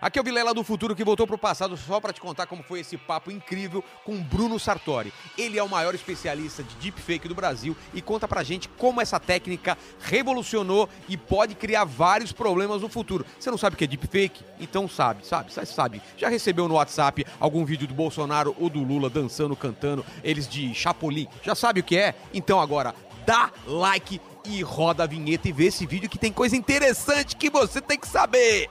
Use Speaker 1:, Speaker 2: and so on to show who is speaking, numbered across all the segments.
Speaker 1: Aqui é o Vilela do Futuro que voltou pro passado só para te contar como foi esse papo incrível com Bruno Sartori. Ele é o maior especialista de deepfake do Brasil e conta pra gente como essa técnica revolucionou e pode criar vários problemas no futuro. Você não sabe o que é deepfake? Então sabe, sabe, sabe. Já recebeu no WhatsApp algum vídeo do Bolsonaro ou do Lula dançando, cantando, eles de Chapolin? Já sabe o que é? Então agora dá like e roda a vinheta e vê esse vídeo que tem coisa interessante que você tem que saber.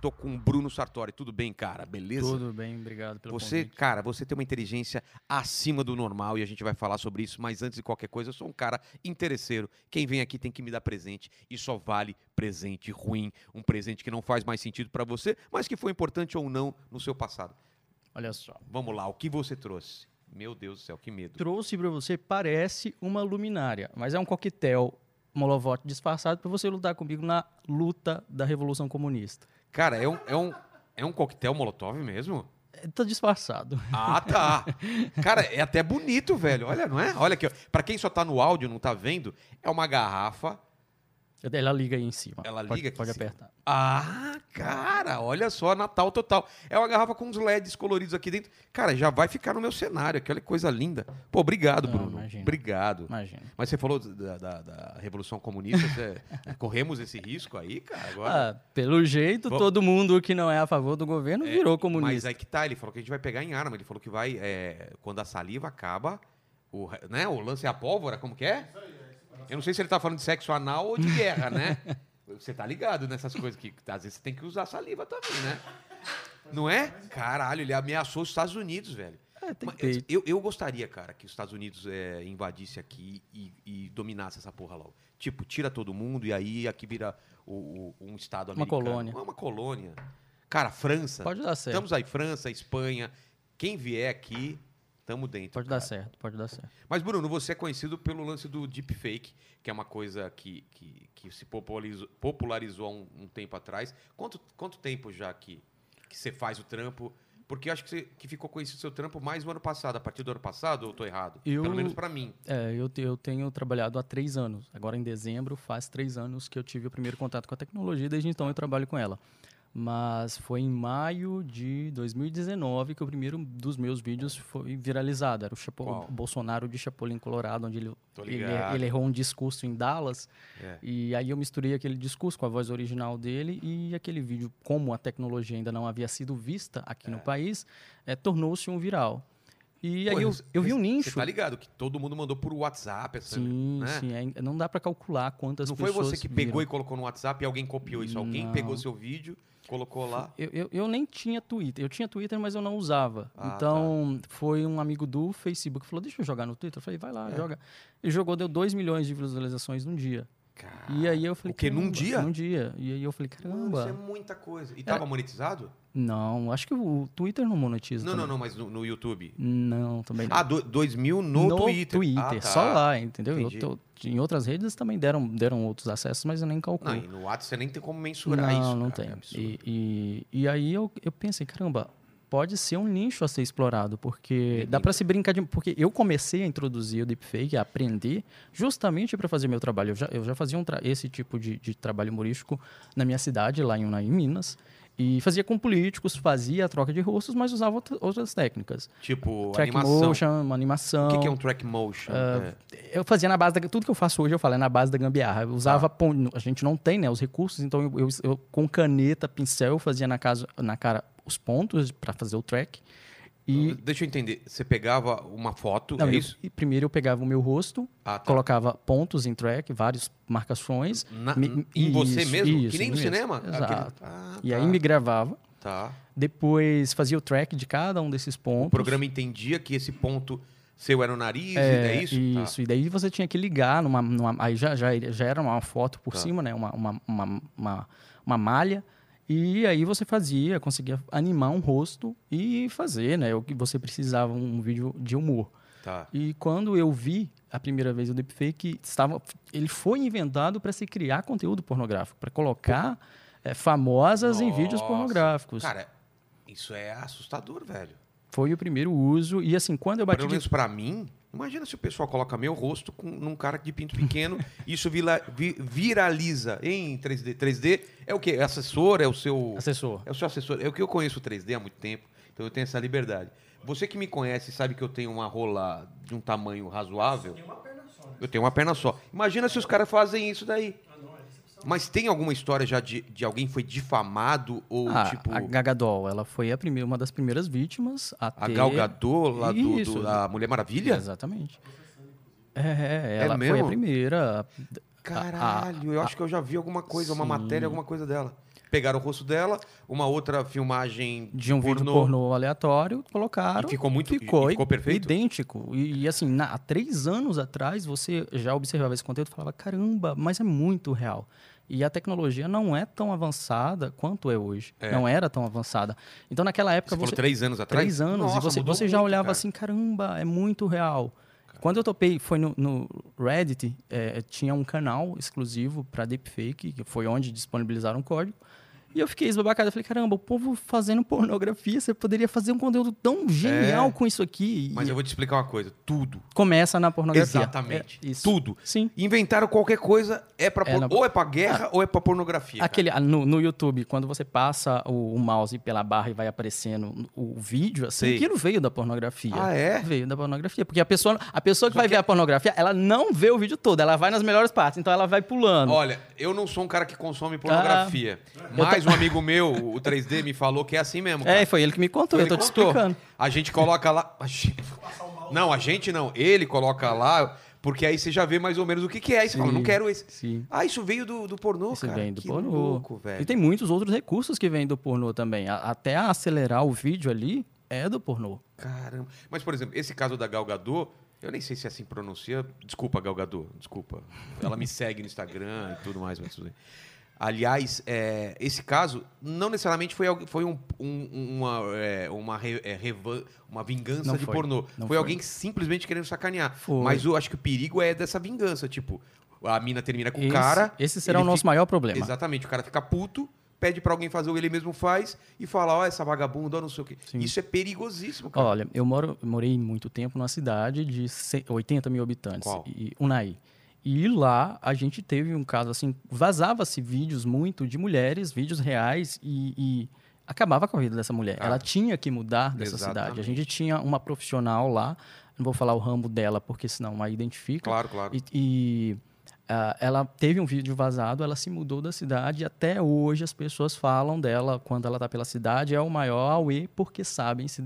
Speaker 1: Tô com o Bruno Sartori. Tudo bem, cara? Beleza?
Speaker 2: Tudo bem, obrigado pelo
Speaker 1: Você,
Speaker 2: convite.
Speaker 1: cara, você tem uma inteligência acima do normal e a gente vai falar sobre isso, mas antes de qualquer coisa, eu sou um cara interesseiro. Quem vem aqui tem que me dar presente e só vale presente ruim, um presente que não faz mais sentido pra você, mas que foi importante ou não no seu passado.
Speaker 2: Olha só.
Speaker 1: Vamos lá, o que você trouxe? Meu Deus do céu, que medo.
Speaker 2: Trouxe para você, parece uma luminária, mas é um coquetel molovote disfarçado para você lutar comigo na luta da Revolução Comunista.
Speaker 1: Cara, é um, é um, é um coquetel molotov mesmo?
Speaker 2: Tá disfarçado.
Speaker 1: Ah, tá. Cara, é até bonito, velho. Olha, não é? Olha aqui, ó. Pra quem só tá no áudio, não tá vendo, é uma garrafa.
Speaker 2: Ela liga aí em cima.
Speaker 1: Ela
Speaker 2: Pode-
Speaker 1: liga aqui
Speaker 2: Pode
Speaker 1: em cima.
Speaker 2: apertar.
Speaker 1: Ah, cara, olha só, Natal total. É uma garrafa com uns LEDs coloridos aqui dentro. Cara, já vai ficar no meu cenário aqui. Olha que coisa linda. Pô, obrigado,
Speaker 2: Não,
Speaker 1: Bruno.
Speaker 2: imagina.
Speaker 1: Obrigado.
Speaker 2: Imagina.
Speaker 1: Mas você falou da, da- da Revolução Comunista, você- corremos esse risco aí, cara? Agora.
Speaker 2: Ah, pelo jeito,
Speaker 1: Bom-
Speaker 2: todo mundo que não é a favor do governo
Speaker 1: É,
Speaker 2: virou
Speaker 1: Mas
Speaker 2: comunista.
Speaker 1: aí que tá, ele falou que a gente vai pegar em arma. Ele falou que vai, é, quando a saliva acaba, o, né, o lance é a pólvora, como que é? Eu não sei se ele tá falando de sexo anal ou de guerra, né? Você tá ligado nessas coisas que às vezes você tem que usar saliva também, né? Não é? Caralho, ele ameaçou os Estados Unidos, velho.
Speaker 2: É,
Speaker 1: Mas eu, eu gostaria, cara, que os Estados Unidos é, invadisse aqui e, e dominasse essa porra logo. Tipo, tira todo mundo e aí aqui vira o- o- um estado
Speaker 2: Uma
Speaker 1: americano.
Speaker 2: colônia.
Speaker 1: Uma, uma colônia. Cara, França.
Speaker 2: Pode dar certo.
Speaker 1: Estamos aí, França, Espanha. Quem vier aqui, tamo dentro.
Speaker 2: Pode
Speaker 1: cara.
Speaker 2: dar certo, pode dar certo.
Speaker 1: Mas, Bruno, você é conhecido pelo lance do deepfake, que é uma coisa que, que, que se popularizou, popularizou há um, um tempo atrás. Quanto, quanto tempo já que, que você faz o trampo? Porque eu acho que, você, que ficou conhecido o seu trampo mais no ano passado. A partir do ano passado, ou tô errado?
Speaker 2: Eu-
Speaker 1: Pelo menos pra mim.
Speaker 2: É, eu, te- eu tenho trabalhado há três anos. Agora, em dezembro, faz três anos que eu tive o primeiro contato com a tecnologia, desde então eu trabalho com ela. Mas foi em maio de 2019 que o primeiro dos meus vídeos foi viralizado. Era o, Chapo- Bolsonaro de Chapolin Colorado, onde ele, ele, ele errou um discurso em Dallas.
Speaker 1: É.
Speaker 2: E aí eu misturei aquele discurso com a voz original dele e aquele vídeo, como a tecnologia ainda não havia sido vista aqui no país, eh, tornou-se um viral. E
Speaker 1: Pô,
Speaker 2: aí eu,
Speaker 1: você-
Speaker 2: eu vi um
Speaker 1: Você
Speaker 2: nicho.
Speaker 1: tá ligado que todo mundo mandou por WhatsApp. Essa,
Speaker 2: Sim,
Speaker 1: né?
Speaker 2: sim. é- não dá para calcular quantas
Speaker 1: Não foi
Speaker 2: pessoas
Speaker 1: você que
Speaker 2: viram.
Speaker 1: pegou e colocou no WhatsApp e alguém copiou isso? Alguém
Speaker 2: Não.
Speaker 1: pegou seu vídeo, colocou lá.
Speaker 2: Eu, eu, eu nem tinha Twitter. Eu tinha Twitter, mas eu não usava.
Speaker 1: Ah,
Speaker 2: então, foi um amigo do Facebook que falou: Deixa eu jogar no Twitter. Eu falei: Vai lá,
Speaker 1: É.
Speaker 2: joga. E jogou, deu 2 milhões de visualizações num dia. E aí eu falei:
Speaker 1: O quê? Num
Speaker 2: "Caramba",
Speaker 1: dia?
Speaker 2: Num dia. E aí eu falei:
Speaker 1: Mano, isso
Speaker 2: Caramba.
Speaker 1: é muita coisa. E tava monetizado?
Speaker 2: Não, acho que o Twitter não monetiza.
Speaker 1: Não, não,
Speaker 2: também.
Speaker 1: não, mas no, no YouTube.
Speaker 2: Não, também não.
Speaker 1: Ah, do, 2 mil no, Twitter. Ah, tá.
Speaker 2: só lá, entendeu? Outro- em outras redes também deram, deram outros acessos, mas eu nem calculo.
Speaker 1: Não, e no WhatsApp você nem tem como mensurar
Speaker 2: não,
Speaker 1: isso.
Speaker 2: não
Speaker 1: cara, é
Speaker 2: tem.
Speaker 1: absurdo.
Speaker 2: E, e, e aí eu, eu pensei, caramba, pode ser um nicho a ser explorado, porque dá para se brincar de. Porque eu comecei a introduzir o deepfake, a aprender, justamente para fazer meu trabalho. Eu já, eu já fazia um esse tipo de, de trabalho humorístico na minha cidade, lá em Unai, em Minas. E fazia com políticos, fazia a troca de rostos, mas usava outra- outras técnicas.
Speaker 1: Tipo,
Speaker 2: Track
Speaker 1: animação.
Speaker 2: motion, uma animação.
Speaker 1: O que, que é um track motion? É.
Speaker 2: Eu fazia na base da. Tudo que eu faço hoje eu falo, é na base da gambiarra. Eu usava. Pon- A gente não tem, né? Os recursos, então eu, eu- eu, com caneta, pincel, eu fazia na, casa, na cara os pontos para fazer o track. E.
Speaker 1: Deixa eu entender. Você pegava uma foto,
Speaker 2: não,
Speaker 1: é
Speaker 2: eu-
Speaker 1: isso?
Speaker 2: e primeiro eu pegava o meu rosto,
Speaker 1: Ah, tá.
Speaker 2: colocava pontos em track, várias marcações.
Speaker 1: Na-
Speaker 2: me-
Speaker 1: em você
Speaker 2: isso,
Speaker 1: mesmo?
Speaker 2: isso,
Speaker 1: que nem
Speaker 2: em
Speaker 1: no
Speaker 2: mesmo.
Speaker 1: cinema?
Speaker 2: Exato.
Speaker 1: Ah,
Speaker 2: E
Speaker 1: tá.
Speaker 2: aí me gravava.
Speaker 1: Tá.
Speaker 2: Depois fazia o track de cada um desses pontos.
Speaker 1: O programa entendia que esse ponto seu era o nariz, é, é isso? Tá.
Speaker 2: Isso, e daí você tinha que ligar numa. numa- aí já, já, já era uma foto por
Speaker 1: Tá.
Speaker 2: cima, né? Uma, uma, uma, uma, uma malha. E aí você fazia, conseguia animar um rosto e fazer, né? O que você precisava, um vídeo de humor.
Speaker 1: Tá.
Speaker 2: E quando eu vi a primeira vez o deepfake, estava, ele foi inventado para se criar conteúdo pornográfico, para colocar é, famosas em vídeos
Speaker 1: Nossa.
Speaker 2: pornográficos.
Speaker 1: Cara, isso é assustador, velho.
Speaker 2: Foi o primeiro uso. E assim, quando eu bati
Speaker 1: Pelo
Speaker 2: de
Speaker 1: menos pra mim, imagina se o pessoal coloca meu rosto com, num cara de pinto pequeno, isso vila- vi- viraliza em 3D. 3D é o quê? É assessor? É o seu.
Speaker 2: assessor.
Speaker 1: É o seu assessor. É o que eu conheço o 3D há muito tempo, então eu tenho essa liberdade. Você que me conhece sabe que eu tenho uma rola de um tamanho razoável. Eu tenho uma perna só. Imagina se os caras fazem isso daí. Mas tem alguma história já de, de alguém foi difamado ou
Speaker 2: Ah,
Speaker 1: tipo
Speaker 2: a Gagadol, ela foi a primeira, uma das primeiras vítimas a
Speaker 1: a
Speaker 2: ter...
Speaker 1: Gal Gadot lá do, do- da Mulher Maravilha?
Speaker 2: Exatamente. É, ela foi
Speaker 1: mesmo?
Speaker 2: a primeira.
Speaker 1: Caralho, eu acho que eu já vi alguma coisa, uma
Speaker 2: Sim.
Speaker 1: matéria, alguma coisa dela. Pegaram o rosto dela, uma outra filmagem
Speaker 2: de um vídeo pornô aleatório, colocaram.
Speaker 1: E ficou muito-
Speaker 2: ficou,
Speaker 1: e ficou perfeito?
Speaker 2: idêntico. E, e, assim, na- há três anos atrás, você já observava esse conteúdo e falava: caramba, mas é muito real. E a tecnologia não é tão avançada quanto é hoje.
Speaker 1: É.
Speaker 2: Não era tão avançada. Então, naquela época.
Speaker 1: Você falou
Speaker 2: você,
Speaker 1: três anos atrás?
Speaker 2: Três anos.
Speaker 1: Nossa,
Speaker 2: e você, você já
Speaker 1: muito,
Speaker 2: olhava
Speaker 1: cara.
Speaker 2: assim: caramba, é muito real. Quando eu topei, foi no, no Reddit, é, tinha um canal exclusivo para deepfake, que foi onde disponibilizaram o código. E eu fiquei esbabacado. Eu falei, caramba, o povo fazendo pornografia, você poderia fazer um conteúdo tão genial
Speaker 1: É.
Speaker 2: com isso aqui.
Speaker 1: Mas
Speaker 2: E
Speaker 1: eu vou te explicar uma coisa. Tudo.
Speaker 2: Começa na pornografia.
Speaker 1: Exatamente.
Speaker 2: É.
Speaker 1: Tudo.
Speaker 2: Sim.
Speaker 1: Inventaram qualquer coisa, é pra
Speaker 2: É,
Speaker 1: por-
Speaker 2: na-
Speaker 1: ou é pra guerra ou é pra pornografia.
Speaker 2: Aquele, ah, no, no YouTube, quando você passa o, o mouse pela barra e vai aparecendo o, o vídeo, assim,
Speaker 1: Sei.
Speaker 2: aquilo veio da pornografia.
Speaker 1: Ah, é?
Speaker 2: Veio da pornografia. Porque a pessoa, a pessoa que
Speaker 1: Só
Speaker 2: vai
Speaker 1: que-
Speaker 2: ver a pornografia, ela não vê o vídeo todo, ela vai nas melhores partes, então ela vai pulando.
Speaker 1: Olha, eu não sou um cara que consome pornografia.
Speaker 2: eu
Speaker 1: Mas um amigo meu, o 3D, me falou que é assim mesmo. cara.
Speaker 2: é, foi ele que me contou,
Speaker 1: Ele
Speaker 2: eu tô te
Speaker 1: contou.
Speaker 2: explicando.
Speaker 1: A gente coloca lá. Não, a gente não. Ele coloca lá, porque aí você já vê mais ou menos o que, que é. Aí você
Speaker 2: Sim,
Speaker 1: fala, não quero esse.
Speaker 2: Sim.
Speaker 1: Ah, isso veio do, do pornô,
Speaker 2: Isso
Speaker 1: cara.
Speaker 2: vem do
Speaker 1: que
Speaker 2: pornô.
Speaker 1: louco, velho.
Speaker 2: E tem muitos outros recursos que vêm do pornô também. A- até acelerar o vídeo ali é do pornô.
Speaker 1: Caramba. Mas, por exemplo, esse caso da Gal Gadot, eu nem sei se assim pronuncia. Desculpa, Gal Gadot, desculpa. Ela me segue no Instagram e tudo mais. Mas tudo bem. Aliás, é, esse caso não necessariamente foi, foi um- um- uma, é, uma, re- é, revan- uma vingança
Speaker 2: Não
Speaker 1: de
Speaker 2: foi.
Speaker 1: pornô.
Speaker 2: Não
Speaker 1: foi
Speaker 2: foi.
Speaker 1: alguém simplesmente querendo sacanear.
Speaker 2: Foi.
Speaker 1: Mas eu acho que o perigo é dessa vingança. Tipo, a mina termina com o cara.
Speaker 2: esse será o nosso
Speaker 1: fica-
Speaker 2: maior problema.
Speaker 1: Exatamente. O cara fica puto, pede pra alguém fazer o que ele mesmo faz e fala: Ó, essa vagabunda, ó, não sei o quê.
Speaker 2: Sim.
Speaker 1: Isso é perigosíssimo, cara.
Speaker 2: Olha, eu moro, morei muito tempo numa cidade de ce- 80 mil habitantes,
Speaker 1: Qual?
Speaker 2: e, Unai. E lá a gente teve um caso assim, vazava-se vídeos muito de mulheres, vídeos reais, e, e acabava com a vida dessa mulher.
Speaker 1: Ah.
Speaker 2: Ela tinha que mudar dessa cidade. A
Speaker 1: Exatamente.
Speaker 2: gente tinha uma profissional lá, não vou falar o ramo dela, porque senão a identifica.
Speaker 1: Claro, claro.
Speaker 2: E, e, ah, ela teve um vídeo vazado, ela se mudou da cidade e até hoje as pessoas falam dela quando ela está pela cidade é o maior auê porque sabem, se,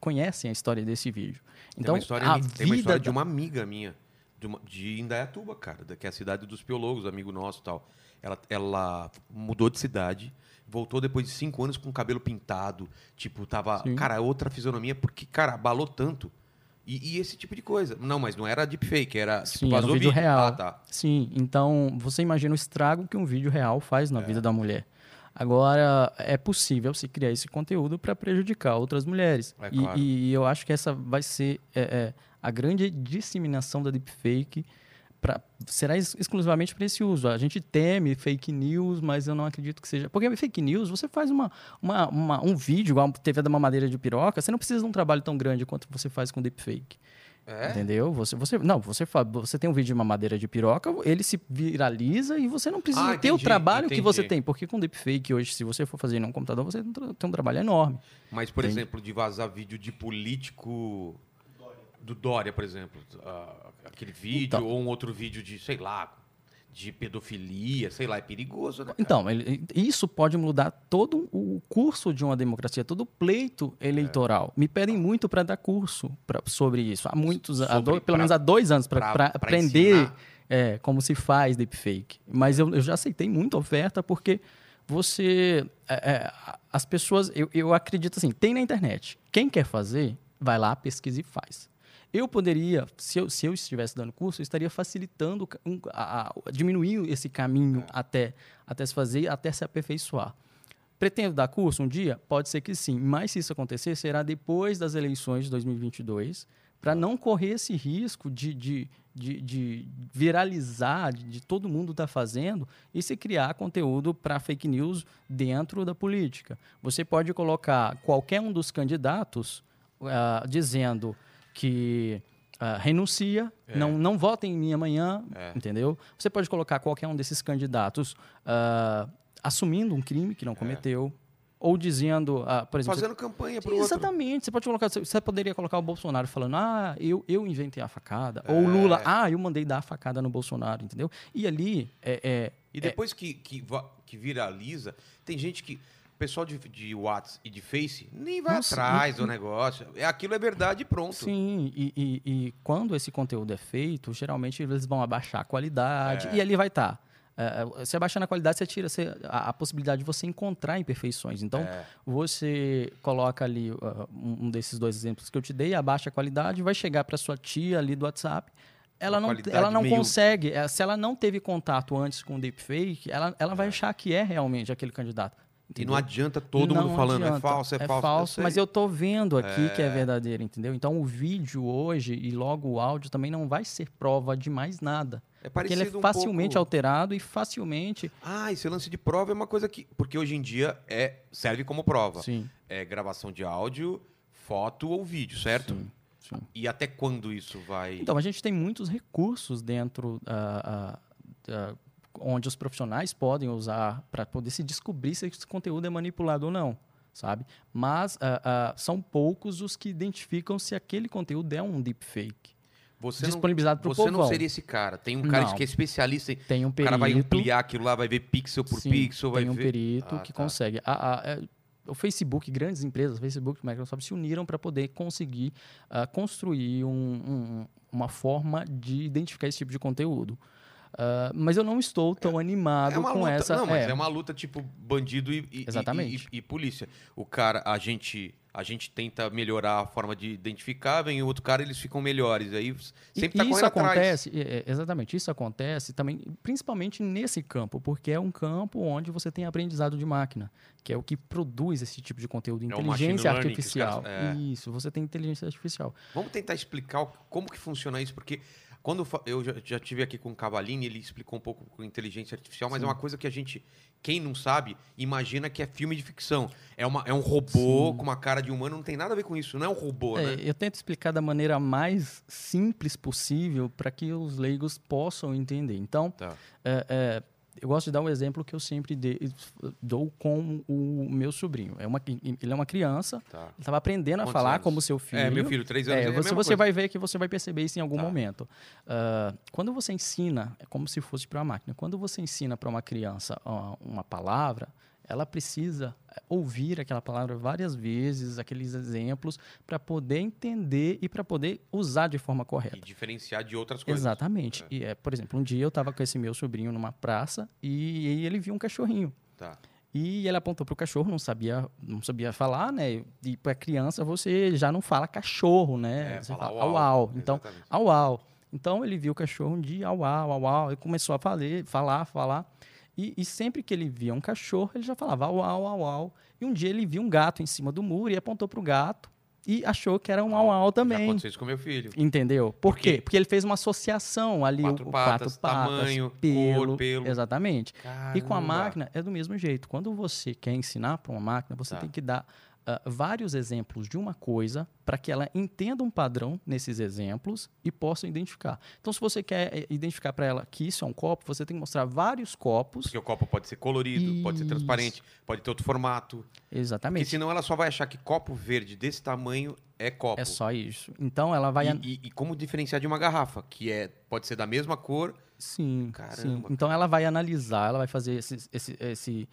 Speaker 2: conhecem a história desse vídeo.
Speaker 1: Tem
Speaker 2: Então
Speaker 1: uma história,
Speaker 2: a
Speaker 1: tem uma
Speaker 2: vida
Speaker 1: história de
Speaker 2: da-
Speaker 1: uma amiga minha, de, uma- de Indaiatuba, cara, que é a cidade dos piologos, amigo nosso e tal. Ela, ela mudou de cidade, voltou depois de cinco anos com o cabelo pintado, tipo, tava,
Speaker 2: Sim.
Speaker 1: cara, outra fisionomia, porque, cara, abalou tanto. E, e esse tipo de coisa. Não, mas não era deepfake, era, tipo,
Speaker 2: Sim, era um vídeo real.
Speaker 1: Ah, tá.
Speaker 2: Sim, então você imagina o estrago que um vídeo real faz na vida da mulher. Agora, é possível se criar esse conteúdo para prejudicar outras mulheres.
Speaker 1: É
Speaker 2: E-
Speaker 1: claro.
Speaker 2: e, eu acho que essa vai ser é, é, a grande disseminação da deepfake. Pra, será ex- exclusivamente para esse uso. A gente teme fake news, mas eu não acredito que seja. Porque fake news, você faz uma, uma, uma- um vídeo, igual a da mamadeira de piroca, você não precisa de um trabalho tão grande quanto você faz com deepfake.
Speaker 1: É?
Speaker 2: Entendeu? Você, você, não, você, você tem um vídeo de mamadeira de piroca, ele se viraliza e você não precisa
Speaker 1: Ah,
Speaker 2: ter o
Speaker 1: entendi,
Speaker 2: trabalho que você
Speaker 1: entendi.
Speaker 2: tem. Porque com deepfake hoje, se você for fazer num computador, você tem um um trabalho enorme.
Speaker 1: Mas, por exemplo, de vazar vídeo de político do Dória, por exemplo. ah, aquele vídeo,
Speaker 2: Então.
Speaker 1: ou um outro vídeo de, sei lá, de pedofilia, sei lá, é perigoso, né? cara?
Speaker 2: Então, ele- isso pode mudar todo o curso de uma democracia, todo o pleito eleitoral. Me pedem muito para dar curso pra- sobre isso. Há muitos, há
Speaker 1: Sobre-
Speaker 2: dois- pelo
Speaker 1: pra-
Speaker 2: menos há dois anos, para aprender é, como se faz deepfake. Mas eu, eu já aceitei muita oferta porque você. é, é, as pessoas. Eu, eu acredito assim: tem na internet. Quem quer fazer, vai lá, pesquisa e faz. Eu poderia, se eu, se eu estivesse dando curso, eu estaria facilitando, um, a, a- diminuir esse caminho até, até se fazer, até se aperfeiçoar. Pretendo dar curso um dia? Pode ser que sim, mas se isso acontecer, será depois das eleições de 2022, para não correr esse risco de, de, de, de viralizar, de, de, todo mundo estar tá fazendo, e se criar conteúdo para fake news dentro da política. Você pode colocar qualquer um dos candidatos uh, dizendo que uh, renuncia, é. não, não votem em mim amanhã, é. entendeu? Você pode colocar qualquer um desses candidatos uh, assumindo um crime que não é. cometeu, ou dizendo, ah, por exemplo...
Speaker 1: Fazendo campanha para
Speaker 2: o Exatamente. Você, pode colocar, você poderia colocar o Bolsonaro falando, ah, eu, eu inventei a facada. É. Ou o Lula, ah, eu mandei dar a facada no Bolsonaro, entendeu? E ali... É, é
Speaker 1: e depois que, que, que viraliza, tem gente que... O pessoal de, de WhatsApp e de Face nem vai Nossa, atrás e, do negócio. É, aquilo é verdade e pronto.
Speaker 2: Sim, e, e, e, quando esse conteúdo é feito, geralmente eles vão abaixar a qualidade é. e ali vai estar. Tá é, é, você abaixando a qualidade, você tira você, a, a, possibilidade de você encontrar imperfeições. Então, é. você coloca ali uh, um desses dois exemplos que eu te dei, abaixa a qualidade, vai chegar para sua tia ali do WhatsApp. Ela não, ela não meio... consegue, é, se ela não teve contato antes com o deepfake, ela, ela vai achar que é realmente aquele candidato.
Speaker 1: Entendeu? E não adianta todo não mundo falando, é adianta. é falso, é, é falso. falso
Speaker 2: mas eu tô vendo aqui é... que é verdadeiro, entendeu? Então o vídeo hoje e logo o áudio também não vai ser prova de mais nada. É porque ele é facilmente um pouco... alterado e facilmente.
Speaker 1: Ah, esse lance de prova é uma coisa que. Porque hoje em dia é serve como prova.
Speaker 2: Sim.
Speaker 1: É gravação de áudio, foto ou vídeo, certo? Sim. Sim. E até quando isso vai.
Speaker 2: Então, a gente tem muitos recursos dentro uh, uh, uh, onde os profissionais podem usar para poder se descobrir se esse conteúdo é manipulado ou não, sabe? Mas uh, uh, são poucos os que identificam se aquele conteúdo é um deepfake.
Speaker 1: Você disponibilizado para o Você não seria esse cara. Tem um cara não. que é especialista em.
Speaker 2: Tem um perito.
Speaker 1: O cara vai ampliar aquilo lá, vai ver pixel por sim, pixel.
Speaker 2: Tem
Speaker 1: um
Speaker 2: ver... perito ah, que tá. consegue. A, a, é, o Facebook, grandes empresas, Facebook e Microsoft se uniram para poder conseguir uh, construir um, um, uma forma de identificar esse tipo de conteúdo. Uh, mas eu não estou tão é, animado é com
Speaker 1: luta,
Speaker 2: essa.
Speaker 1: Não, mas é. é. uma luta tipo bandido e, e,
Speaker 2: Exatamente.
Speaker 1: E, e, polícia. O cara, a gente, a gente tenta melhorar a forma de identificar, vem o outro cara, eles ficam melhores. Aí sempre
Speaker 2: tá isso acontece, é, exatamente, isso acontece também, principalmente nesse campo, porque é um campo onde você tem aprendizado de máquina, que é o que produz esse tipo de conteúdo, inteligência artificial. Caras, é. Isso, você tem inteligência artificial.
Speaker 1: Vamos tentar explicar como que funciona isso, porque quando eu já, já tive aqui com o Cavalini, ele explicou um pouco com inteligência artificial, mas Sim. é uma coisa que a gente, quem não sabe, imagina que é filme de ficção. É, uma, é um robô Sim. com uma cara de humano, não tem nada a ver com isso, não é um robô, é,
Speaker 2: né? Eu tento explicar da maneira mais simples possível para que os leigos possam entender. Então, tá. é, é eu gosto de dar um exemplo que eu sempre de, dou com o meu sobrinho. É uma, ele é uma criança, tá. ele estava aprendendo Quantos a falar anos? como seu filho. É,
Speaker 1: meu filho, três anos.
Speaker 2: É, você, você vai ver que você vai perceber isso em algum tá. momento. Uh, quando você ensina, é como se fosse para uma máquina. Quando você ensina para uma criança uh, uma palavra, ela precisa eh, ouvir aquela palavra várias vezes, aqueles exemplos, para poder entender e para poder usar de forma correta. E
Speaker 1: diferenciar de outras coisas.
Speaker 2: Exatamente. É. E, é, por exemplo, um dia eu estava com esse meu sobrinho numa praça e, e ele viu um cachorrinho.
Speaker 1: Tá.
Speaker 2: E ele apontou para o cachorro, não sabia, não sabia falar, né? E para criança você já não fala cachorro, né?
Speaker 1: É,
Speaker 2: você
Speaker 1: fala au, au.
Speaker 2: Então, au, au. Então ele viu o cachorro de au, au, au, au. E começou a falar, falar, falar. E, e, sempre que ele via um cachorro, ele já falava uau, uau, uau. E um dia ele viu um gato em cima do muro e apontou para o gato e achou que era um uau, uau também. Já
Speaker 1: aconteceu isso com meu filho.
Speaker 2: Entendeu? Por, Por quê? quê? Porque ele fez uma associação ali.
Speaker 1: Quatro o, patas, quatro patas, tamanho, pelo, cor, pelo.
Speaker 2: Exatamente. Caramba. E com a máquina é do mesmo jeito. Quando você quer ensinar para uma máquina, você tá. tem que dar uh, vários exemplos de uma coisa para que ela entenda um padrão nesses exemplos e possa identificar. Então, se você quer eh, identificar para ela que isso é um copo, você tem que mostrar vários copos.
Speaker 1: Porque o copo pode ser colorido, isso. pode ser transparente, pode ter outro formato.
Speaker 2: Exatamente.
Speaker 1: Porque senão ela só vai achar que copo verde desse tamanho é copo.
Speaker 2: É só isso. Então ela vai.
Speaker 1: E, e, e como diferenciar de uma garrafa, que é pode ser da mesma cor.
Speaker 2: Sim. Caramba. Sim. Então ela vai analisar, ela vai fazer esse, esse, esse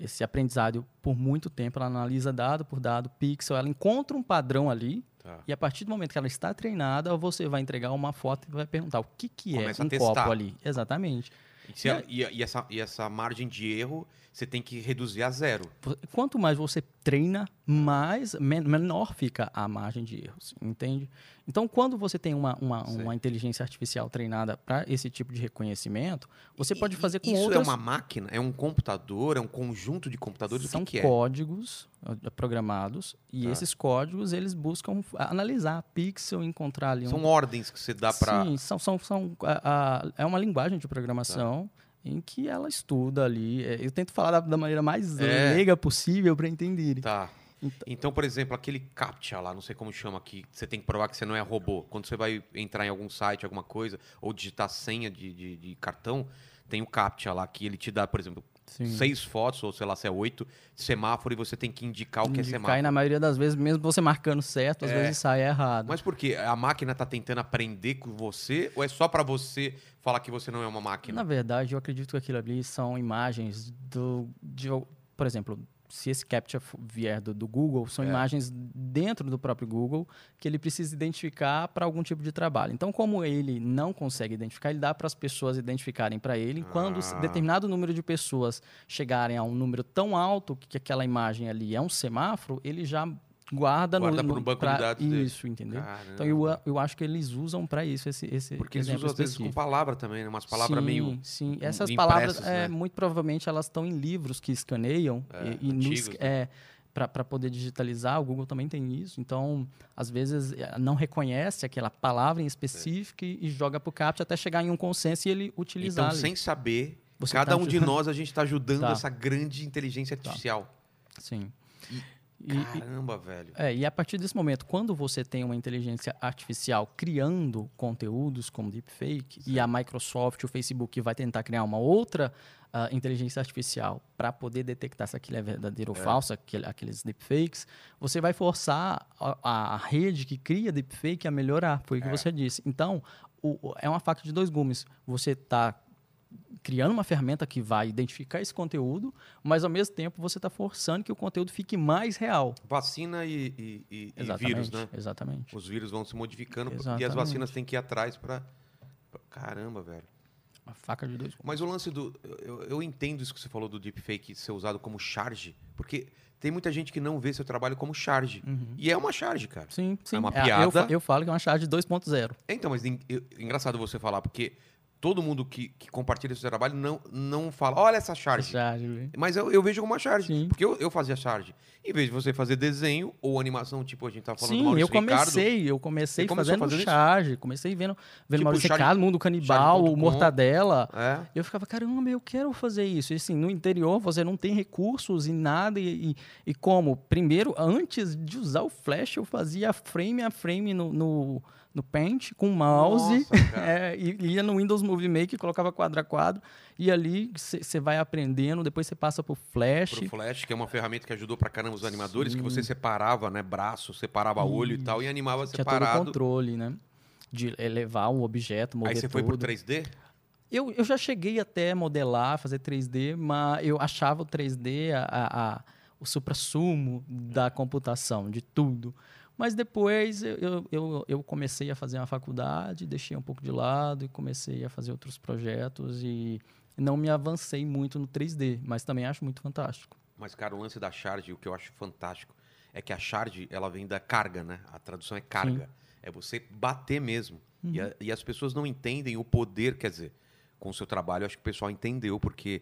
Speaker 2: esse aprendizado por muito tempo. Ela analisa dado por dado, pixel, ela encontra um padrão ali. Tá. E a partir do momento que ela está treinada, você vai entregar uma foto e vai perguntar o que, que é um copo ali. Exatamente.
Speaker 1: E, se- e- e essa, e essa margem de erro você tem que reduzir a zero.
Speaker 2: Quanto mais você treina, mais men- menor fica a margem de erros, entende? Então, quando você tem uma, uma, uma inteligência artificial treinada para esse tipo de reconhecimento, você pode
Speaker 1: E-
Speaker 2: fazer com
Speaker 1: Isso
Speaker 2: outras...
Speaker 1: é uma máquina? É um computador? É um conjunto de computadores?
Speaker 2: São
Speaker 1: o que, que é?
Speaker 2: códigos uh, programados e
Speaker 1: Tá.
Speaker 2: esses códigos eles buscam analisar pixel, encontrar ali um
Speaker 1: São ordens que você dá para.
Speaker 2: Sim, são, são, são, a- a- é uma linguagem de programação
Speaker 1: Tá.
Speaker 2: Em que ela estuda ali. é, Eu tento falar da, da maneira mais
Speaker 1: É.
Speaker 2: leiga possível para entenderem.
Speaker 1: Tá.
Speaker 2: Então-
Speaker 1: Então, por exemplo, aquele CAPTCHA lá, não sei como chama aqui, você tem que provar que você não é robô. Quando você vai entrar em algum site, alguma coisa, ou digitar senha de, de, de cartão, tem o CAPTCHA lá que ele te dá, por exemplo,
Speaker 2: Sim.
Speaker 1: seis fotos, ou sei lá se é oito, semáforo, e você tem que indicar o que é
Speaker 2: Indicar,
Speaker 1: semáforo.
Speaker 2: e na maioria das vezes, mesmo você marcando certo, às
Speaker 1: É.
Speaker 2: vezes sai errado.
Speaker 1: Mas por quê? A máquina tá tentando aprender com você, ou é só para você falar que você não é uma máquina?
Speaker 2: Na verdade, eu acredito que aquilo ali são imagens do. De, por exemplo, se esse captcha vier do, do Google, são
Speaker 1: É.
Speaker 2: imagens dentro do próprio Google que ele precisa identificar para algum tipo de trabalho. Então, como ele não consegue identificar, ele dá para as pessoas identificarem para ele. Quando
Speaker 1: Ah.
Speaker 2: determinado número de pessoas chegarem a um número tão alto que aquela imagem ali é um semáforo, ele já guarda,
Speaker 1: Guarda
Speaker 2: no, no
Speaker 1: banco de
Speaker 2: pra-
Speaker 1: dados dele.
Speaker 2: Isso, entendeu?
Speaker 1: Caramba.
Speaker 2: Então, eu, eu acho que eles usam para isso esse, esse
Speaker 1: Porque eles usam às vezes com palavra também, né? Umas palavras
Speaker 2: sim,
Speaker 1: meio.
Speaker 2: Sim, essas palavras, é,
Speaker 1: né?
Speaker 2: muito provavelmente, elas estão em livros que escaneiam
Speaker 1: É,
Speaker 2: e, e nos-
Speaker 1: antigos, né?
Speaker 2: é, para poder digitalizar. O Google também tem isso. Então, às vezes, é, não reconhece aquela palavra em específico e, e joga para o CAPTCHA até chegar em um consenso e ele utilizar.
Speaker 1: Então,
Speaker 2: ali.
Speaker 1: sem saber,
Speaker 2: Você
Speaker 1: cada
Speaker 2: tá
Speaker 1: um de
Speaker 2: ajudando.
Speaker 1: nós, a gente está ajudando
Speaker 2: Tá.
Speaker 1: essa grande inteligência artificial.
Speaker 2: Sim.
Speaker 1: E-
Speaker 2: E-
Speaker 1: Caramba, velho.
Speaker 2: É, e a partir desse momento, quando você tem uma inteligência artificial criando conteúdos como deepfake, e a Microsoft, o Facebook vai tentar criar uma outra ah, inteligência artificial para poder detectar se aquilo é verdadeiro ou falso, aquele- aqueles deepfakes, você vai forçar a, a rede que cria deepfake a melhorar, foi o que você disse. Então, o- é uma faca de dois gumes. Você está criando uma ferramenta que vai identificar esse conteúdo, mas ao mesmo tempo você está forçando que o conteúdo fique mais real.
Speaker 1: Vacina e, e- e- e
Speaker 2: Exatamente,
Speaker 1: vírus, né?
Speaker 2: exatamente.
Speaker 1: Os vírus vão se modificando e as
Speaker 2: Exatamente.
Speaker 1: vacinas têm que ir atrás para. Caramba, velho.
Speaker 2: Uma faca de dois.
Speaker 1: Mas o lance do. Eu, eu entendo isso que você falou do deepfake ser usado como charge, porque tem muita gente que não vê seu trabalho como charge. E é uma charge, cara.
Speaker 2: Sim, sim.
Speaker 1: uma
Speaker 2: eu
Speaker 1: piada.
Speaker 2: fa- Eu, falo que é uma charge 2.0.
Speaker 1: É, Então, mas en- eu- engraçado você falar, porque todo mundo que, que compartilha seu trabalho não, não fala, olha essa charge.
Speaker 2: Charge, viu?
Speaker 1: Mas eu, eu vejo como uma charge.
Speaker 2: Sim.
Speaker 1: Porque eu, eu fazia charge. Em vez de você fazer desenho ou animação, tipo a gente tava falando do
Speaker 2: Sim,
Speaker 1: Maurício
Speaker 2: eu
Speaker 1: Ricardo.
Speaker 2: comecei, eu comecei fazendo
Speaker 1: fazendo isso?
Speaker 2: charge, comecei vendo, vendo
Speaker 1: Tipo,
Speaker 2: Maurício
Speaker 1: charge-
Speaker 2: Ricardo, Mundo Canibal, o Mortadela.
Speaker 1: É.
Speaker 2: Eu ficava, caramba, eu quero fazer isso. E assim, no interior você não tem recursos e nada. E, e, e como? Primeiro, antes de usar o Flash, eu fazia frame a frame no, no, no Paint com mouse.
Speaker 1: Nossa,
Speaker 2: é, e ia no Windows Movie Maker, colocava quadro a quadro. E ali você vai aprendendo, depois você passa pro Flash.
Speaker 1: Pro Flash, que é uma ferramenta que ajudou pra caramba os animadores, que você separava, né, braço, separava olho e tal, e animava
Speaker 2: Tinha todo o
Speaker 1: separado.
Speaker 2: controle, né? De elevar um objeto, mover
Speaker 1: Aí você foi pro
Speaker 2: tudo.
Speaker 1: 3D?
Speaker 2: Eu, eu já cheguei até modelar, fazer 3D, mas eu achava o 3D a, a- a- o supra-sumo da computação, de tudo. Mas depois eu, eu, eu, comecei a fazer uma faculdade, deixei um pouco de lado e comecei a fazer outros projetos e não me avancei muito no 3D, mas também acho muito fantástico.
Speaker 1: Mas, cara, o lance da charge, o que eu acho fantástico, é que a charge, ela vem da carga, né? A tradução é carga. É você bater mesmo. E, a- e as pessoas não entendem o poder, quer dizer, com o seu trabalho, acho que o pessoal entendeu, porque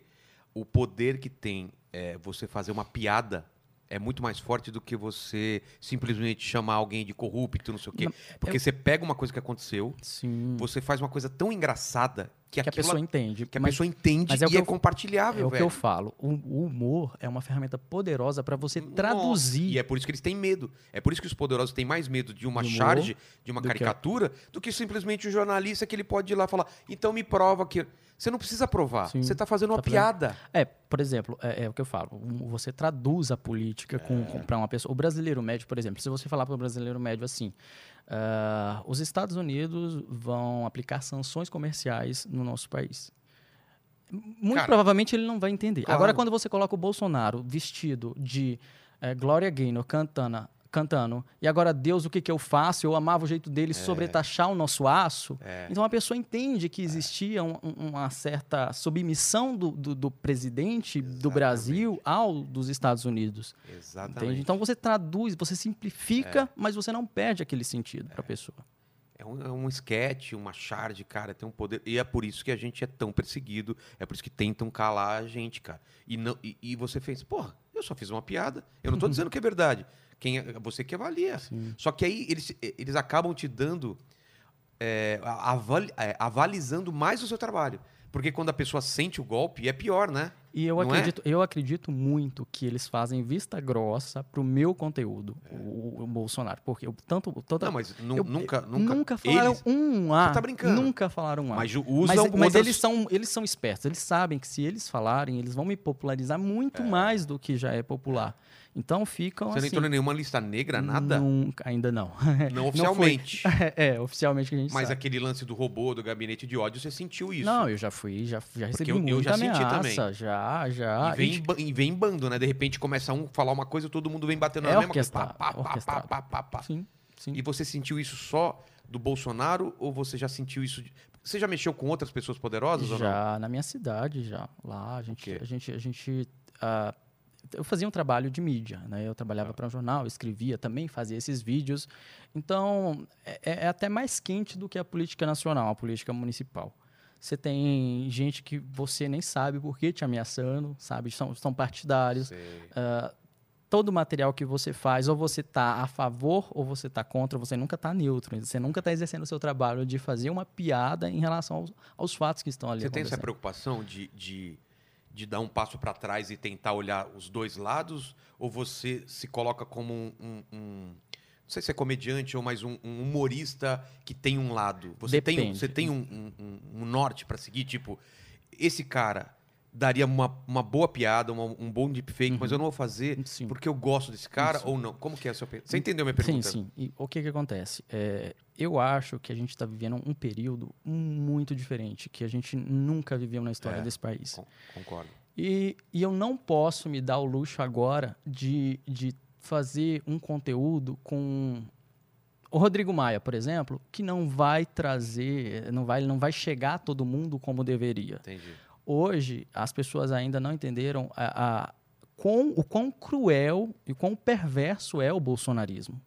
Speaker 1: o poder que tem é, você fazer uma piada é muito mais forte do que você simplesmente chamar alguém de corrupto, não sei o quê.
Speaker 2: Não,
Speaker 1: Porque você pega uma coisa que aconteceu,
Speaker 2: Sim.
Speaker 1: você faz uma coisa tão engraçada que,
Speaker 2: Que a pessoa entende.
Speaker 1: que a
Speaker 2: mas-
Speaker 1: pessoa entende
Speaker 2: mas é o
Speaker 1: e
Speaker 2: que
Speaker 1: é
Speaker 2: eu-
Speaker 1: compartilhável,
Speaker 2: É o que eu falo. O, o humor é uma ferramenta poderosa para você
Speaker 1: Nossa,
Speaker 2: traduzir.
Speaker 1: E é por isso que eles têm medo. É por isso que os poderosos têm mais medo de uma
Speaker 2: humor
Speaker 1: charge, de uma
Speaker 2: do que-
Speaker 1: caricatura, do que simplesmente um jornalista que ele pode ir lá e falar, então me prova que. Você não precisa provar.
Speaker 2: Sim,
Speaker 1: você está fazendo uma
Speaker 2: tá fazendo-
Speaker 1: piada.
Speaker 2: É, por exemplo, é, é o que eu falo. Você traduz a política com,
Speaker 1: É.
Speaker 2: para uma pessoa. O brasileiro médio, por exemplo, se você falar para o brasileiro médio assim, ah, os Estados Unidos vão aplicar sanções comerciais no nosso país. Muito
Speaker 1: Cara,
Speaker 2: provavelmente ele não vai entender.
Speaker 1: claro.
Speaker 2: Agora, quando você coloca o Bolsonaro vestido de eh, Gloria Gaynor cantando, cantando. E agora, Deus, o que, que eu faço? Eu amava o jeito dele sobretaxar o nosso aço.
Speaker 1: É.
Speaker 2: Então a pessoa entende que existia um- um- uma certa submissão do, do, do presidente do
Speaker 1: Exatamente.
Speaker 2: Brasil ao dos Estados Unidos.
Speaker 1: Exatamente.
Speaker 2: Entende? Então você traduz, você simplifica, mas você não perde aquele sentido para a pessoa.
Speaker 1: É um, é um sketch, uma charge, cara, tem um poder. E é por isso que a gente é tão perseguido, é por isso que tentam calar a gente, cara. E, não, e, e você fez, porra, eu só fiz uma piada. Eu não tô dizendo que é verdade. Quem é, você que avalia. Só que aí eles, eles acabam te dando. é, avali- é, avalizando mais o seu trabalho. Porque quando a pessoa sente o golpe, é pior, né?
Speaker 2: E eu
Speaker 1: Não é?
Speaker 2: acredito, eu acredito muito que eles fazem vista grossa pro meu conteúdo, o, o Bolsonaro. Porque eu tanto. tanto
Speaker 1: Não, mas
Speaker 2: eu-
Speaker 1: nunca, nunca.
Speaker 2: falaram
Speaker 1: eles-
Speaker 2: um A.
Speaker 1: Você tá brincando.
Speaker 2: Nunca falaram um A.
Speaker 1: Mas
Speaker 2: Mas,
Speaker 1: usam
Speaker 2: mas
Speaker 1: outras-
Speaker 2: eles, são, eles são espertos, eles sabem que se eles falarem, eles vão me popularizar muito mais do que já é popular. Então ficam
Speaker 1: Você não
Speaker 2: assim.
Speaker 1: entrou em nenhuma lista negra, nada?
Speaker 2: Nunca, ainda não.
Speaker 1: Não oficialmente.
Speaker 2: é, é, oficialmente que a gente
Speaker 1: Mas
Speaker 2: sabe.
Speaker 1: aquele lance do robô, do gabinete de ódio, você sentiu isso.
Speaker 2: Não, eu já fui, já, já recebi
Speaker 1: eu- eu
Speaker 2: muita
Speaker 1: já senti
Speaker 2: ameaça,
Speaker 1: também.
Speaker 2: já, já.
Speaker 1: E vem,
Speaker 2: E,
Speaker 1: em e vem em bando, né? De repente começa um falar uma coisa, todo mundo vem batendo
Speaker 2: É
Speaker 1: na mesma coisa. Pá, pá, pá, pá, pá, pá.
Speaker 2: sim, sim.
Speaker 1: E você sentiu isso só do Bolsonaro ou você já sentiu isso? de- Você já mexeu com outras pessoas poderosas ou não?
Speaker 2: Já na minha cidade, já. Lá a gente. A gente, a gente ah, eu fazia um trabalho de mídia, né? Eu
Speaker 1: Ah.
Speaker 2: trabalhava para um jornal, escrevia também, fazia esses vídeos. Então, é, é até mais quente do que a política nacional, a política municipal. Você tem gente que você nem sabe por que te ameaçando, sabe? São, são partidários. Ah, todo material que você faz, ou você está a favor ou você está contra, você nunca está neutro. Você nunca está exercendo o seu trabalho de fazer uma piada em relação aos, aos fatos que estão ali
Speaker 1: Você tem essa preocupação de, de, de dar um passo para trás e tentar olhar os dois lados? Ou você se coloca como um. um- um- não sei se é comediante ou mais um, um humorista que tem um lado. Você tem,
Speaker 2: Depende.
Speaker 1: você tem um- um- um norte para seguir? Tipo, esse cara daria uma, uma boa piada, uma- um bom deepfake, mas eu não vou fazer
Speaker 2: Sim.
Speaker 1: porque eu gosto desse cara
Speaker 2: Isso.
Speaker 1: ou não? Como que é a sua Você entendeu minha
Speaker 2: Sim,
Speaker 1: pergunta?
Speaker 2: sim. E o que que acontece? É, eu acho que a gente está vivendo um período muito diferente, que a gente nunca viveu na história
Speaker 1: É.
Speaker 2: desse país.
Speaker 1: Con- Concordo.
Speaker 2: E, e eu não posso me dar o luxo agora de, de fazer um conteúdo com o Rodrigo Maia, por exemplo, que não vai trazer, não vai, não vai chegar a todo mundo como deveria.
Speaker 1: Entendi.
Speaker 2: Hoje, as pessoas ainda não entenderam a, a- quão- o quão cruel e quão perverso é o bolsonarismo.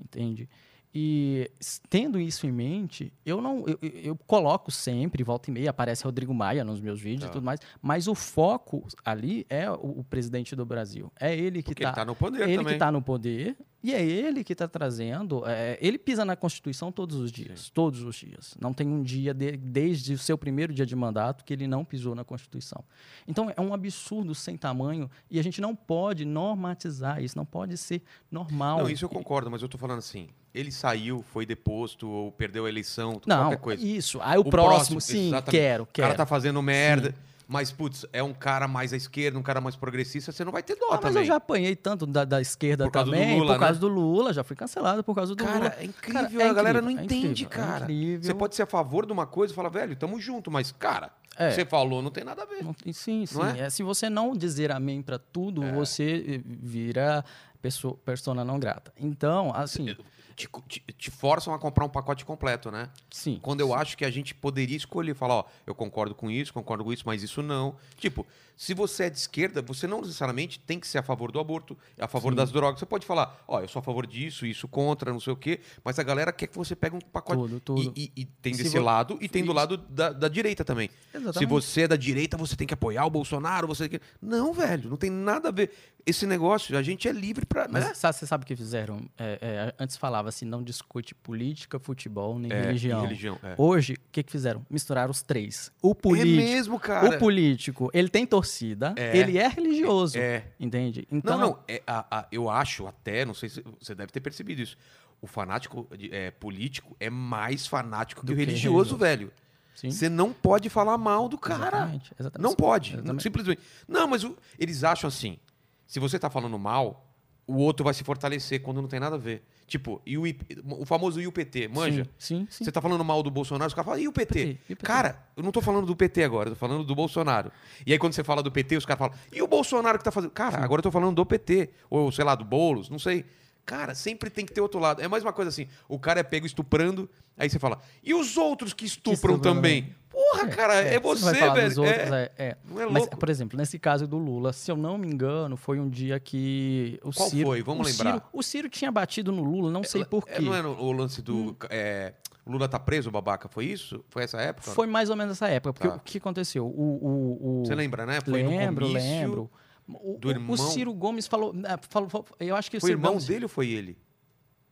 Speaker 2: Entende? E tendo isso em mente, eu não eu, eu- coloco sempre, volta e meia, aparece Rodrigo Maia nos meus vídeos
Speaker 1: Tá.
Speaker 2: e tudo mais, mas o foco ali é o, o presidente do Brasil. É ele que
Speaker 1: Porque ele
Speaker 2: está
Speaker 1: tá no poder
Speaker 2: ele
Speaker 1: também.
Speaker 2: que está no poder e é ele que está trazendo. é, ele pisa na Constituição todos os dias, todos os dias. Não tem um dia de- desde o seu primeiro dia de mandato que ele não pisou na Constituição. Então é um absurdo sem tamanho e a gente não pode normatizar isso, não pode ser normal.
Speaker 1: Não, isso eu concordo, mas eu tô falando assim. Ele saiu, foi deposto, ou perdeu a eleição,
Speaker 2: Não,
Speaker 1: qualquer coisa.
Speaker 2: isso. Aí o,
Speaker 1: O
Speaker 2: próximo,
Speaker 1: próximo,
Speaker 2: sim,
Speaker 1: exatamente.
Speaker 2: quero,
Speaker 1: O
Speaker 2: quero.
Speaker 1: cara tá fazendo merda, mas, putz, é um cara mais à esquerda, um cara mais progressista, você não vai ter dó
Speaker 2: Ah, mas
Speaker 1: também.
Speaker 2: eu já apanhei tanto da, da esquerda
Speaker 1: Por causa do
Speaker 2: também,
Speaker 1: Lula,
Speaker 2: por causa
Speaker 1: né?
Speaker 2: do Lula, já fui cancelado por causa do
Speaker 1: Cara,
Speaker 2: Lula.
Speaker 1: é incrível,
Speaker 2: Cara, é
Speaker 1: a galera não
Speaker 2: incrível, é
Speaker 1: entende,
Speaker 2: incrível, é
Speaker 1: cara.
Speaker 2: incrível.
Speaker 1: Você pode ser a favor de uma coisa e falar, velho, tamo junto, mas, cara,
Speaker 2: É.
Speaker 1: você falou, não tem nada a ver.
Speaker 2: Sim, sim.
Speaker 1: Não é?
Speaker 2: É, se você não dizer amém para tudo, você eh, vira pessoa, persona não grata. Então, assim,
Speaker 1: Te, te- te forçam a comprar um pacote completo, né?
Speaker 2: sim.
Speaker 1: Quando eu acho que a gente poderia escolher, falar, ó, eu concordo com isso, concordo com isso, mas isso não. Tipo, se você é de esquerda, você não necessariamente tem que ser a favor do aborto, a favor das drogas. Você pode falar, ó, eu sou a favor disso, isso contra, não sei o quê, mas a galera quer que você pegue um pacote.
Speaker 2: Tudo, tudo.
Speaker 1: E, e- e tem
Speaker 2: Se
Speaker 1: desse
Speaker 2: vo-
Speaker 1: lado e tem do lado da, da direita também. Se
Speaker 2: Exatamente.
Speaker 1: você é da direita, você tem que apoiar o Bolsonaro, você tem que... Não, velho, não tem nada a ver. Esse negócio, a gente é livre pra.
Speaker 2: Mas
Speaker 1: né?
Speaker 2: sabe, você sabe o que fizeram? É, é, antes falava assim, não discute política, futebol, nem
Speaker 1: É,
Speaker 2: religião.
Speaker 1: religião, é.
Speaker 2: Hoje, o que, que fizeram? Misturaram os três. O
Speaker 1: É
Speaker 2: político,
Speaker 1: mesmo, cara.
Speaker 2: o político, ele tem torcida,
Speaker 1: É.
Speaker 2: ele é religioso,
Speaker 1: É.
Speaker 2: entende? Então,
Speaker 1: não, não. é, a- a- eu acho até, não sei se você deve ter percebido isso. O fanático é, político é mais fanático que
Speaker 2: Do
Speaker 1: o
Speaker 2: que
Speaker 1: religioso,
Speaker 2: religioso.
Speaker 1: velho.
Speaker 2: sim,
Speaker 1: Você não pode falar mal do cara.
Speaker 2: exatamente, exatamente.
Speaker 1: Não pode. Não,
Speaker 2: Exatamente.
Speaker 1: simplesmente. Não, mas o- eles acham assim: se você tá falando mal, o outro vai se fortalecer quando não tem nada a ver. Tipo, e o, IP o famoso e o PT, manja?
Speaker 2: Sim, sim. sim.
Speaker 1: Você tá falando mal do Bolsonaro, os caras falam, e o PT?
Speaker 2: PT? O PT?
Speaker 1: Cara, eu não tô falando do PT agora, eu tô falando do Bolsonaro. E aí quando você fala do PT, os caras falam, e o Bolsonaro que tá fazendo? Cara, agora eu tô falando do PT. Ou, sei lá, do Boulos, não sei. Cara, sempre tem que ter outro lado. É mais uma coisa assim, o cara é pego estuprando, aí você fala, e os outros que estupram
Speaker 2: estupram
Speaker 1: também? Porra, cara, é,
Speaker 2: você,
Speaker 1: você,
Speaker 2: falar
Speaker 1: velho.
Speaker 2: outros,
Speaker 1: é,
Speaker 2: é, é.
Speaker 1: Não é
Speaker 2: Mas,
Speaker 1: louco?
Speaker 2: por exemplo, nesse caso do Lula, se eu não me engano, foi um dia que o
Speaker 1: Qual
Speaker 2: Ciro...
Speaker 1: foi? Vamos
Speaker 2: o
Speaker 1: lembrar.
Speaker 2: Ciro- o Ciro tinha batido no Lula, não sei
Speaker 1: É,
Speaker 2: quê. Hum.
Speaker 1: não é no- o lance do. é, o Lula tá preso, babaca? Foi isso? Foi essa época?
Speaker 2: Foi mais ou menos essa época, porque
Speaker 1: Tá.
Speaker 2: o que aconteceu? O, o, o-
Speaker 1: Você lembra, né? Foi
Speaker 2: lembro,
Speaker 1: no comício.
Speaker 2: lembro. O,
Speaker 1: do irmão.
Speaker 2: o Ciro Gomes falou, é, falou, falou- eu acho que o
Speaker 1: Foi o irmão
Speaker 2: Gomes,
Speaker 1: dele ou foi ele?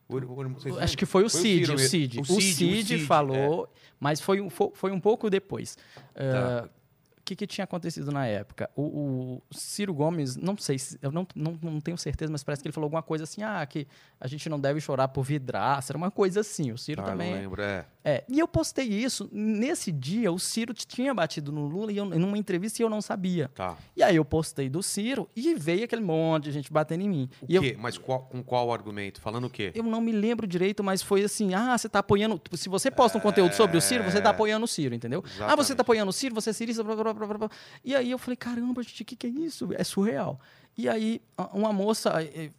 Speaker 1: O, o
Speaker 2: Acho que foi o Cid, o. Cid.
Speaker 1: O Cid,
Speaker 2: Cid,
Speaker 1: Cid, é.
Speaker 2: falou, mas foi um, fo- foi um pouco depois.
Speaker 1: Tá.
Speaker 2: O que, que tinha acontecido na época? O, o Ciro Gomes, não sei, se- eu não, não, não tenho certeza, mas parece que ele falou alguma coisa assim, ah, que a gente não deve chorar por vidraça, era uma coisa assim. O Ciro
Speaker 1: Tá,
Speaker 2: também...
Speaker 1: não lembro, é.
Speaker 2: É, e eu postei isso. Nesse dia, o Ciro tinha batido no Lula e eu, numa entrevista e eu não sabia.
Speaker 1: Tá.
Speaker 2: E aí eu postei do Ciro e veio aquele monte de gente batendo em mim.
Speaker 1: O
Speaker 2: e eu,
Speaker 1: quê? Mas qual- com qual argumento? Falando o quê?
Speaker 2: eu não me lembro direito, mas foi assim: ah, você tá apoiando. Se você posta um conteúdo sobre o Ciro, você tá apoiando o Ciro, entendeu? Ah, você
Speaker 1: Exatamente.
Speaker 2: tá apoiando o Ciro, você é cirista, blá, blá, blá. E aí eu falei: caramba, gente, o que, que é isso? É surreal. E aí, uma moça, eh,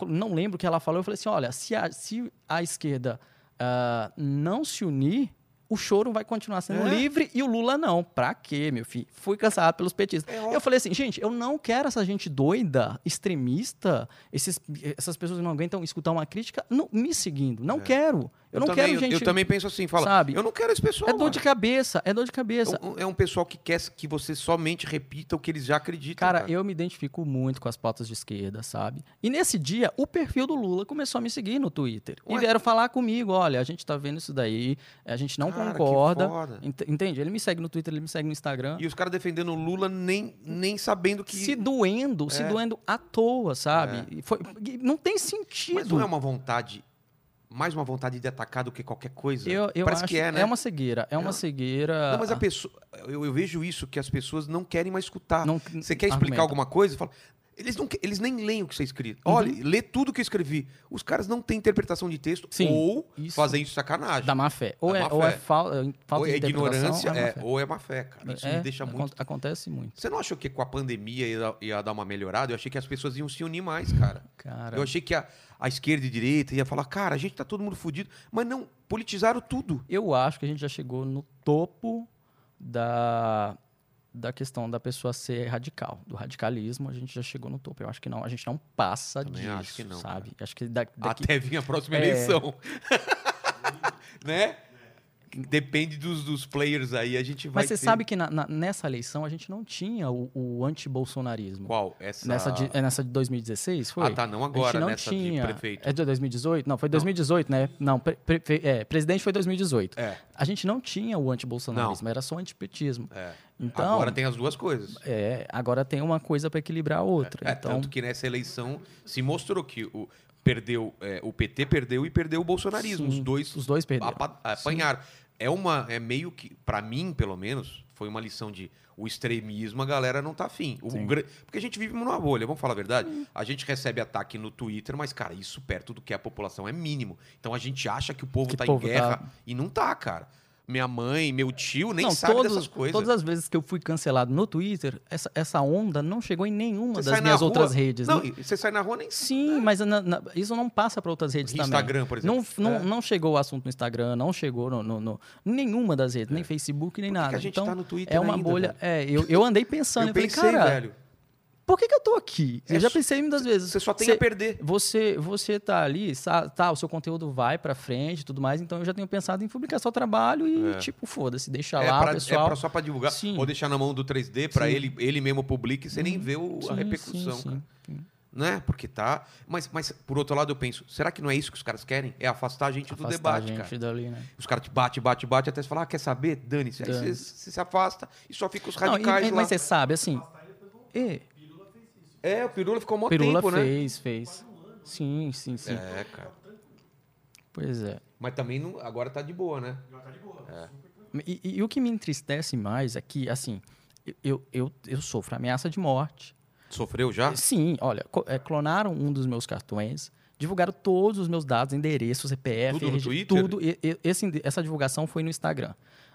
Speaker 2: eu não lembro o que ela falou, eu falei assim: olha, se a, se a esquerda ah, não se unir. O choro vai continuar sendo
Speaker 1: É.
Speaker 2: livre e o Lula não. Pra quê, meu filho? Fui cansado pelos petistas.
Speaker 1: É
Speaker 2: eu falei assim, gente, eu não quero essa gente doida, extremista, esses, essas pessoas que não aguentam escutar uma crítica não, me seguindo. Não quero. Eu, não
Speaker 1: também,
Speaker 2: quero
Speaker 1: eu-
Speaker 2: gente.
Speaker 1: Eu, também penso assim, fala,
Speaker 2: sabe?
Speaker 1: eu não quero esse pessoal.
Speaker 2: É dor
Speaker 1: mano.
Speaker 2: de cabeça, é dor de cabeça.
Speaker 1: É um- É um pessoal que quer que você somente repita o que eles já acreditam.
Speaker 2: Cara, eu me identifico muito com as pautas de esquerda, sabe? E nesse dia, o perfil do Lula começou a me seguir no Twitter. E
Speaker 1: Ué?
Speaker 2: vieram falar comigo: olha, a gente tá vendo isso daí, a gente não
Speaker 1: Cara,
Speaker 2: concorda. Entende? Ele me segue no Twitter, ele me segue no Instagram.
Speaker 1: E os caras defendendo o Lula nem, nem sabendo que.
Speaker 2: Se doendo, se
Speaker 1: É.
Speaker 2: doendo à toa, sabe? E foi- e não tem sentido.
Speaker 1: Mas não é uma vontade. Mais uma vontade de atacar do que qualquer coisa.
Speaker 2: Eu, eu
Speaker 1: Parece que é, né?
Speaker 2: uma cegueira. É uma
Speaker 1: É.
Speaker 2: cegueira.
Speaker 1: Não, mas a pessoa. Eu, eu vejo isso, que as pessoas não querem mais escutar.
Speaker 2: Não-
Speaker 1: Você quer explicar
Speaker 2: argumenta.
Speaker 1: alguma coisa? Fala. Eles, não, eles nem leem o que você escreve.
Speaker 2: Uhum.
Speaker 1: Olha, lê tudo que eu escrevi. Os caras não têm interpretação de texto
Speaker 2: Sim,
Speaker 1: ou
Speaker 2: isso.
Speaker 1: fazem isso de sacanagem.
Speaker 2: Da má fé. Ou
Speaker 1: Da
Speaker 2: é,
Speaker 1: má
Speaker 2: ou é
Speaker 1: fé.
Speaker 2: fal- falta
Speaker 1: ou
Speaker 2: de
Speaker 1: é
Speaker 2: interpretação,
Speaker 1: ignorância,
Speaker 2: ou é má
Speaker 1: é, ou é má fé, cara. Isso
Speaker 2: É,
Speaker 1: me deixa muito.
Speaker 2: Acontece muito.
Speaker 1: Você não achou que com a pandemia ia, ia dar uma melhorada? Eu achei que as pessoas iam se unir mais, cara.
Speaker 2: Cara,
Speaker 1: Eu achei que a, a esquerda e a direita ia falar, cara, a gente tá todo mundo fudido. Mas não, politizaram tudo.
Speaker 2: eu acho que a gente já chegou no topo da, da questão da pessoa ser radical. Do radicalismo, a gente já chegou no topo. Eu acho que não. A gente não passa
Speaker 1: Também
Speaker 2: disso,
Speaker 1: acho que não,
Speaker 2: sabe? Acho que da- daqui...
Speaker 1: Até vir a próxima
Speaker 2: É.
Speaker 1: eleição. né? Depende dos, dos players aí, a gente vai
Speaker 2: Mas você
Speaker 1: ter-
Speaker 2: sabe que na- na- nessa eleição a gente não tinha o, o anti-bolsonarismo.
Speaker 1: Qual? Essa...
Speaker 2: Nessa de, é nessa de 2016, foi?
Speaker 1: Ah, tá, não
Speaker 2: A gente
Speaker 1: agora,
Speaker 2: não
Speaker 1: nessa
Speaker 2: tinha.
Speaker 1: de prefeito.
Speaker 2: É de 2018? Não, foi 2018, né? Não, pre- pre- é, presidente foi 2018.
Speaker 1: É,
Speaker 2: A gente não tinha o anti-bolsonarismo, era só o antipetismo.
Speaker 1: é.
Speaker 2: Então,
Speaker 1: Agora tem as duas coisas.
Speaker 2: é, agora tem uma coisa para equilibrar a outra.
Speaker 1: É,
Speaker 2: então,
Speaker 1: tanto que nessa eleição se mostrou que o, perdeu, é, o PT perdeu e perdeu o bolsonarismo.
Speaker 2: Sim,
Speaker 1: Os dois
Speaker 2: os dois perderam.
Speaker 1: apa- apanharam. É uma, é meio que, pra mim, pelo menos, foi uma lição de o extremismo, a galera não tá afim. O porque a gente vive numa bolha, vamos falar a verdade? A gente recebe ataque no Twitter, mas, cara, isso perto do que a população é mínimo. Então a gente acha que o povo
Speaker 2: Que
Speaker 1: tá
Speaker 2: povo
Speaker 1: em guerra
Speaker 2: tá-
Speaker 1: e não tá, cara. Minha mãe, meu tio nem
Speaker 2: não,
Speaker 1: sabe
Speaker 2: todos-
Speaker 1: dessas coisas.
Speaker 2: Todas as vezes que eu fui cancelado no Twitter, essa, essa onda não chegou em nenhuma
Speaker 1: Você
Speaker 2: das minhas
Speaker 1: rua-
Speaker 2: outras redes.
Speaker 1: Não, e você sai na rua nem
Speaker 2: Sim, mas na- na- isso não passa para outras redes também.
Speaker 1: Instagram, por exemplo.
Speaker 2: Não, não,
Speaker 1: É.
Speaker 2: não chegou o assunto no Instagram, não chegou no, no- no- nenhuma das redes, nem Facebook, nem nada.
Speaker 1: a gente
Speaker 2: então,
Speaker 1: tá no Twitter
Speaker 2: é uma
Speaker 1: ainda,
Speaker 2: bolha.
Speaker 1: velho?
Speaker 2: É, eu, eu andei pensando,
Speaker 1: Eu
Speaker 2: eu, falei,
Speaker 1: pensei,
Speaker 2: cara,
Speaker 1: velho.
Speaker 2: Por que, que eu tô aqui?
Speaker 1: É
Speaker 2: eu já pensei muitas vezes.
Speaker 1: Você só tem
Speaker 2: Cê-
Speaker 1: a perder.
Speaker 2: Você, você tá ali, tá, o seu conteúdo vai pra frente e tudo mais, então eu já tenho pensado em publicar só trabalho e,
Speaker 1: É.
Speaker 2: tipo, foda-se, deixa
Speaker 1: É,
Speaker 2: lá,
Speaker 1: pra,
Speaker 2: pessoal.
Speaker 1: é pra- só pra divulgar.
Speaker 2: Sim.
Speaker 1: Ou deixar na mão do 3D pra
Speaker 2: Sim.
Speaker 1: ele, ele mesmo publique e você nem vê o- a
Speaker 2: Sim,
Speaker 1: repercussão,
Speaker 2: sim,
Speaker 1: cara.
Speaker 2: sim.
Speaker 1: Né? Porque tá. Mas, mas, por outro lado, eu penso, será que não é isso que os caras querem? É afastar a gente do
Speaker 2: Afastar
Speaker 1: debate,
Speaker 2: a gente
Speaker 1: cara.
Speaker 2: dali, né?
Speaker 1: Os caras te bate, bate, bate, até você falar, ah, quer saber? Dane-se. Aí você, você se afasta e só fica os
Speaker 2: Não, e-
Speaker 1: radicais lá.
Speaker 2: mas você sabe, assim. É,
Speaker 1: É, o Pirula ficou mó
Speaker 2: Pirula
Speaker 1: tempo, né?
Speaker 2: fez, fez. Sim, sim, sim.
Speaker 1: É, cara.
Speaker 2: Pois é.
Speaker 1: Mas também não, agora tá de boa, né?
Speaker 2: E, e- e o que me entristece mais é que, assim, eu, eu, eu sofro ameaça de morte.
Speaker 1: Sofreu já?
Speaker 2: Sim, olha, é, clonaram um dos meus cartões, divulgaram todos os meus dados, endereço, CPF,
Speaker 1: Tudo no Twitter?
Speaker 2: tudo. E- e- esse essa divulgação foi no Instagram.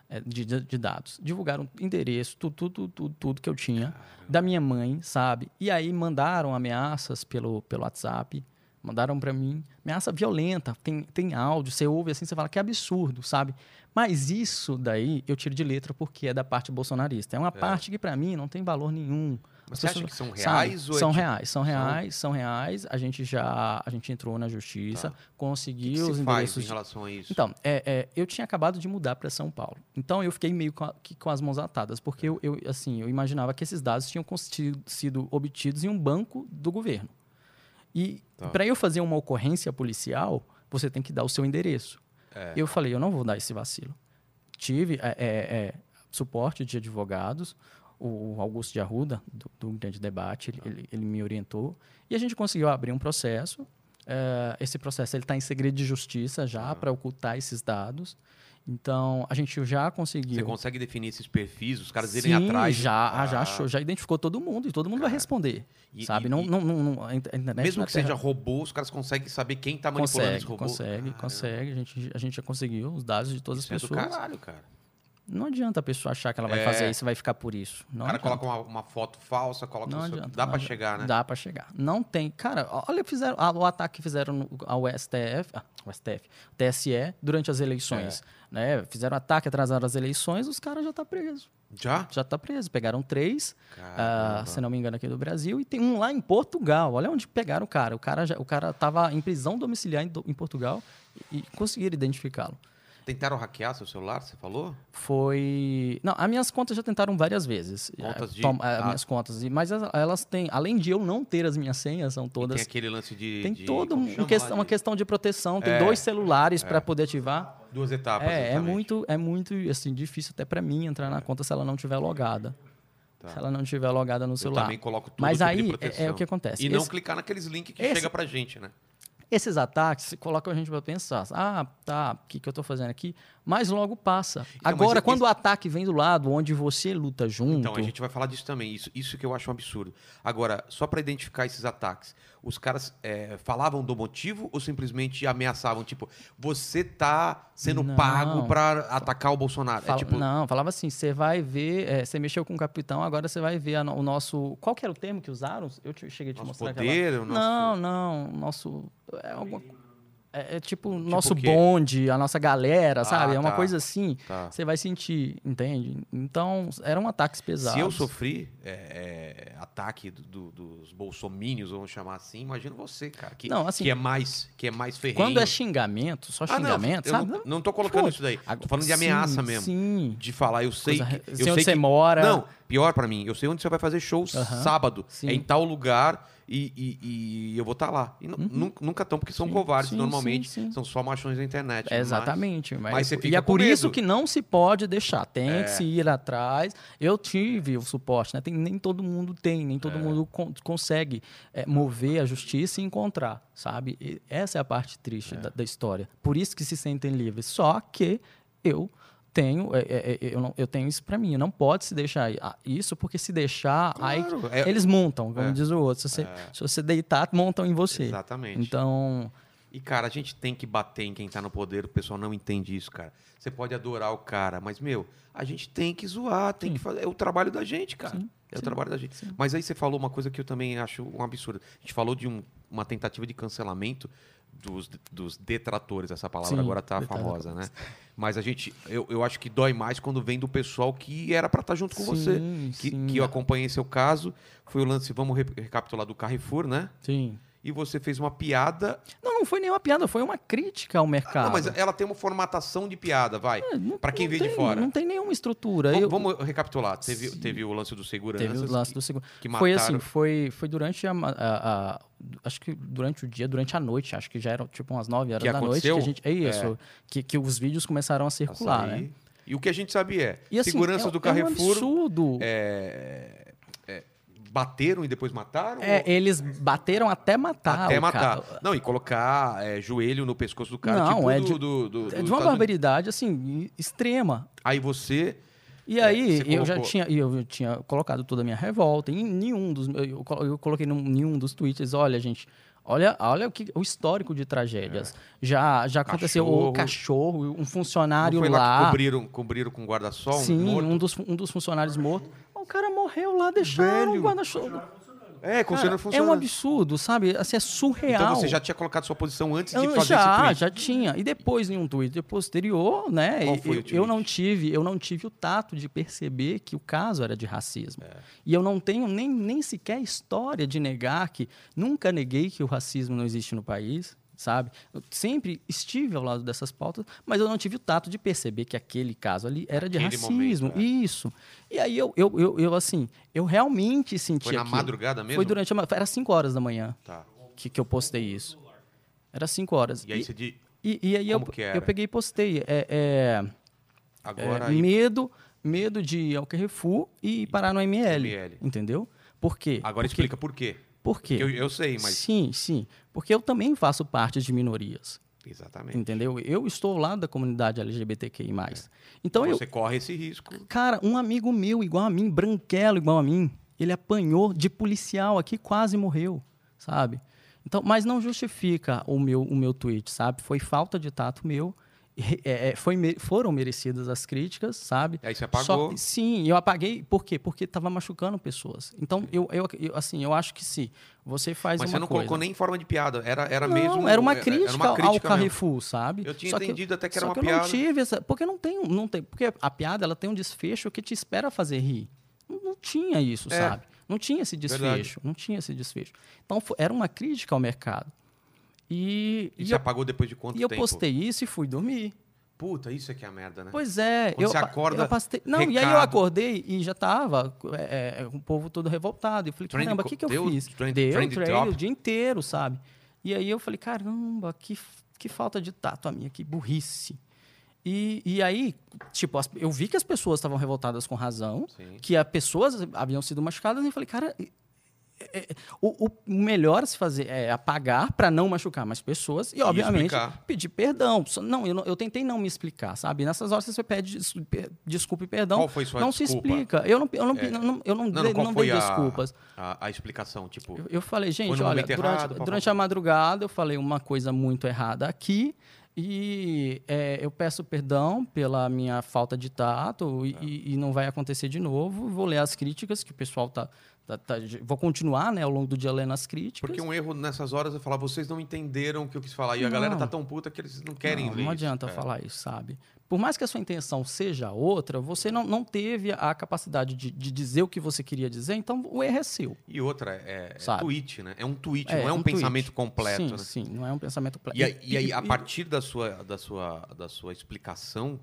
Speaker 2: É, de, de- dados. Divulgaram endereço, tudo, tudo, tudo, tudo que eu tinha, da minha mãe, sabe? E aí mandaram ameaças pelo, pelo WhatsApp, Mandaram para mim, ameaça violenta, tem, tem áudio, você ouve assim, você fala que absurdo, sabe? Mas isso daí eu tiro de letra porque é da parte bolsonarista. É uma é. parte que para mim não tem valor nenhum.
Speaker 1: Mas você acha que são reais
Speaker 2: sabe, é São é reais, são reais, são reais. A gente já a gente entrou na justiça, tá. conseguiu
Speaker 1: que
Speaker 2: que os
Speaker 1: endereços. em relação a isso?
Speaker 2: Então, é, é eu tinha acabado de mudar para São Paulo. Então eu fiquei meio com, a, com as mãos atadas, porque eu, eu, assim, eu imaginava que esses dados tinham sido obtidos em um banco do governo. E tá. para eu fazer uma ocorrência policial, você tem que dar o seu endereço. É. Eu falei, eu não vou dar esse vacilo. Tive é, é, é suporte de advogados, o Augusto de Arruda, do, do Grande Debate, ele, ele, ele, me orientou. E a gente conseguiu abrir um processo. Uh, esse processo está em segredo de justiça já, uhum. para ocultar esses dados. Então, a gente já conseguiu. Você
Speaker 1: consegue definir esses perfis, os caras irem atrás?
Speaker 2: Já, ah. já achou, já identificou todo mundo e todo mundo Cara. vai responder. E, sabe? E, não, não, não, a internet
Speaker 1: mesmo que terra... seja robô, os caras conseguem saber quem está manipulando
Speaker 2: consegue,
Speaker 1: esse robô.
Speaker 2: Consegue, consegue. A gente, a gente já conseguiu os dados de todas
Speaker 1: Isso
Speaker 2: as pessoas.
Speaker 1: É do caralho, cara.
Speaker 2: Não adianta a pessoa achar que ela vai é... fazer isso e vai ficar por isso. Não
Speaker 1: o cara
Speaker 2: adianta.
Speaker 1: coloca uma, uma, foto falsa, coloca não adianta, Dá para chegar, né?
Speaker 2: Dá para chegar. Não tem. Cara, olha fizeram, o ataque que fizeram ao STF, ah, o STF, TSE, durante as eleições. É. Né? Fizeram ataque, atrasaram as eleições, os caras já estão tá presos.
Speaker 1: Já?
Speaker 2: Já está preso. Pegaram três, uh, se não me engano, aqui do Brasil, e tem um lá em Portugal. Olha onde pegaram o cara. O cara, já, o cara tava em prisão domiciliar em, em Portugal e, e conseguiram identificá-lo.
Speaker 1: Tentaram hackear seu celular, você falou?
Speaker 2: Foi. Não, as minhas contas já tentaram várias vezes.
Speaker 1: Contas de.
Speaker 2: Tom, ah. minhas contas. Mas elas têm. Além de eu não ter as minhas senhas, são todas.
Speaker 1: E tem aquele lance de.
Speaker 2: Tem
Speaker 1: de,
Speaker 2: toda um, uma questão de proteção. Tem é, dois celulares é. para poder ativar.
Speaker 1: Duas etapas.
Speaker 2: É, é muito, é muito assim, difícil até para mim entrar na conta se ela não estiver logada. Tá. Se ela não estiver logada no celular. Eu
Speaker 1: também coloco tudo
Speaker 2: Mas aí é, é, o que acontece.
Speaker 1: E Esse... não clicar naqueles links que Esse... chega pra gente, né?
Speaker 2: Esses ataques colocam a gente para pensar, ah, tá, o que, que eu estou fazendo aqui? Mas logo passa. Então, Agora, quando esse... o ataque vem do lado, onde você luta junto...
Speaker 1: Então, a gente vai falar disso também, isso, isso que eu acho um absurdo. Agora, só para identificar esses ataques, os caras é, falavam do motivo ou simplesmente ameaçavam? Tipo, você tá sendo não. pago para atacar o Bolsonaro?
Speaker 2: Fala,
Speaker 1: é, tipo...
Speaker 2: Não, falava assim, você vai ver, é, você mexeu com o capitão, agora você vai ver a, o nosso... Qual que era o termo que usaram? Eu te, cheguei a te
Speaker 1: nosso
Speaker 2: mostrar.
Speaker 1: Poder,
Speaker 2: aquela...
Speaker 1: nosso...
Speaker 2: Não, não, nosso... É alguma é, é tipo, tipo nosso bonde, a nossa galera, ah, sabe? É uma tá. coisa assim, tá. você vai sentir, entende? Então, eram ataques pesados.
Speaker 1: Se eu sofri é, é, ataque do, do, dos bolsomínios, vamos chamar assim, imagina você, cara, que, não, assim, que é mais que é mais ferrenho.
Speaker 2: Quando é xingamento, só xingamento,
Speaker 1: ah, não,
Speaker 2: sabe?
Speaker 1: Não, não tô colocando Pô, isso daí. Tô falando de ameaça
Speaker 2: sim,
Speaker 1: mesmo.
Speaker 2: Sim.
Speaker 1: De falar, eu sei
Speaker 2: Coisa,
Speaker 1: que... Eu sei
Speaker 2: onde
Speaker 1: que,
Speaker 2: você mora.
Speaker 1: Não, pior para mim, eu sei onde você vai fazer show uh -huh. sábado. Sim. É em tal lugar e, e, e eu vou estar tá lá. E uhum. nunca estão, porque são sim, covardes sim, normalmente, sim, são só machões da internet.
Speaker 2: É exatamente. Mas,
Speaker 1: mas
Speaker 2: e é por medo. isso que não se pode deixar, tem é. que se ir atrás. Eu tive o suporte, né? Tem, nem todo mundo tem, nem todo é. mundo con consegue é, mover a justiça e encontrar, sabe? E essa é a parte triste é. da, da história. Por isso que se sentem livres. Só que eu tenho, é, é, é, eu, não, eu tenho isso para mim. Não pode se deixar isso, porque se deixar, claro, aí é, eles montam, como é, diz o outro. Se você, é. se você deitar, montam em você.
Speaker 1: Exatamente.
Speaker 2: Então.
Speaker 1: E, cara, a gente tem que bater em quem tá no poder, o pessoal não entende isso, cara. Você pode adorar o cara, mas, meu, a gente tem que zoar, tem Sim. que fazer. É o trabalho da gente, cara. Sim. É Sim. o trabalho da gente. Mas aí você falou uma coisa que eu também acho um absurdo. A gente falou de um, uma tentativa de cancelamento dos, dos detratores, essa palavra Sim, agora tá famosa, né? Mas a gente, eu, eu acho que dói mais quando vem do pessoal que era para estar tá junto com sim, você. Que, que eu acompanhei seu caso. Foi o lance, vamos recapitular do Carrefour, né?
Speaker 2: Sim
Speaker 1: e você fez uma piada.
Speaker 2: Não, não foi nenhuma piada, foi uma crítica ao mercado. Não,
Speaker 1: mas ela tem uma formatação de piada, vai. É, para quem vê
Speaker 2: tem,
Speaker 1: de fora.
Speaker 2: Não tem nenhuma estrutura.
Speaker 1: Vamos, Eu... vamos recapitular. Teve, teve o lance do segurança.
Speaker 2: Teve o lance do segurança. Que mataram... Foi assim, foi, foi durante a, a, a, Acho que durante o dia, durante a noite, acho que já eram tipo umas 9 horas
Speaker 1: que
Speaker 2: da
Speaker 1: aconteceu?
Speaker 2: noite que a gente. É isso. É. Que, que os vídeos começaram a circular, a né?
Speaker 1: E o que a gente sabia é,
Speaker 2: e, assim,
Speaker 1: segurança
Speaker 2: é,
Speaker 1: do Carrefour. É um
Speaker 2: absurdo.
Speaker 1: É, bateram e depois mataram?
Speaker 2: É, ou... eles bateram até matar.
Speaker 1: Até matar. Cara. Não, e colocar é, joelho no pescoço do cara.
Speaker 2: Não,
Speaker 1: tipo
Speaker 2: é
Speaker 1: do,
Speaker 2: de,
Speaker 1: do, do,
Speaker 2: é de uma barbaridade, assim, extrema.
Speaker 1: Aí você.
Speaker 2: E aí, é, eu já tinha, eu tinha colocado toda a minha revolta em nenhum dos. Eu, eu coloquei em nenhum dos tweets, olha, gente. Olha, olha o, que, o histórico de tragédias. É. Já, já aconteceu cachorro. o cachorro, um funcionário lá. lá.
Speaker 1: cobriram, cobriram com guarda-sol?
Speaker 2: Sim, um, um, dos, um dos funcionários mortos. O cara morreu lá, deixaram o guarda-chuva.
Speaker 1: É,
Speaker 2: Cara, é um absurdo, sabe? Assim, é surreal.
Speaker 1: Então você já tinha colocado sua posição antes de
Speaker 2: Eu-
Speaker 1: fazer
Speaker 2: já,
Speaker 1: esse tweet?
Speaker 2: já tinha. E depois, em um Twitter posterior, né?
Speaker 1: Qual foi o
Speaker 2: eu,
Speaker 1: tweet?
Speaker 2: eu não tive, eu não tive o tato de perceber que o caso era de racismo.
Speaker 1: É.
Speaker 2: E eu não tenho nem, nem sequer história de negar que nunca neguei que o racismo não existe no país. Sabe? Eu sempre estive ao lado dessas pautas, mas eu não tive o tato de perceber que aquele caso ali era de
Speaker 1: Aquele
Speaker 2: racismo.
Speaker 1: momento, é.
Speaker 2: Isso. E aí eu, eu, eu, eu, assim, eu realmente senti
Speaker 1: Foi na
Speaker 2: aquilo.
Speaker 1: madrugada mesmo?
Speaker 2: Foi durante a Era 5 horas da manhã
Speaker 1: Tá.
Speaker 2: que, que eu postei isso. Era 5 horas.
Speaker 1: E aí você diz,
Speaker 2: E, e aí eu,
Speaker 1: Como era?
Speaker 2: eu peguei e postei. É, é,
Speaker 1: agora
Speaker 2: é,
Speaker 1: aí,
Speaker 2: medo, medo de ir ao Carrefour e parar no ML.
Speaker 1: ML.
Speaker 2: Entendeu? Por quê?
Speaker 1: agora
Speaker 2: Porque-
Speaker 1: explica por quê.
Speaker 2: Por quê?
Speaker 1: Eu, eu sei, mas...
Speaker 2: Sim, sim. Porque eu também faço parte de minorias.
Speaker 1: Exatamente.
Speaker 2: Entendeu? Eu estou ao lado da comunidade LGBTQI. Então eu.
Speaker 1: Você corre esse risco.
Speaker 2: Cara, um amigo meu, igual a mim, branquelo igual a mim, ele apanhou de policial aqui, quase morreu, sabe? Então, mas não justifica o meu, o meu tweet, sabe? Foi falta de tato meu. É, é, foi, foram merecidas as críticas, sabe?
Speaker 1: Aí você apagou.
Speaker 2: Só- sim, eu apaguei. Por quê? Porque estava machucando pessoas. Então, eu, eu, eu, assim, eu acho que se você faz
Speaker 1: Mas
Speaker 2: uma
Speaker 1: você não
Speaker 2: coisa...
Speaker 1: colocou nem em forma de piada. Era, era
Speaker 2: Não,
Speaker 1: mesmo...
Speaker 2: era uma
Speaker 1: era
Speaker 2: crítica,
Speaker 1: uma
Speaker 2: ao
Speaker 1: crítica mesmo.
Speaker 2: Carrefour, sabe?
Speaker 1: Eu tinha
Speaker 2: Só que
Speaker 1: entendido até que era uma
Speaker 2: que eu
Speaker 1: piada.
Speaker 2: não tive essa, porque não tem, não tem, porque a piada ela tem um desfecho que te espera fazer rir. Não, não tinha isso,
Speaker 1: É.
Speaker 2: sabe? Não tinha esse desfecho,
Speaker 1: Verdade.
Speaker 2: não tinha esse desfecho. Então era uma crítica ao mercado. E,
Speaker 1: E
Speaker 2: e
Speaker 1: você
Speaker 2: eu,
Speaker 1: apagou depois de quanto
Speaker 2: e eu
Speaker 1: tempo?
Speaker 2: postei isso e fui dormir.
Speaker 1: Puta, isso é que é a merda, né?
Speaker 2: Pois é,
Speaker 1: Quando
Speaker 2: eu,
Speaker 1: você acorda,
Speaker 2: eu pastei- Não, e aí eu
Speaker 1: recado.
Speaker 2: acordei e já tava é, é, o povo todo revoltado. Eu falei,
Speaker 1: Trend
Speaker 2: caramba, o que, que eu
Speaker 1: deu
Speaker 2: fiz?
Speaker 1: trend-
Speaker 2: Deu
Speaker 1: trend
Speaker 2: trade
Speaker 1: top?
Speaker 2: o dia inteiro, sabe? E aí eu falei, caramba, que, que falta de tato a minha, que burrice. E, e aí, tipo, as- eu vi que as pessoas estavam revoltadas com razão,
Speaker 1: Sim.
Speaker 2: que as pessoas haviam sido machucadas, e eu falei, cara, é- é- o, o melhor a se fazer é apagar para não machucar mais pessoas e, obviamente,
Speaker 1: explicar.
Speaker 2: pedir perdão. Não eu, não, eu tentei não me explicar, sabe? Nessas horas você pede des- desculpa e perdão.
Speaker 1: Qual foi sua
Speaker 2: não
Speaker 1: desculpa?
Speaker 2: se explica. Eu não, eu não,
Speaker 1: É.
Speaker 2: eu não, eu não, dei,
Speaker 1: qual
Speaker 2: não
Speaker 1: foi
Speaker 2: dei
Speaker 1: a,
Speaker 2: desculpas.
Speaker 1: a, a explicação? Tipo,
Speaker 2: Eu, eu falei, gente, olha, durante,
Speaker 1: errado,
Speaker 2: durante a madrugada eu falei uma coisa muito errada aqui e é, eu peço perdão pela minha falta de tato e, e- e não vai acontecer de novo. Vou ler as críticas que o pessoal tá, tá- tá- vou continuar, né, ao longo do dia lendo as críticas.
Speaker 1: porque um erro nessas horas é falar, vocês não entenderam o que eu quis falar. E a galera
Speaker 2: Não.
Speaker 1: tá tão puta que eles não querem
Speaker 2: não,
Speaker 1: ler
Speaker 2: não adianta
Speaker 1: É.
Speaker 2: falar isso, sabe? Por mais que a sua intenção seja outra, você não, não teve a capacidade de, de dizer o que você queria dizer, então o erro é seu.
Speaker 1: E outra, é, é tweet, né? É um tweet,
Speaker 2: É,
Speaker 1: não é um,
Speaker 2: um tweet.
Speaker 1: pensamento completo,
Speaker 2: sim,
Speaker 1: né?
Speaker 2: sim, não é um pensamento completo.
Speaker 1: E, aí- e aí, a partir da sua, da, sua, da sua explicação,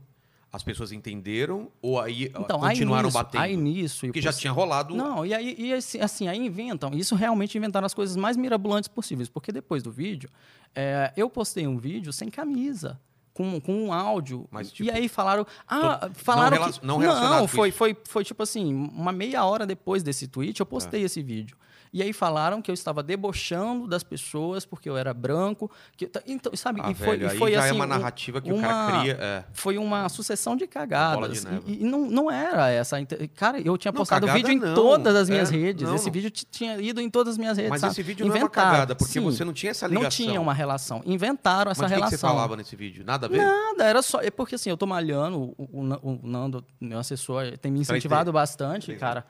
Speaker 1: as pessoas entenderam ou aí
Speaker 2: então,
Speaker 1: continuaram
Speaker 2: aí nisso,
Speaker 1: batendo?
Speaker 2: Aí nisso,
Speaker 1: Porque já tinha rolado.
Speaker 2: Não, e aí, e assim, aí inventam. Isso realmente inventaram as coisas mais mirabolantes possíveis. Porque depois do vídeo, é, eu postei um vídeo sem camisa. Com, com um áudio.
Speaker 1: Mas,
Speaker 2: e
Speaker 1: tipo,
Speaker 2: aí falaram. Ah, falaram
Speaker 1: rela-
Speaker 2: que.
Speaker 1: não com
Speaker 2: foi,
Speaker 1: isso.
Speaker 2: foi, foi tipo assim, uma meia hora depois desse tweet, eu postei
Speaker 1: É.
Speaker 2: esse vídeo. E aí falaram que eu estava debochando das pessoas porque eu era branco. Que, então, sabe?
Speaker 1: Ah,
Speaker 2: e foi,
Speaker 1: velho,
Speaker 2: e
Speaker 1: aí
Speaker 2: foi
Speaker 1: já
Speaker 2: assim.
Speaker 1: é uma
Speaker 2: um-
Speaker 1: narrativa que o
Speaker 2: uma-
Speaker 1: cara cria. É.
Speaker 2: foi uma sucessão de cagadas.
Speaker 1: de
Speaker 2: e e não, não era essa. Cara, eu tinha
Speaker 1: Não,
Speaker 2: postado
Speaker 1: cagada
Speaker 2: vídeo em
Speaker 1: não.
Speaker 2: todas as minhas
Speaker 1: É,
Speaker 2: redes.
Speaker 1: não.
Speaker 2: Esse vídeo tinha ido em todas as minhas redes.
Speaker 1: Mas
Speaker 2: sabe?
Speaker 1: esse vídeo não é uma cagada, porque
Speaker 2: Sim,
Speaker 1: você não tinha essa ligação.
Speaker 2: Não tinha uma relação. Inventaram essa
Speaker 1: Mas o que, que
Speaker 2: relação.
Speaker 1: você falava nesse vídeo? Nada a ver?
Speaker 2: Nada, era só. É porque assim, eu tô malhando, o, o, o Nando, meu assessor, tem me incentivado bastante,
Speaker 1: 3D.
Speaker 2: cara.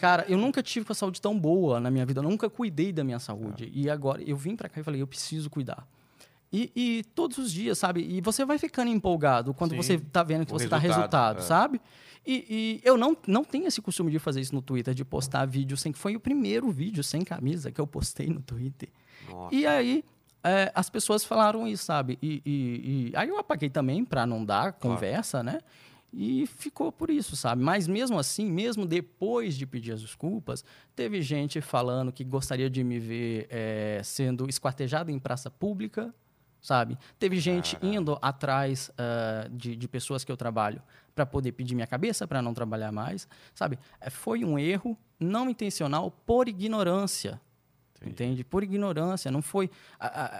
Speaker 2: Cara, eu nunca tive com a saúde tão boa na minha vida, eu nunca cuidei da minha saúde.
Speaker 1: Ah.
Speaker 2: E agora eu vim pra cá e falei, eu preciso cuidar. E, e todos os dias, sabe? E você vai ficando empolgado quando
Speaker 1: Sim,
Speaker 2: você tá vendo que você tá
Speaker 1: resultado,
Speaker 2: resultado,
Speaker 1: é.
Speaker 2: sabe? E, e eu não, não tenho esse costume de fazer isso no Twitter, de postar vídeo sem. Foi o primeiro vídeo sem camisa que eu postei no Twitter.
Speaker 1: Nossa.
Speaker 2: E aí, é, as pessoas falaram isso, sabe? E, e- e- aí eu apaguei também para não dar conversa, né? E ficou por isso, sabe? Mas mesmo assim, mesmo depois de pedir as desculpas, teve gente falando que gostaria de me ver é, sendo esquartejado em praça pública, sabe? Teve gente indo atrás ah, de, de pessoas que eu trabalho para poder pedir minha cabeça para não trabalhar mais, sabe? É, foi um erro não intencional por ignorância. Entende? Por ignorância, não foi.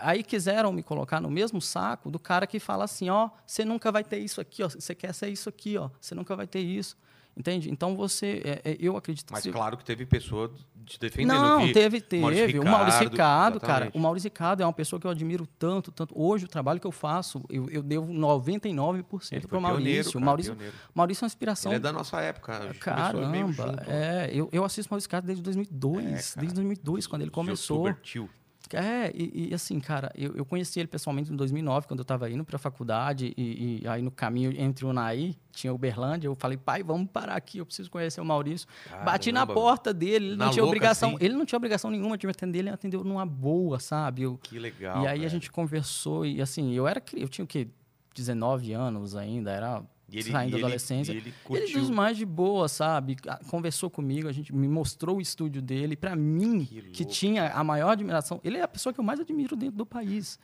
Speaker 2: Aí quiseram me colocar no mesmo saco do cara que fala assim: ó, você nunca vai ter isso aqui, ó, você quer ser isso aqui, ó, você nunca vai ter isso. Entende? Então você. é, é, eu acredito que.
Speaker 1: Mas claro que teve pessoa te defendendo.
Speaker 2: Não,
Speaker 1: eu vi
Speaker 2: teve, teve.
Speaker 1: Maurício
Speaker 2: o Maurício
Speaker 1: Ricardo,
Speaker 2: cara. O Maurício Ricardo é uma pessoa que eu admiro tanto, tanto. Hoje, o trabalho que eu faço, eu, eu devo 99%
Speaker 1: Ele
Speaker 2: para o Maurício.
Speaker 1: cara,
Speaker 2: Maurício,
Speaker 1: pioneiro.
Speaker 2: Maurício é uma inspiração.
Speaker 1: Ele é da nossa época.
Speaker 2: Caramba,
Speaker 1: junto.
Speaker 2: é, eu, eu assisto Maurício Ricardo desde 2002,
Speaker 1: É,
Speaker 2: desde 2002, quando ele começou.
Speaker 1: tio.
Speaker 2: É, e, e assim, cara, eu, eu conheci ele pessoalmente em 2009, quando eu estava indo para a faculdade, e, e aí no caminho entre o Naí, tinha Uberlândia, eu falei, pai, vamos parar aqui, eu preciso conhecer o Maurício. Bati na
Speaker 1: Caramba,
Speaker 2: porta dele, ele
Speaker 1: Na
Speaker 2: não tinha
Speaker 1: louca,
Speaker 2: obrigação,
Speaker 1: assim?
Speaker 2: ele não tinha obrigação nenhuma de me atender, ele atendeu numa boa, sabe? Eu-
Speaker 1: Que legal.
Speaker 2: e aí a gente conversou, e assim, eu era, eu tinha o quê? 19 anos ainda, era
Speaker 1: E ele-
Speaker 2: saindo da
Speaker 1: ele-
Speaker 2: adolescência.
Speaker 1: e ele
Speaker 2: Ele
Speaker 1: curtiu.
Speaker 2: dos mais de boa, sabe? Ah, Conversou comigo, a gente me mostrou o estúdio dele. Pra mim,
Speaker 1: Que
Speaker 2: que, tinha a maior admiração, ele é a pessoa que eu mais admiro dentro do país.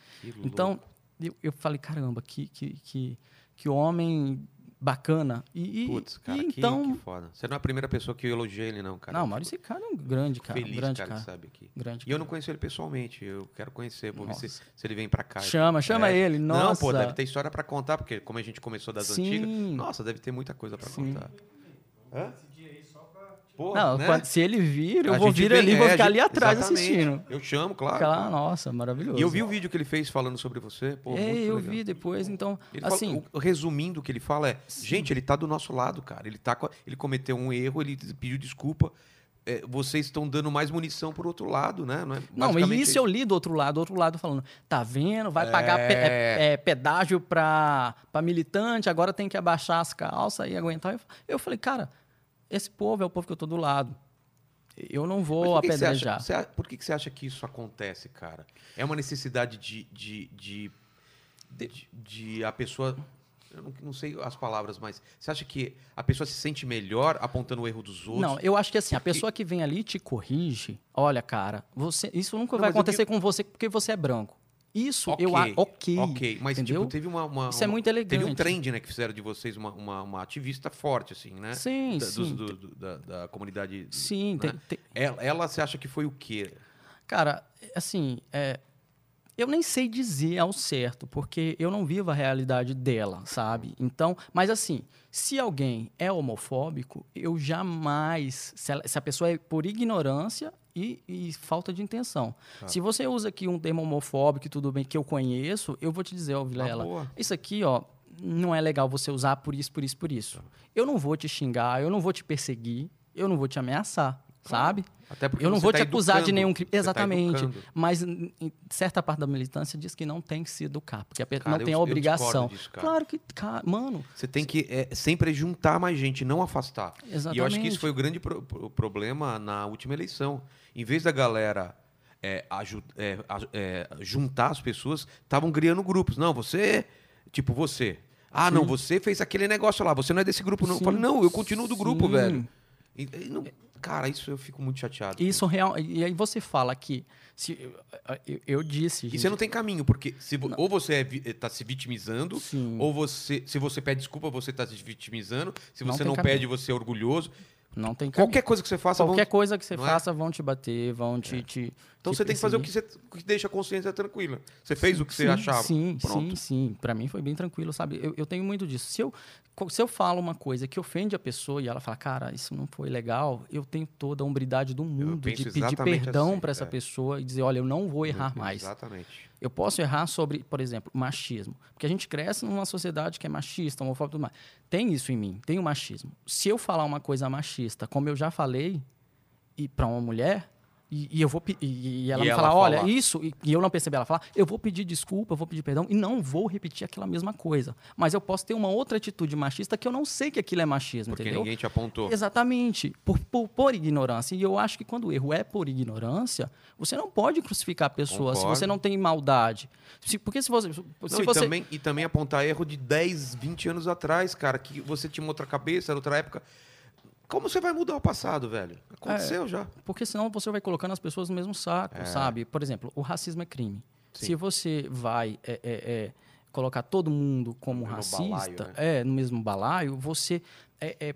Speaker 2: Então, eu, eu falei, caramba, que, que, que, que homem bacana. E,
Speaker 1: Putz, cara,
Speaker 2: e
Speaker 1: que,
Speaker 2: então.
Speaker 1: que foda. Você não é a primeira pessoa que eu elogiei ele, não, cara.
Speaker 2: não, Maurício Ricardo é um grande cara.
Speaker 1: feliz,
Speaker 2: grande
Speaker 1: cara,
Speaker 2: cara.
Speaker 1: que sabe aqui.
Speaker 2: Grande
Speaker 1: E eu
Speaker 2: cara.
Speaker 1: não conheço ele pessoalmente, eu quero conhecer, vou ver se, se ele vem pra cá.
Speaker 2: Chama, chama
Speaker 1: É.
Speaker 2: ele. Nossa.
Speaker 1: Não, pô, deve ter história pra contar, porque como a gente começou das
Speaker 2: Sim.
Speaker 1: antigas, nossa, deve ter muita coisa pra
Speaker 2: Sim.
Speaker 1: contar. Hã? Pô,
Speaker 2: Não,
Speaker 1: né?
Speaker 2: quando- se ele vir, eu
Speaker 1: A
Speaker 2: vou vir
Speaker 1: vem-
Speaker 2: ali e vou
Speaker 1: é,
Speaker 2: ficar ali atrás
Speaker 1: exatamente.
Speaker 2: assistindo.
Speaker 1: Eu chamo, claro.
Speaker 2: Ficar lá,
Speaker 1: claro.
Speaker 2: nossa, maravilhoso.
Speaker 1: E eu vi o vídeo que ele fez falando sobre você. Pô,
Speaker 2: É, eu
Speaker 1: legal.
Speaker 2: vi depois, então,
Speaker 1: Ele fala-
Speaker 2: assim,
Speaker 1: o- resumindo o que ele fala é, gente, ele tá do nosso lado, cara. Ele tá, ele cometeu um erro, ele pediu desculpa. É, vocês estão dando mais munição pro outro lado, né? Não, é
Speaker 2: Não, e isso eu li do outro lado, do outro lado falando, tá vendo? Vai pagar pe-
Speaker 1: É.
Speaker 2: é, é, pedágio pra, pra militante, agora tem que abaixar as calças e aguentar. Eu, eu falei, cara, esse povo é o povo que eu tô do lado. Eu não vou
Speaker 1: que que você
Speaker 2: apedrejar.
Speaker 1: acha- você a- por que, que você acha que isso acontece, cara? É uma necessidade de, de, de, de, de a pessoa. Eu não, não sei as palavras, mas você acha que a pessoa se sente melhor apontando o erro dos outros?
Speaker 2: Não, eu acho que assim, a pessoa que vem ali te corrige, olha, cara, você, isso nunca
Speaker 1: Não,
Speaker 2: vai acontecer com você porque você é branco. Isso
Speaker 1: Ok,
Speaker 2: eu acho. Ok.
Speaker 1: Ok, mas
Speaker 2: entendeu?
Speaker 1: tipo, teve uma, uma-
Speaker 2: Isso é muito
Speaker 1: Teve um
Speaker 2: elegante.
Speaker 1: trend, né, que fizeram de vocês uma, uma, uma ativista forte, assim, né?
Speaker 2: Sim,
Speaker 1: da,
Speaker 2: sim.
Speaker 1: do- do- da, da comunidade.
Speaker 2: Sim,
Speaker 1: né?
Speaker 2: tem- tem-
Speaker 1: Ela, ela, você acha que foi o quê?
Speaker 2: Cara, assim, é, eu nem sei dizer ao certo, porque eu não vivo a realidade dela, sabe? Então, mas assim, se alguém é homofóbico, eu jamais. Se, ela- se a pessoa é por ignorância e, e falta de intenção.
Speaker 1: Tá.
Speaker 2: Se você usa aqui um termo homofóbico tudo bem que eu conheço, eu vou te dizer, ó,
Speaker 1: Uma
Speaker 2: Vilela,
Speaker 1: boa.
Speaker 2: isso aqui, ó, não é legal você usar por isso, por isso, por isso.
Speaker 1: Tá.
Speaker 2: Eu não vou te xingar, eu não vou te perseguir, eu não vou te ameaçar, sabe?
Speaker 1: Até porque
Speaker 2: Eu não vou
Speaker 1: tá
Speaker 2: te acusar de
Speaker 1: educando,
Speaker 2: nenhum crime.
Speaker 1: tá
Speaker 2: Exatamente.
Speaker 1: educando.
Speaker 2: Mas em certa parte da militância diz que não tem que se educar, porque a
Speaker 1: Cara,
Speaker 2: não
Speaker 1: eu-
Speaker 2: tem a
Speaker 1: eu
Speaker 2: obrigação.
Speaker 1: discordo disso,
Speaker 2: claro que, cara, mano,
Speaker 1: Você tem que é, sempre juntar mais gente, não afastar.
Speaker 2: exatamente.
Speaker 1: E eu acho que isso foi o grande pro- pro- problema na última eleição. Em vez da galera é, é, é, juntar as pessoas, estavam criando grupos. Não, você. Tipo, você. Ah, não,
Speaker 2: Sim.
Speaker 1: você fez aquele negócio lá, você não é desse grupo, não. Eu falei, não, eu continuo do grupo,
Speaker 2: sim.
Speaker 1: velho. E- e não- cara, isso eu fico muito chateado.
Speaker 2: Isso real. E aí você fala que. Se, eu, eu disse.
Speaker 1: E você não tem caminho, porque se, ou você está se vitimizando,
Speaker 2: Sim.
Speaker 1: ou você, se você pede desculpa, você está se vitimizando. Se
Speaker 2: Não
Speaker 1: você não
Speaker 2: caminho.
Speaker 1: pede, você é orgulhoso.
Speaker 2: Não tem caminho.
Speaker 1: Qualquer coisa que você faça,
Speaker 2: Qualquer
Speaker 1: vão-
Speaker 2: coisa que você
Speaker 1: não é?
Speaker 2: faça, vão te bater, vão te. te
Speaker 1: Então
Speaker 2: te
Speaker 1: você tem que fazer o que,
Speaker 2: perseguir.
Speaker 1: você, que deixa a consciência tranquila. Você fez o que você
Speaker 2: Sim,
Speaker 1: achava.
Speaker 2: Sim,
Speaker 1: Pronto.
Speaker 2: sim, sim. Pra mim foi bem tranquilo, sabe? Eu, eu tenho muito disso. Se eu, se eu falo uma coisa que ofende a pessoa e ela fala, cara, isso não foi legal, eu tenho toda a hombridade do mundo de pedir perdão
Speaker 1: assim,
Speaker 2: pra essa
Speaker 1: é.
Speaker 2: pessoa e dizer, olha, eu não vou errar mais.
Speaker 1: Exatamente.
Speaker 2: Eu posso errar sobre, por exemplo, machismo. Porque a gente cresce numa sociedade que é machista, homofóbica e tudo mais. Tem isso em mim, tem o machismo. Se eu falar uma coisa machista, como eu já falei, e para uma mulher, e, e eu vou e, e ela
Speaker 1: E
Speaker 2: me
Speaker 1: ela
Speaker 2: falar, olha, isso, e, eu não perceber ela falar, eu vou pedir desculpa, eu vou pedir perdão, e não vou repetir aquela mesma coisa. Mas eu posso ter uma outra atitude machista que eu não sei que aquilo é machismo,
Speaker 1: Porque
Speaker 2: entendeu?
Speaker 1: ninguém te apontou.
Speaker 2: Exatamente, por, por, por ignorância. E eu acho que quando o erro é por ignorância, você não pode crucificar a pessoa se
Speaker 1: Concordo.
Speaker 2: você não tem maldade. Se- porque se você.
Speaker 1: Não,
Speaker 2: Se
Speaker 1: e,
Speaker 2: você
Speaker 1: também, e também apontar erro de 10, 20 anos atrás, cara, que você tinha outra cabeça, era outra época. Como você vai mudar o passado, velho? Aconteceu
Speaker 2: É.
Speaker 1: já.
Speaker 2: porque senão você vai colocando as pessoas no mesmo saco,
Speaker 1: É.
Speaker 2: sabe? Por exemplo, o racismo é crime.
Speaker 1: Sim.
Speaker 2: Se você vai é, é, é, colocar todo mundo como
Speaker 1: No
Speaker 2: racista,
Speaker 1: balaio, né?
Speaker 2: é, no mesmo balaio, você é,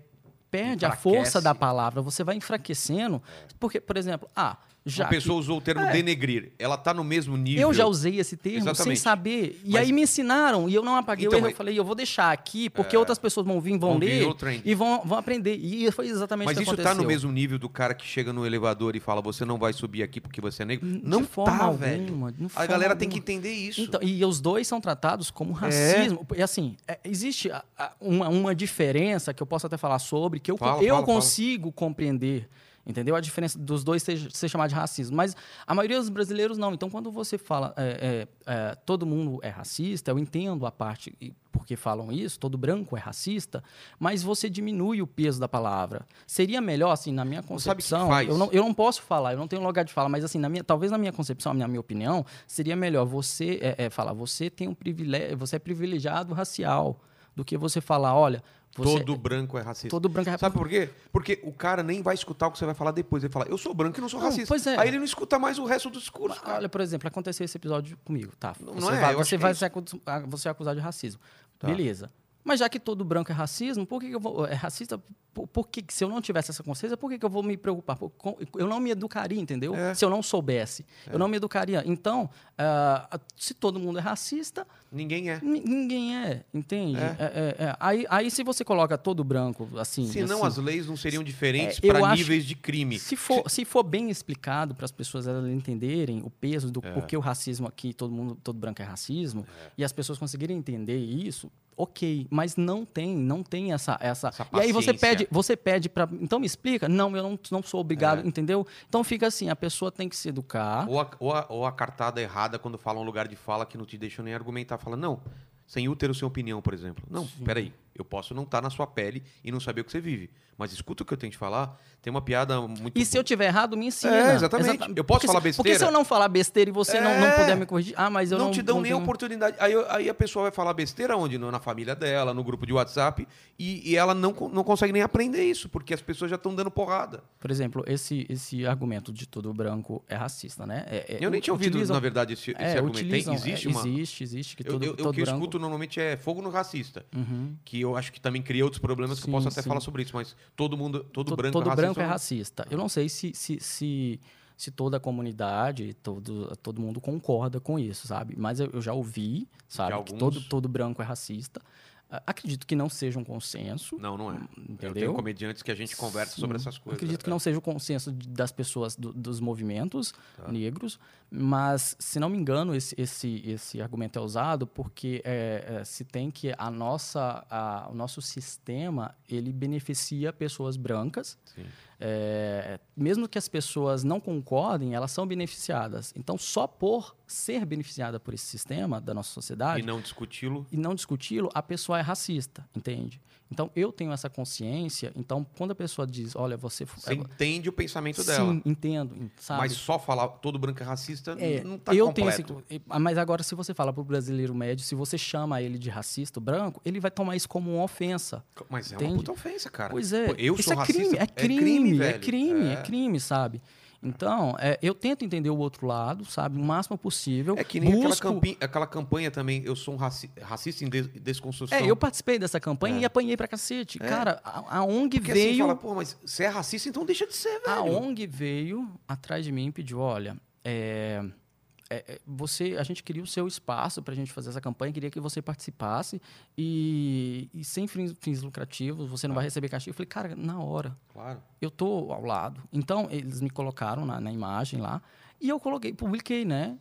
Speaker 2: perde a
Speaker 1: Enfraquece.
Speaker 2: força da palavra, você vai enfraquecendo. Porque, por exemplo, ah, Já
Speaker 1: Uma pessoa
Speaker 2: que-
Speaker 1: usou o termo
Speaker 2: É.
Speaker 1: denegrir. Ela tá no mesmo nível.
Speaker 2: Eu já usei esse termo sem
Speaker 1: Exatamente.
Speaker 2: saber. E
Speaker 1: Mas-
Speaker 2: aí me ensinaram e eu não apaguei
Speaker 1: Então,
Speaker 2: o erro. Eu falei, eu vou deixar aqui, porque outras pessoas vão vir, vão,
Speaker 1: Vão vir
Speaker 2: ler
Speaker 1: trend.
Speaker 2: e vão, vão aprender. E foi exatamente
Speaker 1: Mas
Speaker 2: o que
Speaker 1: isso
Speaker 2: aconteceu.
Speaker 1: tá no mesmo nível do cara que chega no elevador e fala: você não vai subir aqui porque você é negro?
Speaker 2: De
Speaker 1: não tá,
Speaker 2: alguma,
Speaker 1: velho. A galera tem que
Speaker 2: alguma.
Speaker 1: entender isso.
Speaker 2: Então, e os dois são tratados como racismo. E assim, é, existe a- a- uma, uma diferença que eu posso até falar sobre, que eu,
Speaker 1: Fala,
Speaker 2: eu
Speaker 1: fala, fala.
Speaker 2: consigo compreender. Entendeu? A diferença dos dois ser, ser chamado de racismo. Mas a maioria dos brasileiros não. Então, quando você fala é, é, é, todo mundo é racista, eu entendo a parte porque falam isso, todo branco é racista, mas você diminui o peso da palavra. Seria melhor, assim, na minha
Speaker 1: sabe o que
Speaker 2: concepção.
Speaker 1: faz?
Speaker 2: eu, não, eu não posso falar, eu não tenho lugar de falar, mas assim, na minha, talvez na minha concepção, na minha opinião, seria melhor você é, é, falar, você tem um privilégio, você é privilegiado racial, do que você falar, olha, você,
Speaker 1: Todo branco é racista.
Speaker 2: todo branco é
Speaker 1: Sabe por quê? Porque o cara nem vai escutar o que você vai falar depois. Ele fala, eu sou branco e não sou
Speaker 2: Não,
Speaker 1: racista.
Speaker 2: é.
Speaker 1: Aí ele não escuta mais o resto do discurso. cara.
Speaker 2: Olha, por exemplo, aconteceu esse episódio comigo, tá? Você
Speaker 1: não é,
Speaker 2: vai, você vai
Speaker 1: é
Speaker 2: ser, acu- ah, você é acusado de racismo.
Speaker 1: Tá.
Speaker 2: Beleza. Mas já que todo branco é racismo, por que, que eu vou. É racista? Por, por que, se eu não tivesse essa consciência, por que, que eu vou me preocupar? Por- eu não me educaria, entendeu?
Speaker 1: É.
Speaker 2: Se eu não soubesse. Eu não me educaria. Então, ah, se todo mundo é racista,
Speaker 1: Ninguém é.
Speaker 2: Ni- Ninguém é, entende?
Speaker 1: É.
Speaker 2: É, é, é. Aí, aí se você coloca todo branco, assim.
Speaker 1: Senão
Speaker 2: assim,
Speaker 1: as leis não seriam diferentes
Speaker 2: É,
Speaker 1: para níveis de crime.
Speaker 2: se for, se for bem explicado para as pessoas elas entenderem o peso do
Speaker 1: É.
Speaker 2: porquê o racismo aqui, todo mundo, todo branco é racismo, e as pessoas conseguirem entender isso, ok. Mas não tem, não tem essa. essa...
Speaker 1: Essa
Speaker 2: e aí você pede, você pede para. Então me explica? Não, eu não, não sou obrigado,
Speaker 1: É.
Speaker 2: entendeu? Então fica assim, a pessoa tem que se educar.
Speaker 1: Ou a, ou, a, ou a cartada errada quando fala um lugar de fala que não te deixa nem argumentar. Fala, não, sem útero sem opinião, por exemplo. Não, peraí, eu posso não estar na sua pele e não saber o que você vive. Mas escuta o que eu tenho que falar. Tem uma piada muito...
Speaker 2: E se eu tiver errado, me ensina.
Speaker 1: É, exatamente.
Speaker 2: Exata-
Speaker 1: Eu posso
Speaker 2: Porque
Speaker 1: falar
Speaker 2: se-
Speaker 1: besteira?
Speaker 2: Porque se eu não falar besteira e você não, não
Speaker 1: É.
Speaker 2: puder me corrigir, ah, mas eu
Speaker 1: não,
Speaker 2: não
Speaker 1: te dão nem a
Speaker 2: tenho-
Speaker 1: oportunidade. Aí, eu- aí a pessoa vai falar besteira onde? Na família dela, no grupo de WhatsApp, e, e ela não, não consegue nem aprender isso, porque as pessoas já estão dando porrada.
Speaker 2: Por exemplo, esse, esse argumento de todo branco é racista, né? É- é-
Speaker 1: Eu nem tinha ouvido,
Speaker 2: utilizam-
Speaker 1: na verdade, esse, esse
Speaker 2: é,
Speaker 1: argumento. Tem-
Speaker 2: utilizam-
Speaker 1: existe
Speaker 2: é,
Speaker 1: uma...
Speaker 2: Existe, existe, que
Speaker 1: Eu,
Speaker 2: todo,
Speaker 1: eu-
Speaker 2: todo
Speaker 1: o que eu
Speaker 2: branco...
Speaker 1: escuto normalmente é fogo no racista.
Speaker 2: Uhum.
Speaker 1: Que eu acho que também cria outros problemas que eu posso
Speaker 2: Sim,
Speaker 1: até
Speaker 2: sim.
Speaker 1: falar sobre isso, mas todo mundo, todo,
Speaker 2: To-
Speaker 1: branco
Speaker 2: todo
Speaker 1: é racista.
Speaker 2: branco é racista. Eu não sei se, se, se, se toda a comunidade, todo, todo mundo concorda com isso, sabe? Mas eu, eu já ouvi, sabe, que todo, todo branco é racista. Acredito que não seja um consenso.
Speaker 1: Não, não é. Eu
Speaker 2: Entendeu?
Speaker 1: tenho comediantes que a gente conversa sobre
Speaker 2: Sim.
Speaker 1: essas coisas.
Speaker 2: Acredito que não seja o consenso das pessoas do- dos movimentos
Speaker 1: Tá.
Speaker 2: negros, mas, se não me engano, esse, esse, esse argumento é usado porque é, é, se tem que a nossa, a- o nosso sistema ele beneficia pessoas brancas,
Speaker 1: Sim.
Speaker 2: É, mesmo que as pessoas não concordem, elas são beneficiadas. Então, só por ser beneficiada por esse sistema da nossa sociedade
Speaker 1: E não discuti-lo.
Speaker 2: e não discuti-lo, a pessoa é racista, entende? Então, eu tenho essa consciência. Então, quando a pessoa diz, olha, você...
Speaker 1: Você entende o pensamento
Speaker 2: Sim,
Speaker 1: dela.
Speaker 2: entendo, sabe?
Speaker 1: Mas só falar todo branco é racista
Speaker 2: É,
Speaker 1: não tá
Speaker 2: eu
Speaker 1: completo.
Speaker 2: tenho esse, mas agora se você fala pro brasileiro médio, se você chama ele de racista o branco, ele vai tomar isso como uma ofensa.
Speaker 1: Mas é
Speaker 2: Entende?
Speaker 1: uma puta ofensa, cara.
Speaker 2: Pois é,
Speaker 1: eu
Speaker 2: isso
Speaker 1: sou
Speaker 2: é
Speaker 1: racista.
Speaker 2: crime, é crime, é
Speaker 1: velho.
Speaker 2: crime, é
Speaker 1: É.
Speaker 2: crime, sabe? Então, é, eu tento entender o outro lado, sabe, o máximo possível.
Speaker 1: É que nem aquela,
Speaker 2: busco-
Speaker 1: campi- aquela campanha também, eu sou um raci- racista em des- desconstrução.
Speaker 2: É, eu participei dessa campanha
Speaker 1: É.
Speaker 2: e apanhei pra cacete.
Speaker 1: É.
Speaker 2: Cara, a, a ONG
Speaker 1: Porque assim
Speaker 2: veio.
Speaker 1: fala, pô, mas você é racista, então deixa de ser, velho.
Speaker 2: A ONG veio atrás de mim e pediu: olha, é, é, é, você, a gente queria o seu espaço para a gente fazer essa campanha, queria que você participasse e, e sem fins, fins lucrativos, você não vai receber castigo. Eu falei, cara, na hora,
Speaker 1: Claro.
Speaker 2: eu tô ao lado. Então, eles me colocaram na, na imagem lá e eu coloquei, publiquei, né?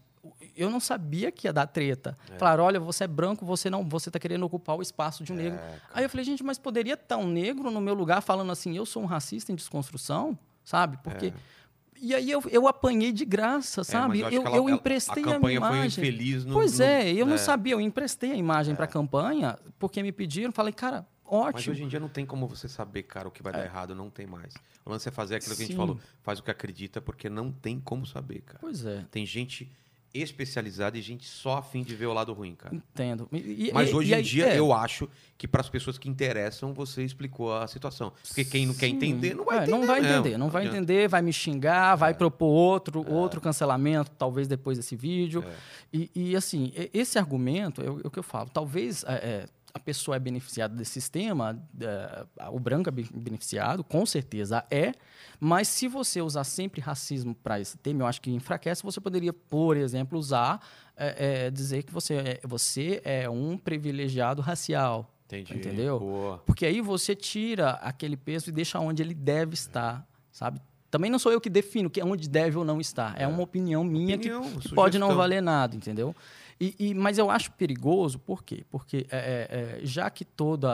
Speaker 2: Eu não sabia que ia dar treta. Falaram, olha, você é branco, você não, você tá querendo ocupar o espaço de um negro.
Speaker 1: É,
Speaker 2: Aí eu falei, gente, mas poderia estar um negro no meu lugar falando assim, eu sou um racista em desconstrução, sabe? Porque e aí eu, eu apanhei de graça, sabe?
Speaker 1: É, mas
Speaker 2: eu, eu
Speaker 1: ela-
Speaker 2: emprestei
Speaker 1: a
Speaker 2: a,
Speaker 1: campanha foi
Speaker 2: imagem.
Speaker 1: infeliz no-
Speaker 2: pois
Speaker 1: no-
Speaker 2: é, eu não
Speaker 1: é.
Speaker 2: sabia, eu emprestei a imagem para a campanha porque me pediram, falei, cara,
Speaker 1: Mas
Speaker 2: ótimo.
Speaker 1: hoje em dia não tem como você saber, cara, o que vai dar errado, não tem mais. O lance é fazer aquilo que a gente
Speaker 2: Sim.
Speaker 1: falou, faz o que acredita, porque não tem como saber, cara.
Speaker 2: Pois é,
Speaker 1: Tem gente especializada e gente só a fim de ver o lado ruim, cara.
Speaker 2: entendo. E-
Speaker 1: Mas
Speaker 2: e-
Speaker 1: hoje
Speaker 2: e
Speaker 1: em dia
Speaker 2: é,
Speaker 1: eu acho que para as pessoas que interessam, você explicou a situação. Porque quem não quer
Speaker 2: Sim.
Speaker 1: entender, não vai
Speaker 2: É,
Speaker 1: entender.
Speaker 2: Não vai entender, não vai
Speaker 1: adianta. É.
Speaker 2: entender, vai me xingar, vai propor outro, outro cancelamento, talvez depois desse vídeo.
Speaker 1: É.
Speaker 2: E, assim, esse argumento, é o é que eu falo, talvez é, é, a pessoa é beneficiada desse sistema, é, o branco é beneficiado, com certeza é, mas se você usar sempre racismo para esse tema, eu acho que enfraquece, você poderia, por exemplo, usar, é, é, dizer que você é, você é um privilegiado racial.
Speaker 1: Entendi.
Speaker 2: Entendeu?
Speaker 1: Boa.
Speaker 2: Porque aí você tira aquele peso e deixa onde ele deve estar, sabe? Também não sou eu que defino que onde deve ou não estar. É, uma opinião minha
Speaker 1: Opinião,
Speaker 2: que, que pode não valer nada, entendeu? E, e- mas eu acho perigoso, por quê? Porque é, é, é, já que todo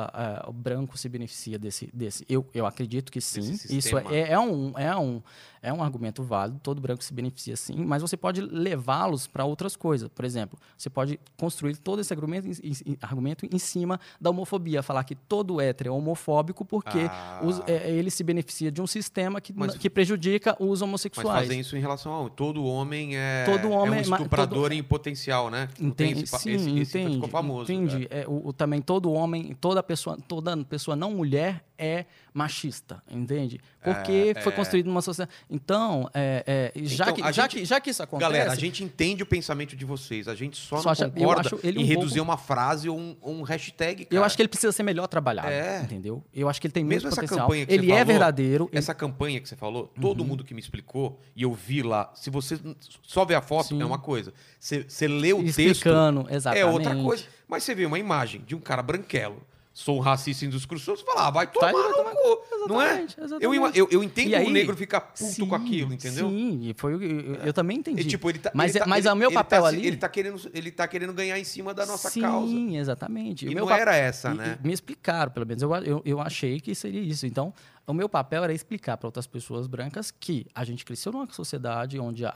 Speaker 2: o branco se beneficia desse. desse eu, eu acredito que sim. Isso
Speaker 1: sistema.
Speaker 2: é, é, um, é, um, é um argumento válido, todo branco se beneficia sim, mas você pode levá-los para outras coisas. Por exemplo, você pode construir todo esse argumento, em- argumento em cima da homofobia, falar que todo hétero é homofóbico porque
Speaker 1: Ah.
Speaker 2: os- é, ele se beneficia de um sistema que,
Speaker 1: Mas-
Speaker 2: que prejudica os
Speaker 1: Mas
Speaker 2: homossexuais.
Speaker 1: fazem isso em relação ao todo homem é,
Speaker 2: Todo homem
Speaker 1: é
Speaker 2: é
Speaker 1: um estuprador em potencial, né?
Speaker 2: Entende?
Speaker 1: esse,
Speaker 2: Sim,
Speaker 1: esse, esse
Speaker 2: entende,
Speaker 1: ficou famoso.
Speaker 2: Entende? É, o, o- também todo homem, toda pessoa, toda pessoa não mulher é machista, entende? Porque
Speaker 1: É,
Speaker 2: foi
Speaker 1: é.
Speaker 2: construído numa sociedade. Então, é, é, já,
Speaker 1: Então,
Speaker 2: que, já,
Speaker 1: gente-
Speaker 2: que, já que isso acontece.
Speaker 1: Galera, a gente entende o pensamento de vocês, a gente só,
Speaker 2: Só
Speaker 1: não
Speaker 2: acha-
Speaker 1: concorda
Speaker 2: ele
Speaker 1: em
Speaker 2: um
Speaker 1: reduzir
Speaker 2: pouco-
Speaker 1: uma frase ou um, um hashtag, cara.
Speaker 2: eu acho que ele precisa ser melhor trabalhado,
Speaker 1: É.
Speaker 2: entendeu? Eu acho que ele tem
Speaker 1: Mesmo essa
Speaker 2: potencial.
Speaker 1: campanha que
Speaker 2: ele
Speaker 1: você
Speaker 2: é
Speaker 1: falou,
Speaker 2: verdadeiro. ele-
Speaker 1: Essa campanha que você falou, todo
Speaker 2: Uhum.
Speaker 1: mundo que me explicou, e eu vi lá, se você só vê a foto,
Speaker 2: Sim.
Speaker 1: é uma coisa. Você, você lê o texto,
Speaker 2: explicando, exatamente.
Speaker 1: é outra coisa. Mas você vê uma imagem de um cara branquelo, sou um racista indiscurso, você fala, ah, vai tomar
Speaker 2: Vai
Speaker 1: no
Speaker 2: tomar-
Speaker 1: cu, não é?
Speaker 2: Exatamente,
Speaker 1: Eu, eu, eu entendo que
Speaker 2: aí-
Speaker 1: o negro fica puto
Speaker 2: Sim,
Speaker 1: com aquilo, entendeu?
Speaker 2: Sim, foi, eu, eu também entendi.
Speaker 1: E, tipo, ele tá,
Speaker 2: mas
Speaker 1: ele
Speaker 2: é-
Speaker 1: tá-
Speaker 2: mas
Speaker 1: ele-
Speaker 2: é o meu
Speaker 1: ele
Speaker 2: papel
Speaker 1: tá
Speaker 2: ali.
Speaker 1: Ele tá, querendo, ele tá querendo ganhar em cima da nossa
Speaker 2: Sim,
Speaker 1: causa.
Speaker 2: exatamente.
Speaker 1: E não era essa,
Speaker 2: e-
Speaker 1: né?
Speaker 2: e me explicaram, pelo menos. Eu, eu, eu achei que seria isso. Então, o meu papel era explicar para outras pessoas brancas que a gente cresceu numa sociedade onde a-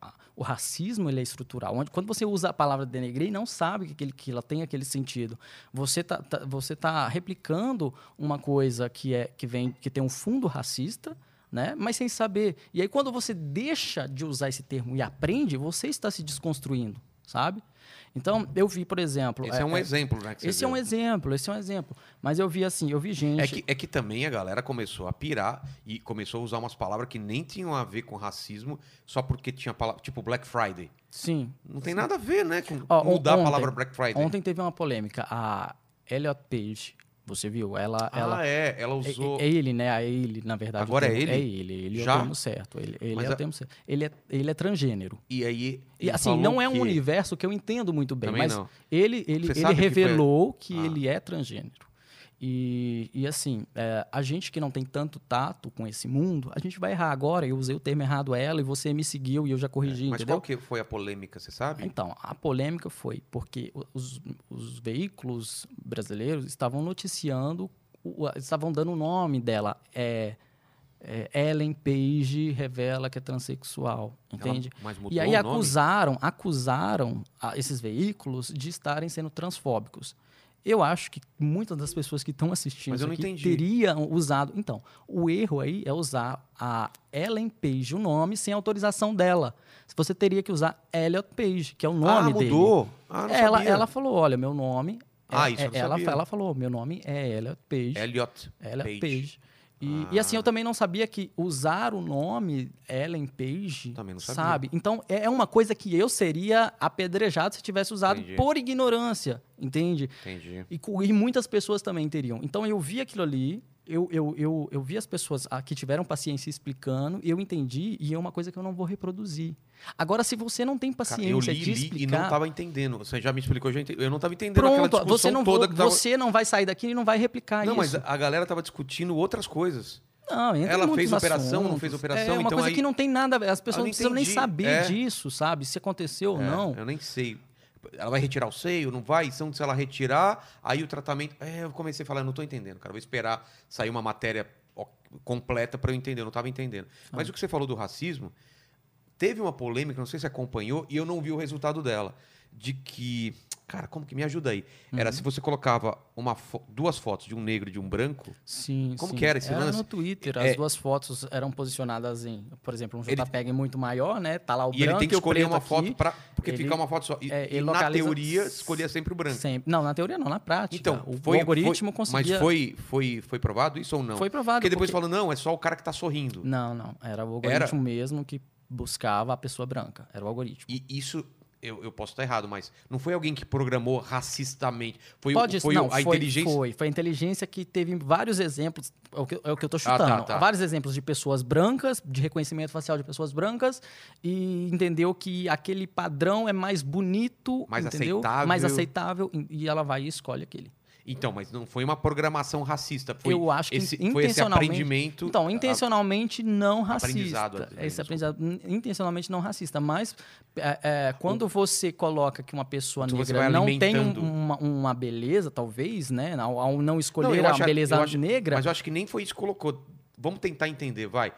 Speaker 2: a- o racismo ele é estrutural. Onde, quando você usa a palavra denegrir, não sabe que, que ela tem aquele sentido. Você tá, tá- você tá replicando uma coisa que, é, que, vem, que tem um fundo racista, né? mas sem saber. E aí, quando você deixa de usar esse termo e aprende, você está se desconstruindo, sabe? Então, eu vi, por exemplo.
Speaker 1: Esse é, um exemplo, né? que você
Speaker 2: Esse é um exemplo, esse é um exemplo. Mas eu vi assim, eu vi gente.
Speaker 1: É que, é que também a galera começou a pirar e começou a usar umas palavras que nem tinham a ver com racismo, só porque tinha palavra, tipo Black Friday.
Speaker 2: Sim.
Speaker 1: Não tem nada a ver, né? Com
Speaker 2: Ó,
Speaker 1: mudar
Speaker 2: ontem-
Speaker 1: a palavra Black Friday.
Speaker 2: Ontem teve uma polêmica. A Elliot Page, você viu? Ela.
Speaker 1: ah,
Speaker 2: ela
Speaker 1: é. Ela
Speaker 2: é,
Speaker 1: usou.
Speaker 2: é ele, né? É ele, na verdade.
Speaker 1: Agora é
Speaker 2: termo-
Speaker 1: ele?
Speaker 2: É ele. Ele é
Speaker 1: Já?
Speaker 2: o termo certo. Ele, ele
Speaker 1: Mas
Speaker 2: é o
Speaker 1: a-
Speaker 2: termo certo. Ele é, ele é transgênero.
Speaker 1: E aí.
Speaker 2: E assim, não é um
Speaker 1: que-
Speaker 2: universo que eu entendo muito bem,
Speaker 1: Também
Speaker 2: mas
Speaker 1: não.
Speaker 2: ele, ele,
Speaker 1: Você
Speaker 2: ele
Speaker 1: sabe que
Speaker 2: revelou que,
Speaker 1: Ah.
Speaker 2: ele é transgênero. E, e assim, é, a gente que não tem tanto tato com esse mundo, a gente vai errar agora. Eu usei o termo errado a ela e você me seguiu e eu já corrigi,
Speaker 1: Mas
Speaker 2: entendeu?
Speaker 1: qual que foi a polêmica, você sabe?
Speaker 2: Então, a polêmica foi porque os, os veículos brasileiros estavam noticiando, estavam dando o nome dela. É, é, Ellen Page revela que é transexual, entende?
Speaker 1: Ela-
Speaker 2: E aí acusaram, acusaram a esses veículos de estarem sendo transfóbicos. Eu acho que muitas das pessoas que estão assistindo
Speaker 1: eu
Speaker 2: aqui teriam usado. Então, o erro aí é usar a Ellen Page, o nome, sem autorização dela. Você teria que usar Elliot Page, que é o nome
Speaker 1: ah,
Speaker 2: dele.
Speaker 1: mudou? Ah, não
Speaker 2: ela,
Speaker 1: sabia.
Speaker 2: ela falou: olha, meu nome. é-
Speaker 1: Ah, isso eu
Speaker 2: é-
Speaker 1: não
Speaker 2: ela,
Speaker 1: sabia.
Speaker 2: ela falou: meu nome é Elliot Page.
Speaker 1: Elliot
Speaker 2: Elliot
Speaker 1: Page.
Speaker 2: Page. E, e assim,
Speaker 1: Ah.
Speaker 2: eu também não sabia que usar o nome Ellen Page,
Speaker 1: Também não sabia.
Speaker 2: sabe? Então, é é uma coisa que eu seria apedrejado se tivesse usado
Speaker 1: Entendi.
Speaker 2: por ignorância, entende?
Speaker 1: Entendi.
Speaker 2: E, e muitas pessoas também teriam. Então, eu vi aquilo ali, eu, eu, eu, eu vi as pessoas ah, que tiveram paciência explicando, e eu entendi, e é uma coisa que eu não vou reproduzir. Agora, se você não tem
Speaker 1: Cara,
Speaker 2: paciência
Speaker 1: eu li,
Speaker 2: de
Speaker 1: li
Speaker 2: explicar...
Speaker 1: e não estava entendendo. Você já me explicou, eu já ente- eu não estava entendendo aquela
Speaker 2: Pronto,
Speaker 1: discussão
Speaker 2: você não,
Speaker 1: toda
Speaker 2: vo-
Speaker 1: que tava...
Speaker 2: você não vai sair daqui e não vai replicar
Speaker 1: Não,
Speaker 2: isso.
Speaker 1: mas a galera tava discutindo outras coisas.
Speaker 2: Não,
Speaker 1: Ela fez operação, não
Speaker 2: assuntos.
Speaker 1: fez operação,
Speaker 2: É uma
Speaker 1: então
Speaker 2: coisa
Speaker 1: aí-
Speaker 2: que não tem nada a ver. As pessoas
Speaker 1: não
Speaker 2: não precisam nem
Speaker 1: entendi,
Speaker 2: saber
Speaker 1: é.
Speaker 2: disso, sabe? Se aconteceu ou
Speaker 1: É,
Speaker 2: não.
Speaker 1: Eu nem sei. Ela vai retirar o seio, não vai? Então, se ela retirar, aí o tratamento. É, eu comecei a falar, eu não tô entendendo, cara. Vou esperar sair uma matéria completa para eu entender. Eu não tava entendendo. Mas o que você falou do racismo, teve uma polêmica, não sei se acompanhou, e eu não vi o resultado dela. De que. Cara, como que me ajuda aí? Era
Speaker 2: Uhum.
Speaker 1: se você colocava uma fo- duas fotos de um negro e de um branco.
Speaker 2: Sim,
Speaker 1: Como
Speaker 2: sim.
Speaker 1: que era esse lance?
Speaker 2: no Twitter,
Speaker 1: É.
Speaker 2: as duas fotos eram posicionadas em, por exemplo, um
Speaker 1: Ele-
Speaker 2: JPEG muito maior, né? Tá lá o
Speaker 1: e ele
Speaker 2: branco
Speaker 1: tem que
Speaker 2: e o
Speaker 1: escolher uma
Speaker 2: aqui.
Speaker 1: foto para Porque
Speaker 2: ele-
Speaker 1: fica uma foto só. E,
Speaker 2: é,
Speaker 1: e
Speaker 2: ele
Speaker 1: na teoria, escolhia sempre o branco.
Speaker 2: Sempre. Não, na teoria não, na prática.
Speaker 1: Então,
Speaker 2: o,
Speaker 1: foi,
Speaker 2: algoritmo
Speaker 1: foi-
Speaker 2: conseguia...
Speaker 1: Mas foi, foi, foi provado isso ou não?
Speaker 2: Foi provado.
Speaker 1: Porque depois
Speaker 2: porque-
Speaker 1: não, é só o cara que tá sorrindo.
Speaker 2: Não, não. Era o algoritmo mesmo que buscava a pessoa branca. Era o algoritmo.
Speaker 1: E isso, eu, eu posso estar errado, mas não foi alguém que programou racistamente. Foi,
Speaker 2: Pode
Speaker 1: foi
Speaker 2: não,
Speaker 1: a
Speaker 2: foi,
Speaker 1: inteligência.
Speaker 2: Foi, foi a inteligência que teve vários exemplos, é o que, é o que eu tô
Speaker 1: Ah, tá,
Speaker 2: chutando.
Speaker 1: tá.
Speaker 2: Vários exemplos de pessoas brancas, de reconhecimento facial de pessoas brancas, e entendeu que aquele padrão é mais bonito,
Speaker 1: Mais
Speaker 2: entendeu?
Speaker 1: aceitável.
Speaker 2: Mais aceitável, e ela vai e escolhe aquele.
Speaker 1: Então, mas não foi uma programação racista. Foi
Speaker 2: eu acho que
Speaker 1: esse, foi esse
Speaker 2: intencionalmente.
Speaker 1: aprendimento.
Speaker 2: Então, intencionalmente não racista.
Speaker 1: aprendizado,
Speaker 2: Esse aprendizado intencionalmente não racista. Mas é, é, quando você coloca que uma pessoa negra não tem um- uma, uma beleza, talvez, né? Ao, não escolher
Speaker 1: Não, eu
Speaker 2: a
Speaker 1: acho-
Speaker 2: beleza
Speaker 1: acho-
Speaker 2: negra.
Speaker 1: Mas eu acho que nem foi isso que colocou. Vamos tentar entender, vai.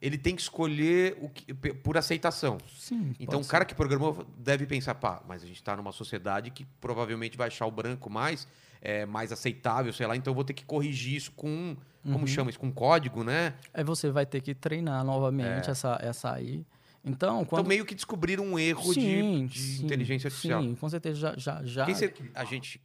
Speaker 1: Ele tem que escolher o que- por aceitação.
Speaker 2: Sim,
Speaker 1: Então, o cara que programou deve pensar, pá, mas a gente está numa sociedade que provavelmente vai achar o branco mais, é, mais aceitável, sei lá, então eu vou ter que corrigir isso com,
Speaker 2: Uhum.
Speaker 1: como chama isso, com código, né?
Speaker 2: Aí você vai ter que treinar novamente essa, essa aí. Então, quando.
Speaker 1: Então, meio que descobrir um erro de-
Speaker 2: Sim,
Speaker 1: de,
Speaker 2: sim,
Speaker 1: inteligência artificial.
Speaker 2: Sim, com certeza já. já, já...
Speaker 1: Quem você- a gente,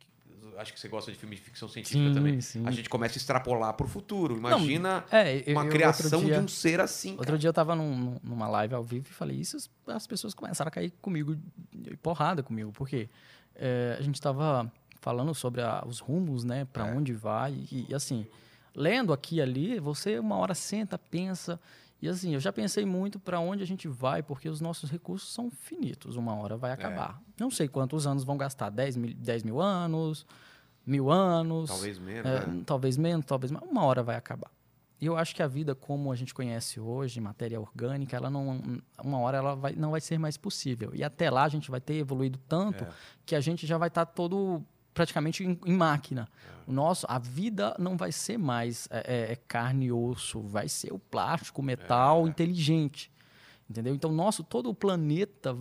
Speaker 1: acho que você gosta de filmes de ficção científica
Speaker 2: Sim,
Speaker 1: também.
Speaker 2: sim.
Speaker 1: A gente começa a extrapolar para o futuro. Imagina
Speaker 2: É, eu-
Speaker 1: uma
Speaker 2: eu-
Speaker 1: criação
Speaker 2: dia-
Speaker 1: de um ser assim,
Speaker 2: Outro
Speaker 1: cara.
Speaker 2: dia eu tava num- num- numa live ao vivo e falei isso, as- as pessoas começaram a cair comigo, porrada comigo, porque é, a gente tava falando sobre a- os rumos, né, para
Speaker 1: É.
Speaker 2: onde vai, e, e, assim, lendo aqui e ali, você uma hora senta, pensa, e assim, eu já pensei muito para onde a gente vai, porque os nossos recursos são finitos, uma hora
Speaker 1: É.
Speaker 2: vai acabar. Não sei quantos anos vão gastar, 10 mil, 10 mil anos, mil anos,
Speaker 1: Talvez menos,
Speaker 2: é,
Speaker 1: né?
Speaker 2: talvez menos, talvez mais. Uma hora vai acabar. E eu acho que a vida como a gente conhece hoje, matéria orgânica, ela não, uma hora ela vai, não vai ser mais possível. E até lá a gente vai ter evoluído tanto
Speaker 1: É.
Speaker 2: que a gente já vai estar todo praticamente em, em máquina.
Speaker 1: É.
Speaker 2: O nosso, a vida não vai ser mais é, é, é carne e osso, vai ser o plástico, o metal
Speaker 1: É.
Speaker 2: inteligente. Entendeu? Então, nosso, todo o planeta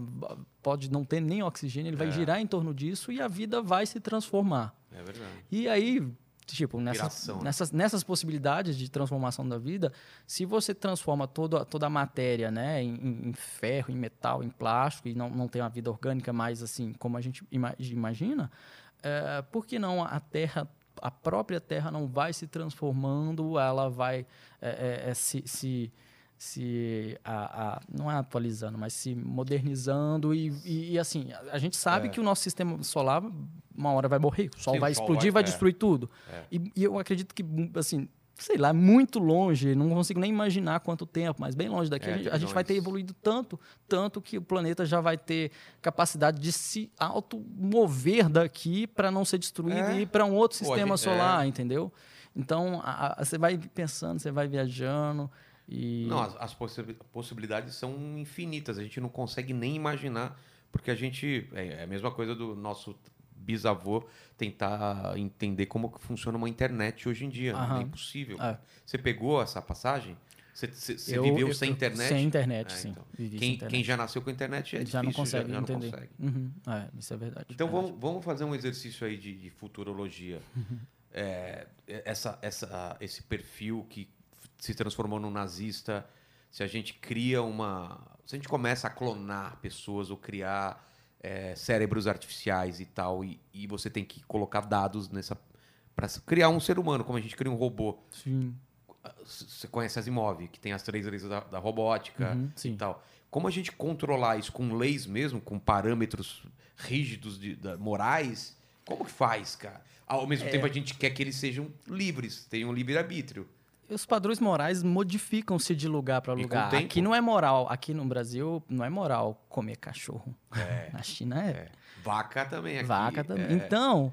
Speaker 2: pode não ter nem oxigênio, ele vai girar em torno disso e a vida vai se transformar.
Speaker 1: É verdade.
Speaker 2: E aí, tipo, nessas,
Speaker 1: Piração, né?
Speaker 2: nessas, nessas possibilidades de transformação da vida, se você transforma toda, toda a matéria né, em, em- ferro, em metal, em plástico, e não, não tem uma vida orgânica mais assim como a gente ima- imagina, é, por que não a Terra, a própria Terra não vai se transformando, ela vai é, é, se. se se a, a- não é atualizando, mas se modernizando e, e, e, assim a, a gente sabe
Speaker 1: É.
Speaker 2: que o nosso sistema solar uma hora vai morrer, o sol
Speaker 1: Sim, o
Speaker 2: vai
Speaker 1: sol
Speaker 2: explodir,
Speaker 1: vai-
Speaker 2: vai,
Speaker 1: é.
Speaker 2: destruir tudo.
Speaker 1: É.
Speaker 2: E, e eu acredito que assim, sei lá, muito longe, não consigo nem imaginar quanto tempo, mas bem longe daqui
Speaker 1: É,
Speaker 2: a, gente, a gente vai ter evoluído tanto, tanto que o planeta já vai ter capacidade de se automover daqui para não ser destruído
Speaker 1: É.
Speaker 2: e ir para um outro sistema
Speaker 1: gente-
Speaker 2: solar, entendeu? Então, você vai pensando, você vai viajando e
Speaker 1: Não, as, as possi- possibilidades são infinitas. A gente não consegue nem imaginar, porque a gente. É, é a mesma coisa do nosso bisavô tentar entender como que funciona uma internet hoje em dia.
Speaker 2: Aham.
Speaker 1: É impossível.
Speaker 2: É.
Speaker 1: Você pegou essa passagem? Você, você-
Speaker 2: eu-
Speaker 1: viveu
Speaker 2: eu-
Speaker 1: sem internet?
Speaker 2: Sem internet,
Speaker 1: É,
Speaker 2: sim.
Speaker 1: então.
Speaker 2: Sem
Speaker 1: Quem,
Speaker 2: internet.
Speaker 1: quem já nasceu com internet é
Speaker 2: já não
Speaker 1: difícil,
Speaker 2: consegue
Speaker 1: já, já não
Speaker 2: entender.
Speaker 1: consegue.
Speaker 2: Uhum. É, isso é verdade.
Speaker 1: Então
Speaker 2: verdade.
Speaker 1: vamos, vamos fazer um exercício aí de, de futurologia. É, essa, essa, esse perfil que se transformou num nazista, se a gente cria uma. Se a gente começa a clonar pessoas ou criar é, cérebros artificiais e tal, e, e você tem que colocar dados nessa. para criar um ser humano, como a gente cria um robô.
Speaker 2: Sim.
Speaker 1: Você conhece as imóveis, que tem as três leis da, da robótica
Speaker 2: Uhum,
Speaker 1: e
Speaker 2: sim.
Speaker 1: tal. Como a gente controlar isso com leis mesmo, com parâmetros rígidos de, da- morais? Como que faz, cara? Ao
Speaker 2: É.
Speaker 1: mesmo tempo a gente quer que eles sejam livres, tenham livre-arbítrio.
Speaker 2: Os padrões morais modificam-se de lugar para lugar.
Speaker 1: tempo?
Speaker 2: Aqui não é moral, aqui no Brasil não é moral comer cachorro. Na China é.
Speaker 1: É. Vaca também aqui.
Speaker 2: Vaca também.
Speaker 1: é,
Speaker 2: Então,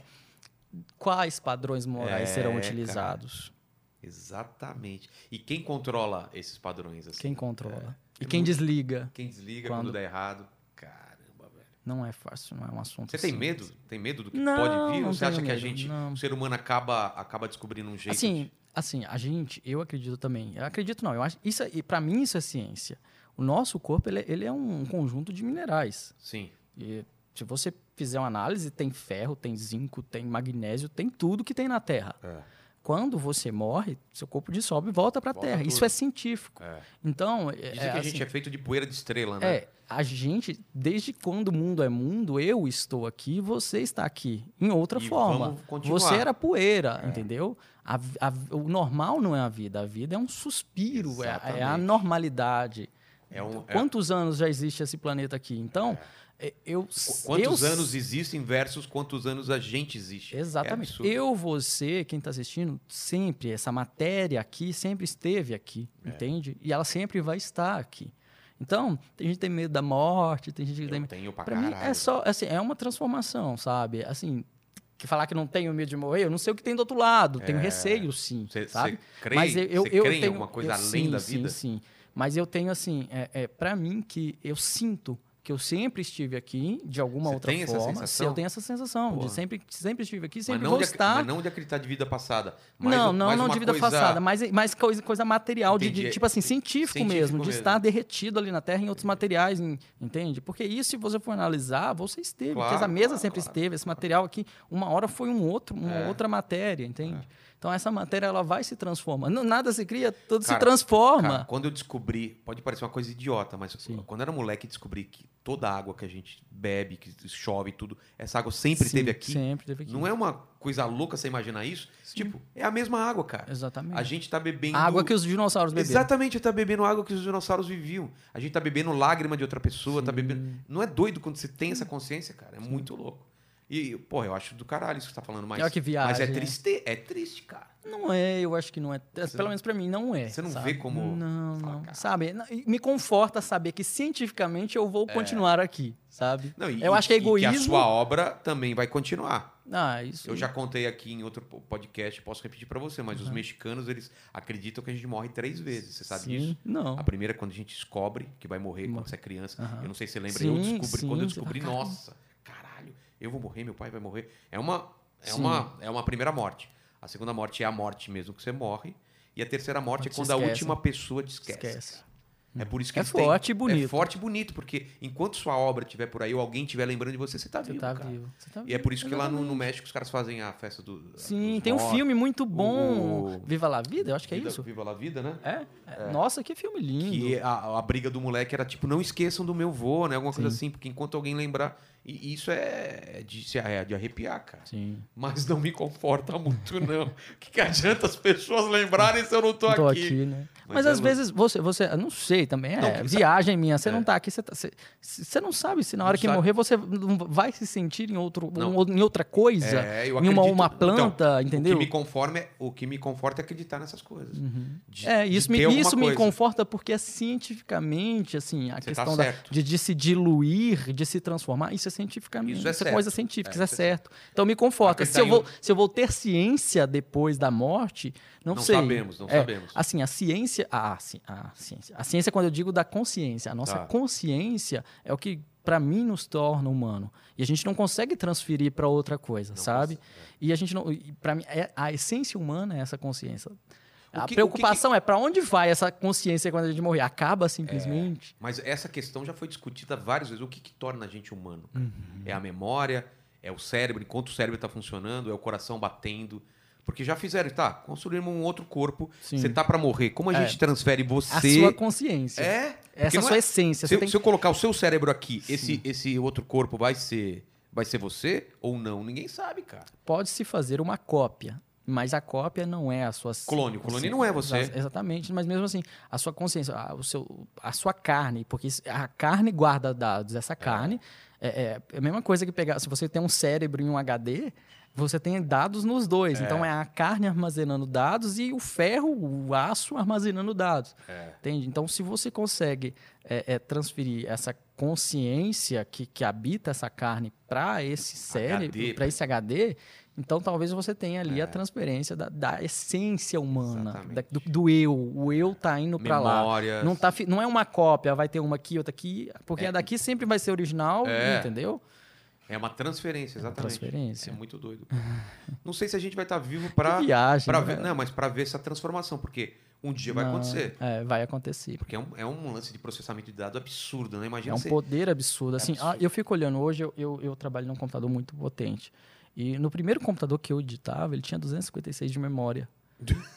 Speaker 2: quais padrões morais
Speaker 1: É,
Speaker 2: serão
Speaker 1: cara.
Speaker 2: utilizados?
Speaker 1: Exatamente. E quem controla esses padrões? Assim?
Speaker 2: Quem controla?
Speaker 1: É
Speaker 2: E quem desliga?
Speaker 1: Quem desliga quando,
Speaker 2: Quando-
Speaker 1: dá errado? Caramba, velho.
Speaker 2: Não é fácil, não é um assunto
Speaker 1: Você tem medo? Tem medo do que
Speaker 2: Não,
Speaker 1: pode vir? Ou você acha
Speaker 2: tenho
Speaker 1: que a
Speaker 2: medo,
Speaker 1: gente,
Speaker 2: não.
Speaker 1: o ser humano acaba, acaba descobrindo um jeito
Speaker 2: Assim,
Speaker 1: de...
Speaker 2: assim, a gente, eu acredito também. Eu acredito não, eu acho isso e para mim isso é ciência. O nosso corpo ele, é- ele é um conjunto de minerais.
Speaker 1: Sim.
Speaker 2: E se você fizer uma análise, tem ferro, tem zinco, tem magnésio, tem tudo que tem na Terra.
Speaker 1: É.
Speaker 2: Quando você morre, seu corpo dissolve e volta para a Terra. Isso
Speaker 1: tudo.
Speaker 2: é científico.
Speaker 1: É.
Speaker 2: Então, é,
Speaker 1: Dizem
Speaker 2: é
Speaker 1: que a
Speaker 2: assim,
Speaker 1: gente é feito de poeira de estrela, né?
Speaker 2: é, a gente, desde quando o mundo é mundo, eu estou aqui, você está aqui, em outra
Speaker 1: E
Speaker 2: forma. Você era poeira, entendeu? A a- o normal não é a vida, a vida é um suspiro, é, a- é a normalidade.
Speaker 1: É um- é-
Speaker 2: Quantos anos já existe esse planeta aqui? Então, É, Eu,
Speaker 1: Quantos
Speaker 2: eu,
Speaker 1: anos existem versus quantos anos a gente existe.
Speaker 2: Exatamente.
Speaker 1: É
Speaker 2: eu, você, quem está assistindo, sempre, essa matéria aqui sempre esteve aqui,
Speaker 1: É.
Speaker 2: entende? E ela sempre vai estar aqui. Então, tem gente que tem medo da morte, tem gente que
Speaker 1: Eu
Speaker 2: tem
Speaker 1: tenho pra
Speaker 2: Pra mim é só, assim, é uma transformação, sabe? Assim, que falar que não tenho medo de morrer, eu não sei o que tem do outro lado, tenho receio sim,
Speaker 1: Cê-
Speaker 2: sabe?
Speaker 1: cê crê-
Speaker 2: Mas eu, eu, eu tenho
Speaker 1: alguma coisa
Speaker 2: eu-
Speaker 1: além
Speaker 2: sim,
Speaker 1: da
Speaker 2: sim,
Speaker 1: vida?
Speaker 2: Sim, Mas eu tenho assim, é, é para mim que eu sinto que eu sempre estive aqui de alguma
Speaker 1: Cê
Speaker 2: outra
Speaker 1: tem essa
Speaker 2: forma.
Speaker 1: sensação?
Speaker 2: Eu tenho essa sensação
Speaker 1: Porra.
Speaker 2: de sempre sempre estive aqui,
Speaker 1: mas,
Speaker 2: sempre
Speaker 1: não
Speaker 2: vou
Speaker 1: de, ac-
Speaker 2: estar.
Speaker 1: mas não de acreditar de vida passada. Mas,
Speaker 2: não, não,
Speaker 1: mas
Speaker 2: não de vida
Speaker 1: coisa-
Speaker 2: passada, mas, mas coisa, coisa material, de, de, tipo assim, científico,
Speaker 1: Científico
Speaker 2: mesmo, de
Speaker 1: mesmo.
Speaker 2: estar derretido ali na Terra em outros materiais, em- entende? Porque isso, se você for analisar, você esteve, porque essa
Speaker 1: Claro,
Speaker 2: mesa
Speaker 1: claro,
Speaker 2: sempre
Speaker 1: claro.
Speaker 2: esteve, esse material aqui, uma hora foi um outro, uma
Speaker 1: É.
Speaker 2: outra matéria, entende? Então essa matéria ela vai se transformando. Nada se cria, tudo
Speaker 1: Cara,
Speaker 2: se transforma.
Speaker 1: Cara, quando eu descobri, pode parecer uma coisa idiota, mas
Speaker 2: Sim.
Speaker 1: quando eu era moleque descobri que toda a água que a gente bebe, que chove tudo, essa água sempre
Speaker 2: Sim,
Speaker 1: esteve aqui.
Speaker 2: Sempre teve aqui.
Speaker 1: Não é uma coisa louca você imaginar isso? Tipo, é a mesma água, cara.
Speaker 2: Exatamente.
Speaker 1: A gente tá bebendo.
Speaker 2: A água que os dinossauros beberam.
Speaker 1: Exatamente, tá bebendo água que os dinossauros viviam. A gente tá bebendo lágrima de outra pessoa, tá bebendo. Não é doido quando você tem essa consciência, cara. É muito louco. E, porra, eu acho do caralho isso que você tá falando, mas.
Speaker 2: Olha que viagem,
Speaker 1: mas é
Speaker 2: né?
Speaker 1: triste, é triste, cara.
Speaker 2: Não é, eu acho que não é. Pelo menos pra mim, não é.
Speaker 1: Você não
Speaker 2: sabe?
Speaker 1: vê como-
Speaker 2: Não,
Speaker 1: Fala,
Speaker 2: não.
Speaker 1: cara.
Speaker 2: Sabe? Não, e Me conforta saber que cientificamente eu vou continuar aqui, sabe?
Speaker 1: Não, e,
Speaker 2: eu acho que é
Speaker 1: e
Speaker 2: egoísmo.
Speaker 1: que a sua obra também vai continuar.
Speaker 2: Ah, isso.
Speaker 1: Eu já contei aqui em outro po- podcast, posso repetir pra você, mas os mexicanos, eles acreditam que a gente morre três vezes. Você sabe
Speaker 2: Sim,
Speaker 1: disso?
Speaker 2: Não.
Speaker 1: A primeira é quando a gente descobre que vai morrer quando você é criança.
Speaker 2: Aham.
Speaker 1: Eu não sei se você lembra,
Speaker 2: Sim,
Speaker 1: eu descobri
Speaker 2: sim,
Speaker 1: quando eu
Speaker 2: você
Speaker 1: descobri, nossa, eu vou morrer, meu pai vai morrer. É uma é
Speaker 2: Sim.
Speaker 1: uma é uma primeira morte. A segunda morte é a morte mesmo que você morre. E a terceira morte
Speaker 2: Quando
Speaker 1: é quando
Speaker 2: se
Speaker 1: a
Speaker 2: esquece.
Speaker 1: última pessoa te esquece.
Speaker 2: Esquece.
Speaker 1: É por isso que
Speaker 2: É
Speaker 1: têm-
Speaker 2: forte e bonito.
Speaker 1: É forte e bonito, porque enquanto sua obra estiver por aí ou alguém estiver lembrando de você, você tá
Speaker 2: Você
Speaker 1: vivo,
Speaker 2: tá vivo. Você tá
Speaker 1: E é
Speaker 2: vivo,
Speaker 1: por isso que lá no, no. México os caras fazem a festa do.
Speaker 2: Sim, tem um
Speaker 1: mortos.
Speaker 2: filme muito bom.
Speaker 1: O-
Speaker 2: Viva la Vida, eu acho que é
Speaker 1: Viva,
Speaker 2: isso.
Speaker 1: Viva la Vida, né?
Speaker 2: É? É. Nossa, que filme lindo.
Speaker 1: Que a, a briga do moleque era tipo, não esqueçam do meu vô, né? Alguma coisa
Speaker 2: Sim.
Speaker 1: assim, porque enquanto alguém lembrar. E isso é de, se- é de arrepiar, cara.
Speaker 2: Sim.
Speaker 1: Mas não me conforta muito, não. O que, que adianta as pessoas lembrarem se eu não tô,
Speaker 2: Tô
Speaker 1: aqui?
Speaker 2: aqui, né?
Speaker 1: Mas
Speaker 2: Mas,
Speaker 1: é
Speaker 2: às
Speaker 1: louco.
Speaker 2: vezes você, você, não sei também, é
Speaker 1: Não,
Speaker 2: viagem minha, você
Speaker 1: É.
Speaker 2: não tá aqui, você, tá, você, você não sabe se na hora
Speaker 1: Não
Speaker 2: que
Speaker 1: sabe.
Speaker 2: morrer você não vai se sentir em, outro,
Speaker 1: Não.
Speaker 2: um- em outra coisa,
Speaker 1: É,
Speaker 2: em uma, uma planta,
Speaker 1: então,
Speaker 2: entendeu?
Speaker 1: O que me é, o que me conforta é acreditar nessas coisas. De-
Speaker 2: É,
Speaker 1: de
Speaker 2: isso, me, isso me
Speaker 1: coisa.
Speaker 2: conforta porque é cientificamente, assim, a
Speaker 1: Você tá
Speaker 2: questão da-
Speaker 1: certo.
Speaker 2: de, de se diluir, de se transformar, isso é cientificamente,
Speaker 1: Isso é certo.
Speaker 2: coisa científica,
Speaker 1: É,
Speaker 2: isso é
Speaker 1: isso é
Speaker 2: certo. Então me conforta. Se eu, vou, se eu vou ter ciência depois da morte, não,
Speaker 1: Não
Speaker 2: sei.
Speaker 1: sabemos, não
Speaker 2: É,
Speaker 1: sabemos.
Speaker 2: Assim, a ciência, ah, sim, a ciência, a ciência quando eu digo da consciência, a nossa
Speaker 1: Tá.
Speaker 2: consciência é o que para mim nos torna humano. E a gente não consegue transferir para outra coisa,
Speaker 1: Não
Speaker 2: sabe?
Speaker 1: consegue,
Speaker 2: E a gente não, para mim, é- a essência humana é essa consciência. A
Speaker 1: que-
Speaker 2: preocupação é para onde vai essa consciência quando a gente morrer? Acaba simplesmente?
Speaker 1: Mas essa questão já foi discutida várias vezes. O que, que torna a gente humano?
Speaker 2: Uhum.
Speaker 1: É a memória? É o cérebro? Enquanto o cérebro está funcionando? É o coração batendo? Porque já fizeram, tá? Construímos um outro corpo.
Speaker 2: Sim.
Speaker 1: Você tá para morrer. Como a
Speaker 2: É.
Speaker 1: gente transfere você?
Speaker 2: A sua consciência.
Speaker 1: É?
Speaker 2: Essa sua
Speaker 1: é-
Speaker 2: essência.
Speaker 1: Se,
Speaker 2: Você tem
Speaker 1: se eu colocar o seu cérebro aqui, esse, esse outro corpo vai ser, vai ser você ou não? Ninguém sabe, cara.
Speaker 2: Pode-se fazer uma cópia, mas a cópia não é a sua...
Speaker 1: Clone, o clone não é você.
Speaker 2: Exa- Exatamente, mas mesmo assim, a sua consciência, a, o seu, a sua carne, porque a carne guarda dados, essa carne é, é- é a mesma coisa que pegar, se você tem um cérebro e um HD, você tem dados nos dois, então é a carne armazenando dados e o ferro, o aço armazenando dados. Entende? Então, se você consegue é, é, transferir essa consciência que, que habita essa carne para esse cérebro, para esse HD, então talvez você tenha ali a transferência da, da essência humana, da- do, do eu. O eu tá indo para lá. Não, tá, não é uma cópia, vai ter uma aqui, outra aqui, porque a daqui sempre vai ser original,
Speaker 1: É.
Speaker 2: entendeu?
Speaker 1: É uma transferência, exatamente.
Speaker 2: transferência.
Speaker 1: É muito doido. Não sei se a gente vai estar vivo para
Speaker 2: viagem,
Speaker 1: para
Speaker 2: né?
Speaker 1: ver, não, mas para ver essa transformação, porque um dia vai
Speaker 2: Não,
Speaker 1: acontecer.
Speaker 2: É, vai acontecer.
Speaker 1: Porque é um, é um lance de processamento de dados absurdo, né?
Speaker 2: É
Speaker 1: Imagina
Speaker 2: um
Speaker 1: você...
Speaker 2: poder absurdo. Assim,
Speaker 1: absurdo.
Speaker 2: ah, eu fico olhando hoje, eu, eu, eu trabalho num computador muito potente. E no primeiro computador que eu editava, ele tinha 256 de memória.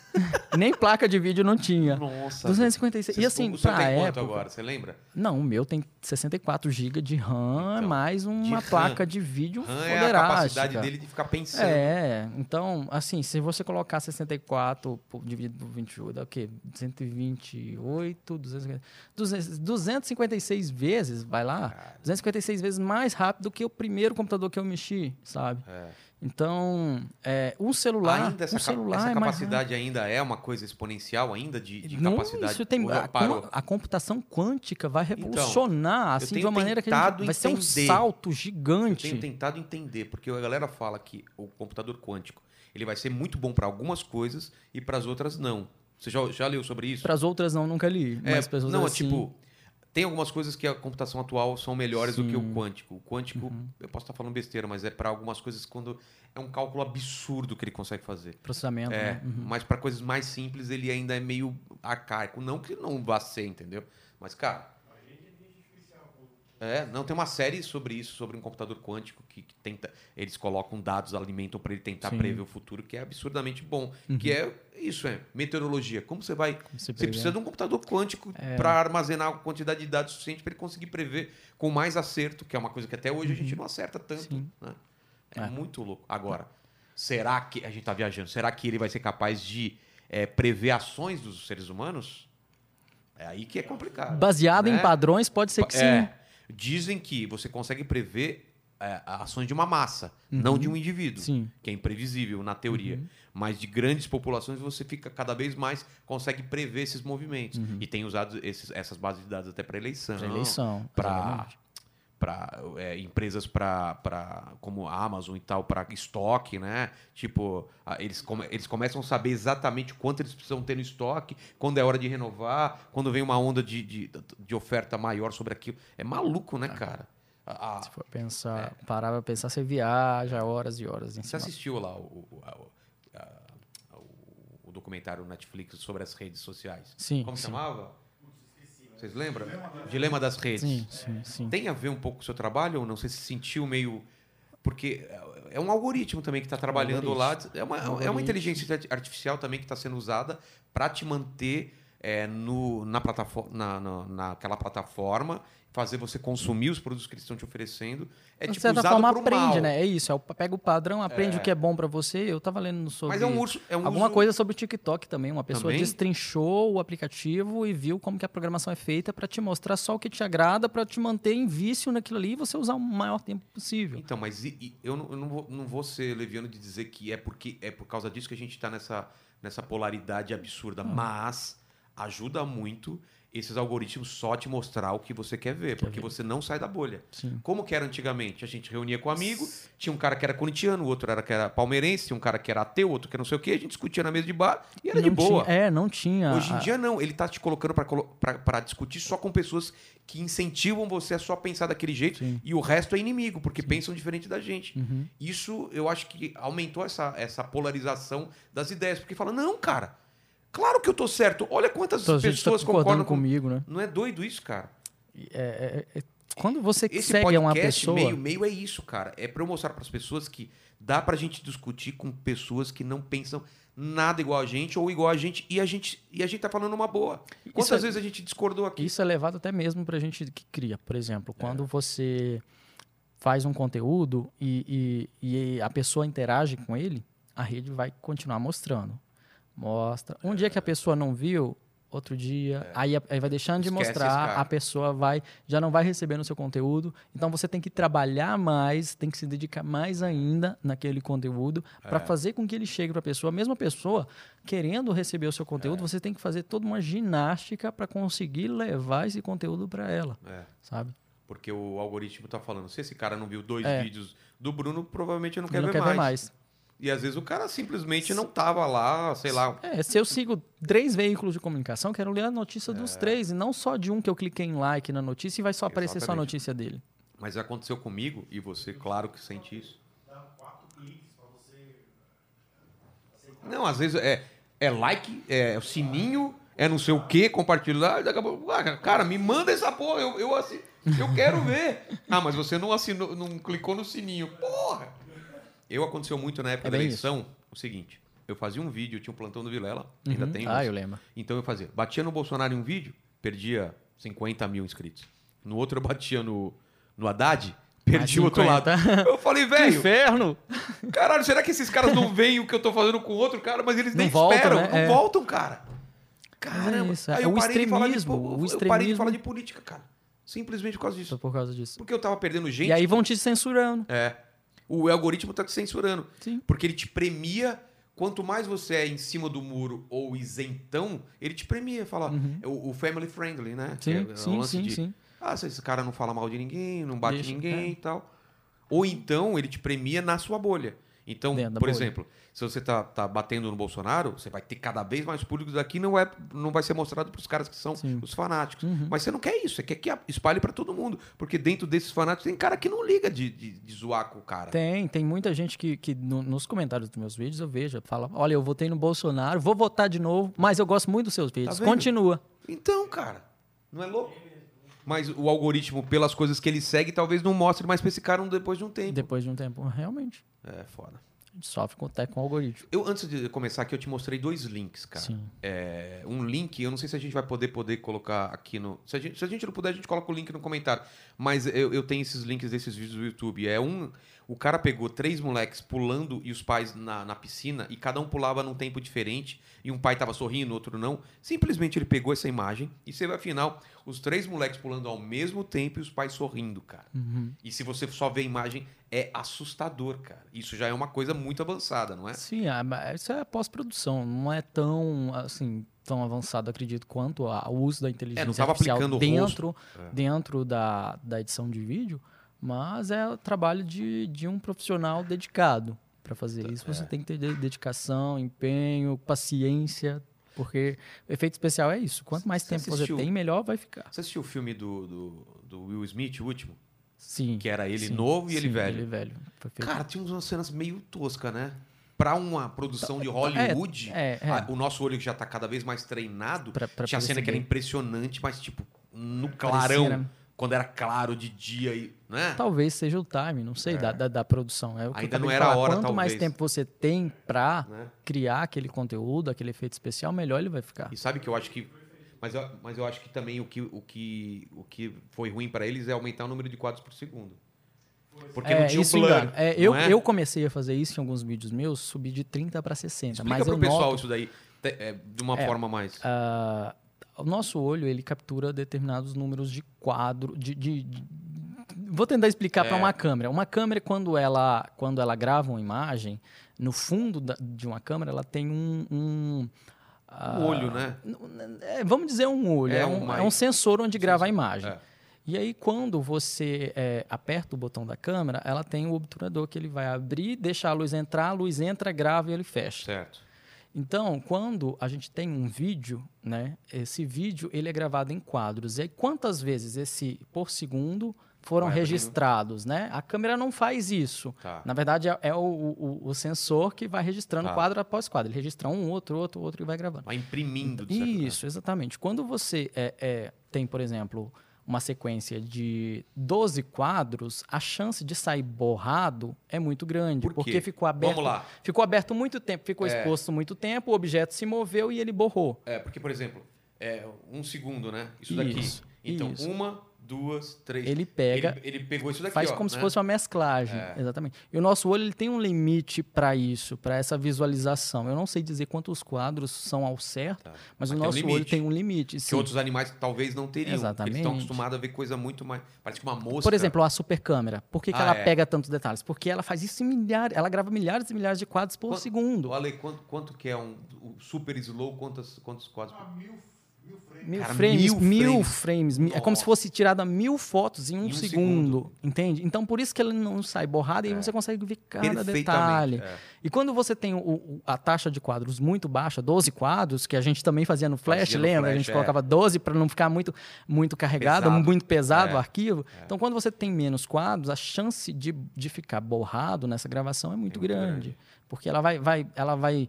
Speaker 2: Nem placa de vídeo não tinha.
Speaker 1: Nossa.
Speaker 2: 256. E assim,
Speaker 1: o
Speaker 2: pra
Speaker 1: tem quanto
Speaker 2: época...
Speaker 1: agora? Você lembra?
Speaker 2: Não, o meu tem 64 GB de RAM,
Speaker 1: Então,
Speaker 2: mais uma
Speaker 1: RAM.
Speaker 2: placa de vídeo
Speaker 1: RAM é a capacidade dele de ficar pensando.
Speaker 2: É, então, assim, se você colocar 64 por- dividido por 28, dá o quê? 128, 250, 200, 256 vezes, vai lá,
Speaker 1: Cara.
Speaker 2: 256 vezes mais rápido que o primeiro computador que eu mexi, sabe?
Speaker 1: É.
Speaker 2: Então, é, um celular,
Speaker 1: ainda essa,
Speaker 2: um celular
Speaker 1: essa
Speaker 2: é mais
Speaker 1: capacidade ainda é uma coisa exponencial ainda de, de
Speaker 2: não,
Speaker 1: capacidade?
Speaker 2: isso tem, a, com- a computação quântica vai revolucionar, assim, de uma maneira que vai ser um
Speaker 1: entender.
Speaker 2: salto
Speaker 1: Eu
Speaker 2: gigante.
Speaker 1: tenho tentado entender, porque a galera fala que o computador quântico ele vai ser muito bom para algumas coisas e para as outras não. Você já, já leu sobre isso?
Speaker 2: Para as outras não, nunca li.
Speaker 1: É,
Speaker 2: mas
Speaker 1: não, é
Speaker 2: assim,
Speaker 1: tipo, tem algumas coisas que a computação atual são melhores do que o
Speaker 2: Sim. Uhum.
Speaker 1: quântico. O quântico, eu posso estar falando besteira, mas é para algumas coisas quando é um cálculo absurdo que ele consegue fazer.
Speaker 2: processamento,
Speaker 1: É,
Speaker 2: né? Uhum.
Speaker 1: mas para coisas mais simples ele ainda é meio arcaico. Não que não vá ser, entendeu? Mas, cara. É, não, tem uma série sobre isso, sobre um computador quântico que, que tenta. Eles colocam dados, alimentam para ele tentar
Speaker 2: Sim.
Speaker 1: prever o futuro, que é absurdamente bom.
Speaker 2: Uhum.
Speaker 1: Que é isso, é meteorologia. Como você vai.
Speaker 2: Você
Speaker 1: Você
Speaker 2: prever.
Speaker 1: precisa de um computador quântico
Speaker 2: É.
Speaker 1: para armazenar a quantidade de dados suficiente para ele conseguir prever com mais acerto, que é uma coisa que até hoje a gente não acerta tanto.
Speaker 2: Uhum.
Speaker 1: Né? É,
Speaker 2: É.
Speaker 1: muito louco. Agora, será que. A gente está viajando, será que ele vai ser capaz de é, prever ações dos seres humanos? É aí que é complicado.
Speaker 2: Baseado
Speaker 1: né?
Speaker 2: em padrões, pode ser que sim.
Speaker 1: É, dizem que você consegue prever é, ações de uma massa, não de um indivíduo
Speaker 2: Uhum. Sim.
Speaker 1: que é imprevisível na teoria.
Speaker 2: Uhum.
Speaker 1: Mas de grandes populações você fica cada vez mais consegue prever esses movimentos. E tem usado esses- essas bases de dados até para eleição.
Speaker 2: Para Uhum. eleição.
Speaker 1: Para para empresas para como a Amazon e tal para estoque, né? Tipo, eles, come, eles começam a saber exatamente quanto eles precisam ter no estoque, quando é hora de renovar, quando vem uma onda de, de, de oferta maior sobre aquilo. É maluco, né, cara? A- a-
Speaker 2: Se for pensar, parar pra pensar, você viaja horas e horas em
Speaker 1: você
Speaker 2: cima.
Speaker 1: assistiu lá o, o, a- o documentário Netflix sobre as redes sociais?
Speaker 2: Sim,
Speaker 1: Como
Speaker 2: sim.
Speaker 1: chamava? Vocês lembram? Dilema das redes.
Speaker 2: Sim, sim, sim.
Speaker 1: Tem a ver um pouco com o seu trabalho ou não? Você se sentiu meio. Porque é um algoritmo também que está trabalhando lá. É uma, é uma inteligência artificial também que está sendo usada para te manter é, no, na plataforma, na, na- naquela plataforma, fazer você consumir os produtos que eles estão te oferecendo. É
Speaker 2: de
Speaker 1: tipo
Speaker 2: certa
Speaker 1: usado
Speaker 2: forma, aprende,
Speaker 1: mal.
Speaker 2: né? É isso. É o, pega o padrão, aprende o que é bom pra você. Eu tava lendo sobre.
Speaker 1: Mas é um urso. É um
Speaker 2: Alguma
Speaker 1: uso-
Speaker 2: coisa sobre o TikTok também. Uma pessoa
Speaker 1: Também?
Speaker 2: destrinchou o aplicativo e viu como que a programação é feita pra te mostrar só o que te agrada, pra te manter em vício naquilo ali e você usar o maior tempo possível.
Speaker 1: Então, mas e- e eu, não, eu não, vou, não vou ser leviano de dizer que é porque é por causa disso que a gente está nessa, nessa polaridade absurda,
Speaker 2: Hum.
Speaker 1: mas ajuda muito esses algoritmos só te mostrar o que você quer ver, porque você não sai da bolha.
Speaker 2: Sim.
Speaker 1: Como que era antigamente? A gente reunia com amigo, tinha um cara que era corintiano, o outro era que era palmeirense, tinha um cara que era ateu, outro que não sei o quê, a gente discutia na mesa de bar e era de
Speaker 2: Não
Speaker 1: boa.
Speaker 2: tinha- é, não tinha.
Speaker 1: Hoje em dia não, ele tá te colocando para discutir só com pessoas que incentivam você a só pensar daquele jeito
Speaker 2: Sim.
Speaker 1: e o resto é inimigo, porque pensam diferente da gente.
Speaker 2: Uhum.
Speaker 1: Isso eu acho que aumentou essa, essa polarização das ideias, porque fala, não, cara, claro que eu tô certo, olha quantas
Speaker 2: Então, a tá
Speaker 1: pessoas
Speaker 2: concordando
Speaker 1: concordam com...
Speaker 2: comigo, né?
Speaker 1: Não é doido isso, cara?
Speaker 2: É- é- é- quando você
Speaker 1: Esse
Speaker 2: segue uma pessoa.
Speaker 1: meio, meio é isso, cara. É pra eu mostrar para as pessoas que dá pra gente discutir com pessoas que não pensam nada igual a gente ou igual a gente e a gente e a gente tá falando uma boa. Quantas
Speaker 2: é-
Speaker 1: vezes a gente discordou aqui?
Speaker 2: Isso é levado até mesmo pra gente que cria. Por
Speaker 1: É.
Speaker 2: exemplo, quando você faz um conteúdo e, e, e a pessoa interage com ele, a rede vai continuar mostrando. Mostra. Um dia que a pessoa não viu, outro dia, aí, a- aí vai deixando de
Speaker 1: É. Esquece
Speaker 2: mostrar, a pessoa vai já não vai receber no seu conteúdo. Então você tem que trabalhar mais, tem que se dedicar mais ainda naquele conteúdo para
Speaker 1: É.
Speaker 2: fazer com que ele chegue para a pessoa. Mesmo a pessoa querendo receber o seu
Speaker 1: É.
Speaker 2: conteúdo, você tem que fazer toda uma ginástica para conseguir levar esse conteúdo para ela,
Speaker 1: É,
Speaker 2: sabe?
Speaker 1: porque o algoritmo tá falando, se esse cara não viu dois
Speaker 2: É.
Speaker 1: vídeos do Bruno, provavelmente não quer,
Speaker 2: não
Speaker 1: ver,
Speaker 2: quer
Speaker 1: mais.
Speaker 2: ver mais.
Speaker 1: E às vezes o cara simplesmente não tava lá, sei lá.
Speaker 2: É, se eu sigo três veículos de comunicação, quero ler a notícia
Speaker 1: É.
Speaker 2: dos três, e não só de um que eu cliquei em like na notícia e vai só aparecer só a
Speaker 1: Exatamente.
Speaker 2: notícia dele.
Speaker 1: Mas aconteceu comigo e você, claro que sente isso. Não, às vezes é, é like, é o sininho, é não sei o que, compartilhar, e daqui a pouco, ah, cara, me manda essa porra, eu, eu, eu quero ver. Ah, mas você não assinou, não clicou no sininho. Porra! Eu aconteceu muito na época
Speaker 2: É
Speaker 1: da eleição, o seguinte, eu fazia um vídeo, eu tinha um plantão do Vilela, ainda
Speaker 2: Uhum.
Speaker 1: tem.
Speaker 2: Ah, eu lembro.
Speaker 1: Então eu fazia, batia no Bolsonaro em um vídeo, perdia 50 mil inscritos. No outro eu batia no, no Haddad, perdi o outro
Speaker 2: 50.
Speaker 1: lado. Eu falei, velho,
Speaker 2: inferno!
Speaker 1: caralho, será que esses caras não veem o que eu tô fazendo com o outro cara, mas eles nem
Speaker 2: voltam,
Speaker 1: esperam,
Speaker 2: né?
Speaker 1: não
Speaker 2: É.
Speaker 1: voltam, cara. Caramba.
Speaker 2: isso,
Speaker 1: Aí
Speaker 2: é
Speaker 1: eu
Speaker 2: o
Speaker 1: parei de falar de,
Speaker 2: extremismo,
Speaker 1: po-
Speaker 2: o
Speaker 1: eu parei de
Speaker 2: extremismo.
Speaker 1: falar de política, cara. Simplesmente por causa
Speaker 2: Só
Speaker 1: disso.
Speaker 2: por causa disso.
Speaker 1: Porque eu tava perdendo gente.
Speaker 2: E aí vão te censurando.
Speaker 1: É. O algoritmo tá te censurando.
Speaker 2: Sim.
Speaker 1: Porque ele te premia. Quanto mais você é em cima do muro ou isentão, ele te premia. Fala, é o, o family friendly, né?
Speaker 2: Sim,
Speaker 1: é
Speaker 2: sim,
Speaker 1: lance
Speaker 2: sim,
Speaker 1: de,
Speaker 2: sim.
Speaker 1: Ah, se esse cara não fala mal de ninguém, não bate
Speaker 2: Deixa,
Speaker 1: ninguém
Speaker 2: é.
Speaker 1: e tal. Ou então ele te premia na sua bolha. Então,
Speaker 2: Dentro
Speaker 1: por exemplo, se você tá, tá batendo no Bolsonaro, você vai ter cada vez mais público daqui, não, é, não vai ser mostrado para os caras que são
Speaker 2: Sim.
Speaker 1: os fanáticos.
Speaker 2: Uhum.
Speaker 1: Mas você não quer isso, você quer que espalhe para todo mundo. Porque dentro desses fanáticos tem cara que não liga de, de, de zoar com o cara.
Speaker 2: Tem, tem muita gente que, que no- nos comentários dos meus vídeos eu vejo, fala, olha, eu votei no Bolsonaro, vou votar de novo, mas eu gosto muito dos seus vídeos.
Speaker 1: vendo?
Speaker 2: Continua.
Speaker 1: Então, cara, não é louco? Mas o algoritmo, pelas coisas que ele segue, talvez não mostre mais pra esse cara depois de um tempo.
Speaker 2: Depois de um tempo, realmente.
Speaker 1: É foda.
Speaker 2: A gente sofre com, até com o algoritmo.
Speaker 1: Eu, antes de começar aqui, eu te mostrei dois links, cara.
Speaker 2: Sim.
Speaker 1: É, um link, eu não sei se a gente vai poder poder colocar aqui no. Se a gente, se a gente não puder, a gente coloca o link no comentário. Mas eu, eu tenho esses links desses vídeos do YouTube. É um. O cara pegou três moleques pulando e os pais na, na piscina, e cada um pulava num tempo diferente, e um pai tava sorrindo, outro não. Simplesmente ele pegou essa imagem e você vai afinal, os três moleques pulando ao mesmo tempo e os pais sorrindo, cara.
Speaker 2: Uhum.
Speaker 1: E se você só vê a imagem, é assustador, cara. Isso já é uma coisa muito avançada, não é?
Speaker 2: Sim, mas isso é pós-produção, não é tão assim tão avançado, acredito, quanto a- o uso da inteligência
Speaker 1: É, não tava
Speaker 2: artificial dentro.
Speaker 1: É.
Speaker 2: dentro da, da edição de vídeo, mas é o trabalho de, de um profissional dedicado para fazer isso. Você
Speaker 1: é.
Speaker 2: tem que ter de- dedicação, empenho, paciência, porque efeito especial é isso. Quanto mais
Speaker 1: Você
Speaker 2: tempo
Speaker 1: assistiu?
Speaker 2: você tem, melhor vai ficar.
Speaker 1: Você assistiu o filme do, do, do Will Smith, o último?
Speaker 2: Sim.
Speaker 1: Que era ele
Speaker 2: sim,
Speaker 1: novo e ele
Speaker 2: sim,
Speaker 1: velho.
Speaker 2: Ele velho. Feito.
Speaker 1: Cara, tinha umas cenas meio toscas, né? Pra uma produção de Hollywood,
Speaker 2: é, é.
Speaker 1: ah, o nosso olho que já tá cada vez mais treinado,
Speaker 2: Pra- pra
Speaker 1: tinha cena que era impressionante, mas tipo, no
Speaker 2: Parecia,
Speaker 1: clarão,
Speaker 2: né?
Speaker 1: Quando era claro de dia e, né?
Speaker 2: Talvez seja o time, não sei, da, da, da produção. É
Speaker 1: Ainda não era a hora,
Speaker 2: Quanto mais
Speaker 1: talvez.
Speaker 2: tempo você tem pra
Speaker 1: Né?
Speaker 2: criar aquele conteúdo, aquele efeito especial, melhor ele vai ficar.
Speaker 1: E sabe que eu acho que mas eu, mas eu acho que também o que, o que, o que foi ruim pra eles é aumentar o número de quadros por segundo. Porque
Speaker 2: é,
Speaker 1: não tinha
Speaker 2: isso
Speaker 1: um blur.
Speaker 2: É, eu,
Speaker 1: é?
Speaker 2: eu comecei a fazer isso em alguns vídeos meus, subi de 30 para 60.
Speaker 1: Explica
Speaker 2: mas
Speaker 1: pro
Speaker 2: eu
Speaker 1: pessoal
Speaker 2: noto,
Speaker 1: isso daí é, de uma
Speaker 2: É,
Speaker 1: forma mais.
Speaker 2: ah, o nosso olho ele captura determinados números de quadro, de, de- de- Vou tentar explicar
Speaker 1: É.
Speaker 2: para uma câmera. Uma câmera quando ela quando ela grava uma imagem, no fundo da- de uma câmera ela tem um, um ah,
Speaker 1: olho, né?
Speaker 2: É, vamos dizer um olho.
Speaker 1: É
Speaker 2: É,
Speaker 1: um
Speaker 2: um, é um sensor onde grava a imagem.
Speaker 1: É.
Speaker 2: E aí, quando você é, aperta o botão da câmera, ela tem o obturador que ele vai abrir, deixar a luz entrar, a luz entra, grava e ele fecha.
Speaker 1: Certo.
Speaker 2: Então, quando a gente tem um vídeo, né, esse vídeo ele é gravado em quadros. E aí, quantas vezes esse por segundo foram
Speaker 1: Vai abrindo.
Speaker 2: registrados, né? A câmera não faz isso.
Speaker 1: Tá.
Speaker 2: Na verdade, é, é o, o- o sensor que vai registrando
Speaker 1: Tá.
Speaker 2: quadro após quadro. Ele registra um, outro, outro, outro e vai gravando.
Speaker 1: Vai imprimindo. de.
Speaker 2: Isso, exatamente. Quando você é, é, tem, por exemplo, uma sequência de 12 quadros, a chance de sair borrado é muito grande.
Speaker 1: Por
Speaker 2: porque ficou aberto.
Speaker 1: Vamos lá.
Speaker 2: Ficou aberto muito tempo, ficou
Speaker 1: É.
Speaker 2: exposto muito tempo, o objeto se moveu e ele borrou.
Speaker 1: É, porque, por exemplo, é um segundo, né? Isso daqui.
Speaker 2: Isso,
Speaker 1: então,
Speaker 2: isso.
Speaker 1: uma, duas, três.
Speaker 2: Ele pega,
Speaker 1: Ele, ele pegou isso daqui,
Speaker 2: faz
Speaker 1: ó,
Speaker 2: como se
Speaker 1: né?
Speaker 2: fosse uma mesclagem.
Speaker 1: É.
Speaker 2: Exatamente. E o nosso olho ele tem um limite para isso, para essa visualização. Eu não sei dizer quantos quadros são ao certo,
Speaker 1: Tá.
Speaker 2: mas,
Speaker 1: Mas
Speaker 2: o
Speaker 1: tem um
Speaker 2: nosso olho tem um limite.
Speaker 1: Que
Speaker 2: sim.
Speaker 1: outros animais talvez não teriam. porque Eles estão
Speaker 2: Exatamente.
Speaker 1: acostumados a ver coisa muito mais. Parece que uma mosca.
Speaker 2: Por exemplo, a super câmera. Por que, que
Speaker 1: Ah,
Speaker 2: ela
Speaker 1: é.
Speaker 2: pega tantos detalhes? Porque ela faz isso em milhares, ela grava milhares e milhares de quadros por
Speaker 1: Quanto-
Speaker 2: segundo.
Speaker 1: Olha aí, quanto, quanto que é um o super slow? Quantos, quantos quadros?
Speaker 3: Ah, mil, mil frames.
Speaker 2: Mil
Speaker 1: Cara,
Speaker 2: frames,
Speaker 1: mil
Speaker 2: mil,
Speaker 1: frames.
Speaker 2: frames. É como se fosse tirada mil fotos em um,
Speaker 1: Em um
Speaker 2: segundo,
Speaker 1: segundo.
Speaker 2: Entende? Então, por isso que ela não sai borrada e
Speaker 1: É.
Speaker 2: você consegue ver cada detalhe.
Speaker 1: é.
Speaker 2: E quando você tem o- o- a taxa de quadros muito baixa, 12 quadros, que a gente também fazia no Flash,
Speaker 1: Fazia no
Speaker 2: lembra? a
Speaker 1: Flash,
Speaker 2: gente
Speaker 1: é.
Speaker 2: colocava 12 para não ficar muito, muito carregado,
Speaker 1: Pesado.
Speaker 2: muito pesado
Speaker 1: É.
Speaker 2: o arquivo. Então, quando você tem menos quadros, a chance de, de ficar borrado nessa gravação é muito,
Speaker 1: muito
Speaker 2: grande,
Speaker 1: grande.
Speaker 2: Porque ela vai, vai, ela vai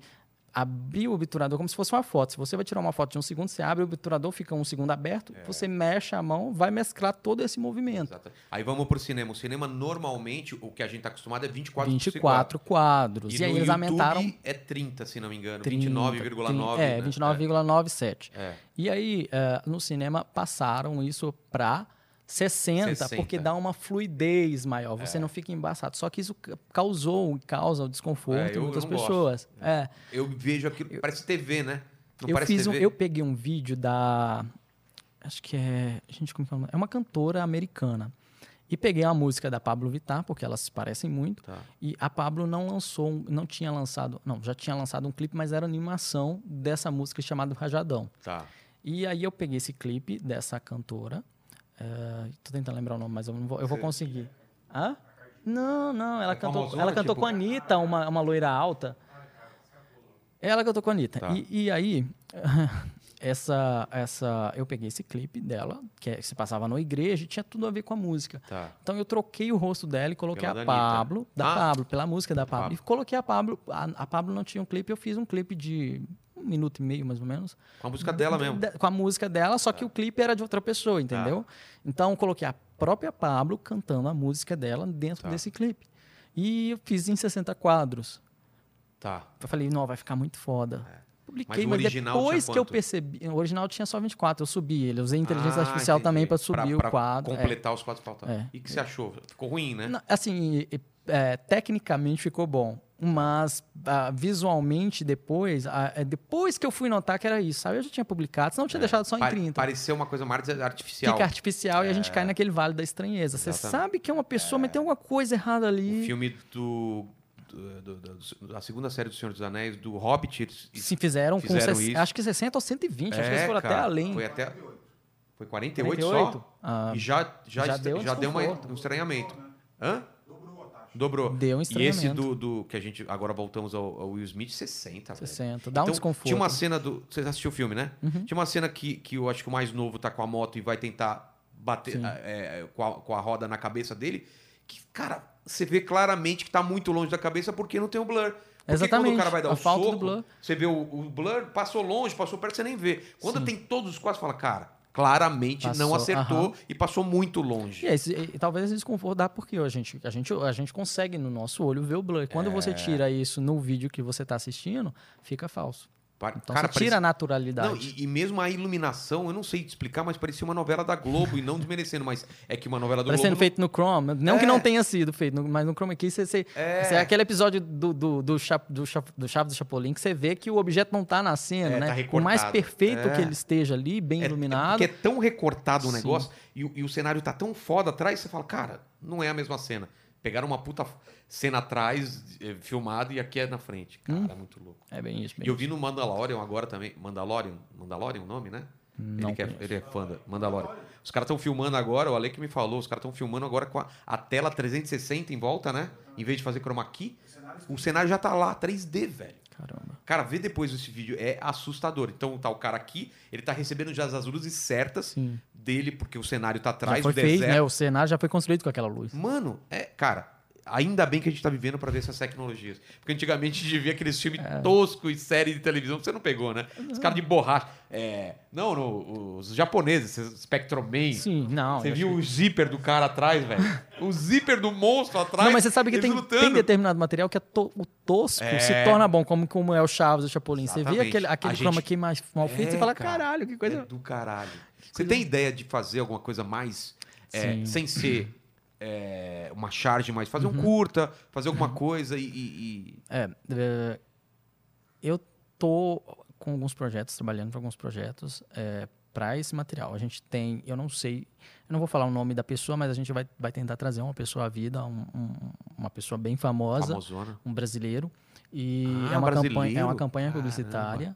Speaker 2: abrir o obturador como se fosse uma foto. Se você vai tirar uma foto de um segundo, você abre o obturador, fica um segundo aberto,
Speaker 1: É.
Speaker 2: você mexe a mão, vai mesclar todo esse movimento.
Speaker 1: Exato. Aí vamos pro cinema. O cinema, normalmente, o que a gente tá acostumado é 24 por
Speaker 2: 24 quadros. E,
Speaker 1: E,
Speaker 2: aí eles
Speaker 1: YouTube
Speaker 2: aumentaram
Speaker 1: é 30, se não me engano.
Speaker 2: 30,
Speaker 1: 29,9.
Speaker 2: É,
Speaker 1: né?
Speaker 2: 29,97.
Speaker 1: É. É.
Speaker 2: E aí, eh, no cinema, passaram isso para 60,
Speaker 1: 60.
Speaker 2: porque dá uma fluidez maior, você não fica embaçado. Só que isso ca- causou, causa o desconforto
Speaker 1: É,
Speaker 2: em
Speaker 1: eu-
Speaker 2: muitas
Speaker 1: eu
Speaker 2: pessoas. É.
Speaker 1: Eu vejo aquilo, parece TV, né? Não
Speaker 2: eu fiz um, eu peguei um vídeo da acho que é, gente, como que é? É uma cantora americana. E peguei uma música da Pablo Vittar, porque elas se parecem muito.
Speaker 1: Tá.
Speaker 2: E a Pablo não lançou, não tinha lançado, não, já tinha lançado um clipe, mas era animação dessa música chamada Rajadão.
Speaker 1: Tá.
Speaker 2: E aí eu peguei esse clipe dessa cantora. É, tô tentando lembrar o nome, mas eu vou, eu vou conseguir. Hã? Não, não, ela
Speaker 1: É
Speaker 2: cantou,
Speaker 1: famosona,
Speaker 2: ela cantou
Speaker 1: tipo-
Speaker 2: com a Anitta, uma, uma loira alta. Ela cantou com a Anitta.
Speaker 1: Tá.
Speaker 2: E, e aí, essa, essa, eu peguei esse clipe dela, que, é- que se passava na igreja, e tinha tudo a ver com a música.
Speaker 1: Tá.
Speaker 2: Então eu troquei o rosto dela e coloquei
Speaker 1: Pela
Speaker 2: a
Speaker 1: da Anitta.
Speaker 2: Pablo, da
Speaker 1: Ah.
Speaker 2: Pablo, pela música da Pablo.
Speaker 1: Pablo.
Speaker 2: E coloquei a Pablo. A, a Pablo não tinha um clipe, eu fiz um clipe de um minuto e meio, mais ou menos.
Speaker 1: Com a música dela mesmo.
Speaker 2: Da- Com a música dela, só que o clipe era de outra pessoa, entendeu? Então eu coloquei a própria Pablo cantando a música dela dentro
Speaker 1: Tá.
Speaker 2: desse clipe. E eu fiz em 60 quadros.
Speaker 1: Tá.
Speaker 2: Eu falei, não, vai ficar muito foda. Publiquei,
Speaker 1: Mas
Speaker 2: mas, depois que eu percebi. O original tinha só 24, eu subi ele. Eu usei inteligência
Speaker 1: Ah,
Speaker 2: artificial
Speaker 1: entendi.
Speaker 2: também para subir
Speaker 1: pra
Speaker 2: o quadro. é.
Speaker 1: Completar os quadros faltavam.
Speaker 2: É.
Speaker 1: E o que você achou? Ficou ruim, né?
Speaker 2: Assim, é, tecnicamente ficou bom. Mas ah, visualmente, depois, ah, é, depois que eu fui notar que era isso, sabe? Eu já tinha publicado, senão eu tinha deixado só em
Speaker 1: É. Pa-
Speaker 2: 30.
Speaker 1: Pareceu uma coisa mais artificial.
Speaker 2: Fica artificial e a gente cai naquele vale da estranheza. Você
Speaker 1: Exatamente.
Speaker 2: sabe que é uma pessoa, mas tem alguma coisa errada ali.
Speaker 1: O filme do, do- do- do- da segunda série do Senhor dos Anéis, do Hobbit. eles-
Speaker 2: Se fizeram,
Speaker 1: Fizeram
Speaker 2: com
Speaker 1: isso.
Speaker 2: acho que 60 ou 120, acho que eles
Speaker 1: É,
Speaker 2: foram até
Speaker 1: cara,
Speaker 2: além.
Speaker 1: Foi até. Foi 48,
Speaker 2: 48?
Speaker 1: só?
Speaker 2: Ah,
Speaker 1: e já, já,
Speaker 2: já deu um
Speaker 1: já deu uma- um estranhamento. Hã? Dobrou.
Speaker 2: Deu um
Speaker 1: E esse do, do- que a gente agora voltamos ao, ao Will Smith, 60. velho.
Speaker 2: 60. Dá um
Speaker 1: Então,
Speaker 2: desconforto.
Speaker 1: Tinha uma cena do. Você assistiu o filme, né?
Speaker 2: Uhum.
Speaker 1: Tinha uma cena que, que eu acho que o mais novo tá com a moto e vai tentar bater é, é, com, a, com a roda na cabeça dele. Que, cara, você vê claramente que tá muito longe da cabeça porque não tem o blur. Porque
Speaker 2: Exatamente,
Speaker 1: quando o cara vai dar
Speaker 2: a
Speaker 1: o
Speaker 2: falta do
Speaker 1: soco,
Speaker 2: blur.
Speaker 1: você vê o, o blur, passou longe, passou perto, você nem vê. Quando
Speaker 2: Sim.
Speaker 1: tem todos os quadros, você fala, cara, claramente não
Speaker 2: Passou,
Speaker 1: acertou
Speaker 2: aham.
Speaker 1: e passou muito longe.
Speaker 2: E, esse, e talvez esse desconforto dá porque a gente, a, gente, a gente consegue no nosso olho ver o blur. Quando
Speaker 1: É.
Speaker 2: você tira isso no vídeo que você está assistindo, fica falso.
Speaker 1: Pa-
Speaker 2: Então
Speaker 1: cara,
Speaker 2: você tira
Speaker 1: parecia-
Speaker 2: a naturalidade.
Speaker 1: Não, e, e mesmo a iluminação, eu não sei te explicar, mas parecia uma novela da Globo, e não desmerecendo, mas é que uma novela do
Speaker 2: Parecendo
Speaker 1: Globo.
Speaker 2: feito no Chrome. Não que
Speaker 1: É.
Speaker 2: não tenha sido feito, mas no Chrome aqui você, você,
Speaker 1: É.
Speaker 2: você- aquele episódio do, do, do, do, do Chaves do Chapolin que você vê que o objeto não está na cena,
Speaker 1: É,
Speaker 2: né?
Speaker 1: tá
Speaker 2: Por mais
Speaker 1: recortado.
Speaker 2: perfeito
Speaker 1: É.
Speaker 2: que ele esteja ali, bem
Speaker 1: É-
Speaker 2: iluminado.
Speaker 1: É, porque é tão recortado o negócio e, o- e o cenário tá tão foda atrás, você fala, cara, não é a mesma cena. Pegaram uma puta cena atrás, eh, filmado, e aqui é na frente. Cara,
Speaker 2: Hum.
Speaker 1: é muito louco.
Speaker 2: É bem isso. Bem
Speaker 1: E eu vi no Mandalorian agora também. Mandalorian? Mandalorian o nome, né?
Speaker 2: Não
Speaker 1: ele, é, ele é fã da Mandalorian. Os caras estão filmando agora, o Ale que me falou, os caras estão filmando agora com a, a tela 360 em volta, né? Em vez de fazer chroma key, o cenário já tá lá, 3D, velho.
Speaker 2: Caramba.
Speaker 1: Cara, vê depois esse vídeo, é assustador. Então tá o cara aqui, ele tá recebendo já as luzes certas
Speaker 2: Sim.
Speaker 1: dele, porque o cenário tá
Speaker 2: Já
Speaker 1: atrás
Speaker 2: foi
Speaker 1: do
Speaker 2: feito,
Speaker 1: deserto.
Speaker 2: né? O cenário já foi construído com aquela luz.
Speaker 1: Mano, é, cara, ainda bem que a gente tá vivendo pra ver essas tecnologias. Porque antigamente a gente via aqueles filmes
Speaker 2: É.
Speaker 1: toscos e série de televisão que você não pegou, né? Os caras de borracha. É, não, no- os japoneses, esse Spectrum Man.
Speaker 2: Sim, não.
Speaker 1: Você viu o zíper do cara atrás, velho? O zíper do monstro atrás.
Speaker 2: Não, mas você sabe que tem, tem determinado material que é to- o tosco
Speaker 1: É.
Speaker 2: se torna bom, como, como é o Chaves do Chapolin. Você vê
Speaker 1: Exatamente.
Speaker 2: aquele,
Speaker 1: A
Speaker 2: aquele
Speaker 1: gente-
Speaker 2: key mais mal feito, você
Speaker 1: É,
Speaker 2: fala,
Speaker 1: cara.
Speaker 2: caralho, que coisa...
Speaker 1: É do caralho. Você tem ideia de fazer alguma coisa mais. é, sem ser é, uma charge, mas fazer
Speaker 2: Uhum.
Speaker 1: um curta, fazer alguma coisa e. e- e-
Speaker 2: É, é, eu tô com alguns projetos, trabalhando para alguns projetos é, para esse material. A gente tem, eu não sei, eu não vou falar o nome da pessoa, mas a gente vai, vai tentar trazer uma pessoa à vida, um- um- uma pessoa bem famosa,
Speaker 1: famosona.
Speaker 2: um brasileiro. E
Speaker 1: Ah,
Speaker 2: é, uma campanha, é
Speaker 1: brasileiro?
Speaker 2: uma campanha publicitária.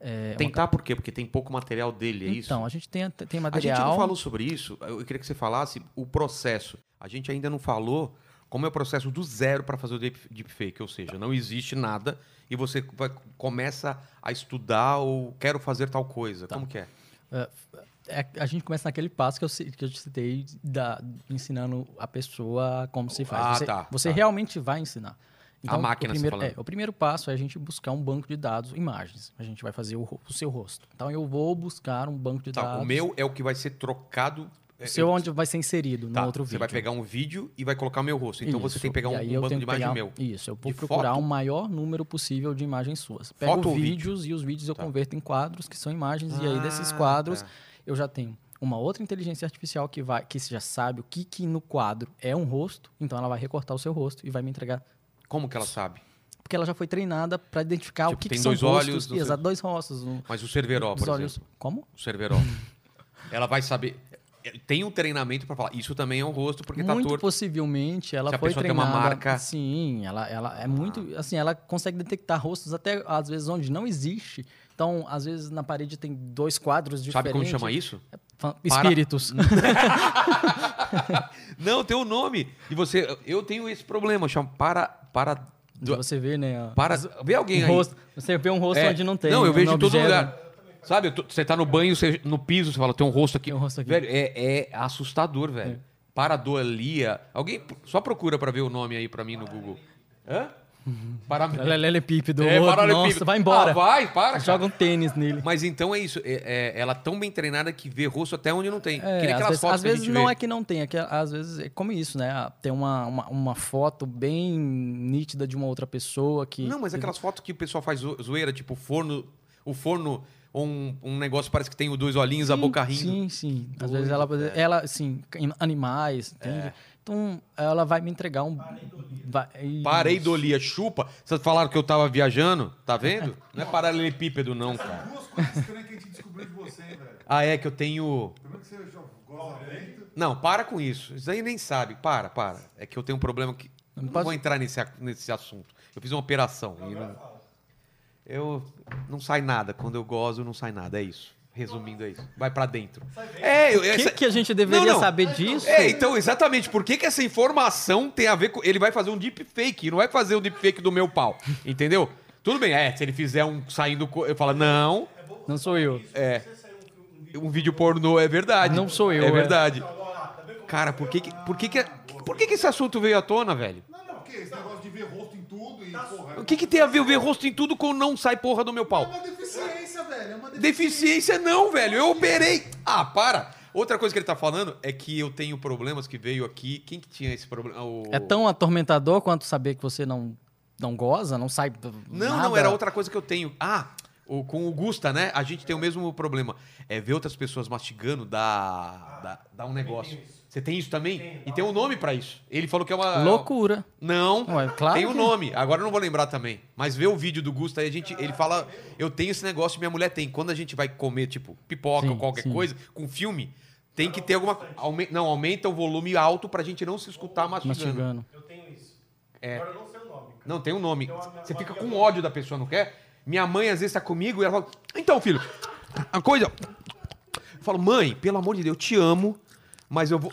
Speaker 2: É uma
Speaker 1: Tentar por quê? Porque tem pouco material dele, é isso?
Speaker 2: Então, a gente tem, tem
Speaker 1: A gente
Speaker 2: material.
Speaker 1: não falou sobre isso. Eu queria que você falasse o processo. A gente ainda não falou como é o processo do zero para fazer o deep- deepfake. Ou seja, não existe nada e você vai- começa a estudar ou quero fazer tal coisa.
Speaker 2: Tá.
Speaker 1: Como que é?
Speaker 2: É, a gente começa naquele passo que eu, que eu te citei, da, ensinando a pessoa como se faz.
Speaker 1: Ah,
Speaker 2: você
Speaker 1: tá,
Speaker 2: você
Speaker 1: tá.
Speaker 2: realmente vai ensinar. Então,
Speaker 1: máquina,
Speaker 2: o primeiro, é, o primeiro passo é a gente buscar um banco de dados, imagens. A gente vai fazer o, o seu rosto. Então eu vou buscar um banco de
Speaker 1: Tá,
Speaker 2: dados.
Speaker 1: o meu é o que vai ser trocado.
Speaker 2: O seu onde vai ser inserido
Speaker 1: Tá,
Speaker 2: no outro
Speaker 1: você
Speaker 2: vídeo.
Speaker 1: vai pegar um vídeo e vai colocar o meu rosto. Então você
Speaker 2: Isso.
Speaker 1: tem que pegar um, um
Speaker 2: tenho
Speaker 1: de imagem
Speaker 2: pegar-
Speaker 1: meu.
Speaker 2: Isso, eu vou
Speaker 1: De
Speaker 2: procurar
Speaker 1: foto?
Speaker 2: o maior número possível de imagens suas. Pego
Speaker 1: Foto
Speaker 2: vídeos e os vídeos eu
Speaker 1: Tá.
Speaker 2: converto em quadros, que são imagens, e aí desses
Speaker 1: Ah,
Speaker 2: quadros
Speaker 1: tá.
Speaker 2: eu já tenho uma outra inteligência artificial que vai que já sabe o que, que no quadro é um rosto, então ela vai recortar o seu rosto e vai me entregar
Speaker 1: Como que ela sabe?
Speaker 2: porque ela já foi treinada para identificar
Speaker 1: Tipo,
Speaker 2: o que,
Speaker 1: tem
Speaker 2: que
Speaker 1: dois
Speaker 2: rostos.
Speaker 1: olhos, não sei-
Speaker 2: Exato, dois rostos. Um,
Speaker 1: Mas o Cerveró, por
Speaker 2: olhos.
Speaker 1: exemplo.
Speaker 2: Como?
Speaker 1: O Cerveró. ela vai saber. Tem um treinamento pra falar. Isso também é um rosto porque tá
Speaker 2: muito
Speaker 1: torto.
Speaker 2: possivelmente ela
Speaker 1: Se a
Speaker 2: foi
Speaker 1: pessoa tem uma
Speaker 2: treinada.
Speaker 1: marca-
Speaker 2: Sim, ela, ela é muito. Assim, ela consegue detectar rostos até às vezes onde não existe. Então, às vezes na parede tem dois quadros
Speaker 1: Sabe
Speaker 2: diferentes.
Speaker 1: como chama isso? Para-
Speaker 2: Espíritos.
Speaker 1: Não, tem um nome. E você. Eu tenho esse problema. Chama para. Para.
Speaker 2: De você vê, né?
Speaker 1: Para. Vê alguém
Speaker 2: um
Speaker 1: aí.
Speaker 2: rosto, você vê um rosto
Speaker 1: É.
Speaker 2: onde não tem.
Speaker 1: Não, eu
Speaker 2: no
Speaker 1: vejo em todo lugar. Sabe, você tá no banho, você- no piso, você fala, tem um rosto aqui.
Speaker 2: Tem um rosto aqui.
Speaker 1: Velho, é, é assustador, velho. Paradolia. Alguém só procura pra ver o nome aí pra mim no Google. Hã? Para...
Speaker 2: Paralelepípedo.
Speaker 1: É.
Speaker 2: Nossa, vai embora.
Speaker 1: Ah, vai, para. cara.
Speaker 2: Joga um tênis nele.
Speaker 1: Mas então é isso. É, é- ela é tão bem treinada que vê rosto até onde não tem. que
Speaker 2: É,
Speaker 1: nem
Speaker 2: às
Speaker 1: aquelas
Speaker 2: vezes,
Speaker 1: fotos
Speaker 2: às
Speaker 1: que
Speaker 2: vezes não
Speaker 1: vê.
Speaker 2: é que não tem, é que às vezes é como isso, né? Tem uma, uma, uma foto bem nítida de uma outra pessoa que.
Speaker 1: Não, mas é aquelas fotos que o pessoal faz zo- zoeira, tipo forno, o forno, um, um negócio parece que tem os dois olhinhos, a
Speaker 2: Sim,
Speaker 1: boca rindo.
Speaker 2: Sim, sim. Às
Speaker 1: Doido,
Speaker 2: vezes ela,
Speaker 1: velho.
Speaker 2: ela assim, animais, entende? Então ela vai me entregar um. Vai,
Speaker 1: Pareidolia, chupa. Vocês falaram que eu tava viajando, tá vendo? Não é paralelepípedo, não, cara.
Speaker 3: Duas coisas estranhas que a gente descobriu de você, hein, velho.
Speaker 1: Ah, é que eu tenho.
Speaker 3: Primeiro que você gosta.
Speaker 1: Não, para com isso. Isso aí nem sabe. Para, para. É que eu tenho um problema que. Não,
Speaker 2: pode-
Speaker 1: vou entrar nesse, a- nesse assunto. Eu fiz uma operação. e não... Eu. Não sai nada. Quando eu gozo, não sai nada. É isso. Resumindo, é isso. Vai pra dentro. É, eu,
Speaker 2: O que,
Speaker 1: essa-
Speaker 2: que a gente deveria
Speaker 1: Não, não.
Speaker 2: saber disso?
Speaker 1: É, então, exatamente. Por que, que essa informação tem a ver com. Ele vai fazer um deepfake, não vai fazer um deepfake do meu pau. Entendeu? Tudo bem, é, se ele fizer um saindo. Eu falo, não,
Speaker 2: Não sou eu.
Speaker 1: é. Um vídeo pornô é verdade.
Speaker 2: Não sou eu,
Speaker 1: É
Speaker 2: é.
Speaker 1: verdade. Cara, por que que, por que, que, por que, que esse assunto veio à tona, velho?
Speaker 3: Não, não, porque esse negócio de ver rosto tudo e, porra...
Speaker 1: O que, que tem a ver ver rosto em tudo com não sai porra do meu
Speaker 3: É
Speaker 1: pau?
Speaker 3: uma deficiência, velho. É uma deficiência.
Speaker 1: Deficiência não, velho. Eu operei. Ah, para. Outra coisa que ele tá falando é que eu tenho problemas que veio aqui. Quem que tinha esse problema? O-
Speaker 2: É tão atormentador quanto saber que você não, não goza, não sai.
Speaker 1: Não,
Speaker 2: nada.
Speaker 1: não, era outra coisa que eu tenho. Ah, o, com o Gusta, né? A gente tem o mesmo problema. É ver outras pessoas mastigando dá, dá, dá um negócio. Você tem isso também? E tem um nome pra isso. Ele falou que é uma.
Speaker 2: Loucura.
Speaker 1: Não,
Speaker 2: Ué, claro
Speaker 1: tem um
Speaker 2: que-
Speaker 1: nome. Agora eu não vou lembrar também. Mas vê o vídeo do Gusta aí, a gente, ele fala, eu tenho esse negócio, minha mulher tem. Quando a gente vai comer, tipo, pipoca
Speaker 2: Sim,
Speaker 1: ou qualquer
Speaker 2: sim.
Speaker 1: coisa, com filme, tem que ter alguma... aume- não, aumenta o volume alto pra gente não se escutar mastigando.
Speaker 2: Mastigando.
Speaker 4: Eu tenho isso.
Speaker 1: É.
Speaker 4: Agora eu não sei o nome.
Speaker 1: Não, tem um nome.
Speaker 4: Tem uma-
Speaker 1: Você fica com ódio da pessoa, não quer? Minha mãe às vezes tá comigo e ela fala: Então, filho, a coisa. Eu falo, mãe, pelo amor de Deus, eu te amo, mas eu vou.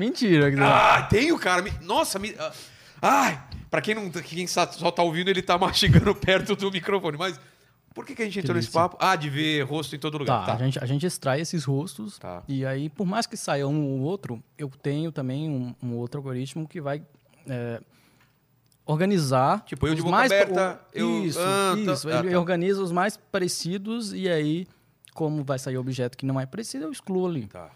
Speaker 2: Mentira. que-
Speaker 1: Ah, tenho, cara. me- Nossa, me. ah, Ai, pra quem, não, quem só tá ouvindo, ele tá mastigando perto do microfone. Mas por que, que a gente entrou nesse papo? Ah, de ver rosto em todo lugar.
Speaker 2: Tá, A, gente, a gente extrai esses rostos
Speaker 1: Tá.
Speaker 2: e aí, por mais que saia um ou outro, eu tenho também um, um outro algoritmo que vai é, organizar.
Speaker 1: Tipo, eu de boca
Speaker 2: mais-
Speaker 1: aberta,
Speaker 2: o-
Speaker 1: eu-
Speaker 2: Isso,
Speaker 1: ah, tá,
Speaker 2: isso.
Speaker 1: ah,
Speaker 2: ele
Speaker 1: tá.
Speaker 2: organiza os mais parecidos e aí, como vai sair objeto que não é parecido, eu excluo ali.
Speaker 1: Tá.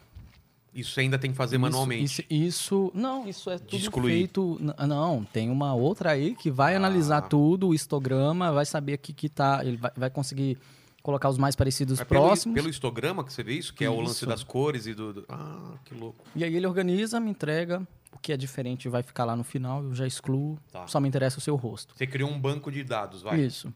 Speaker 1: Isso ainda tem que fazer
Speaker 2: Isso-
Speaker 1: manualmente.
Speaker 2: Isso, isso- não, isso é tudo
Speaker 1: excluir.
Speaker 2: feito. Não, tem uma outra aí que vai
Speaker 1: Ah.
Speaker 2: analisar tudo, o histograma, vai saber aqui que tá. Ele vai, vai conseguir colocar os mais parecidos
Speaker 1: pelo,
Speaker 2: próximos.
Speaker 1: pelo histograma que você vê isso, que é o lance
Speaker 2: Isso.
Speaker 1: das cores e do, do- Ah, que louco.
Speaker 2: E aí ele organiza, me entrega. O que é diferente vai ficar lá no final, eu já excluo.
Speaker 1: Tá.
Speaker 2: Só me interessa o seu rosto.
Speaker 1: Você criou um banco de dados, vai.
Speaker 2: Isso.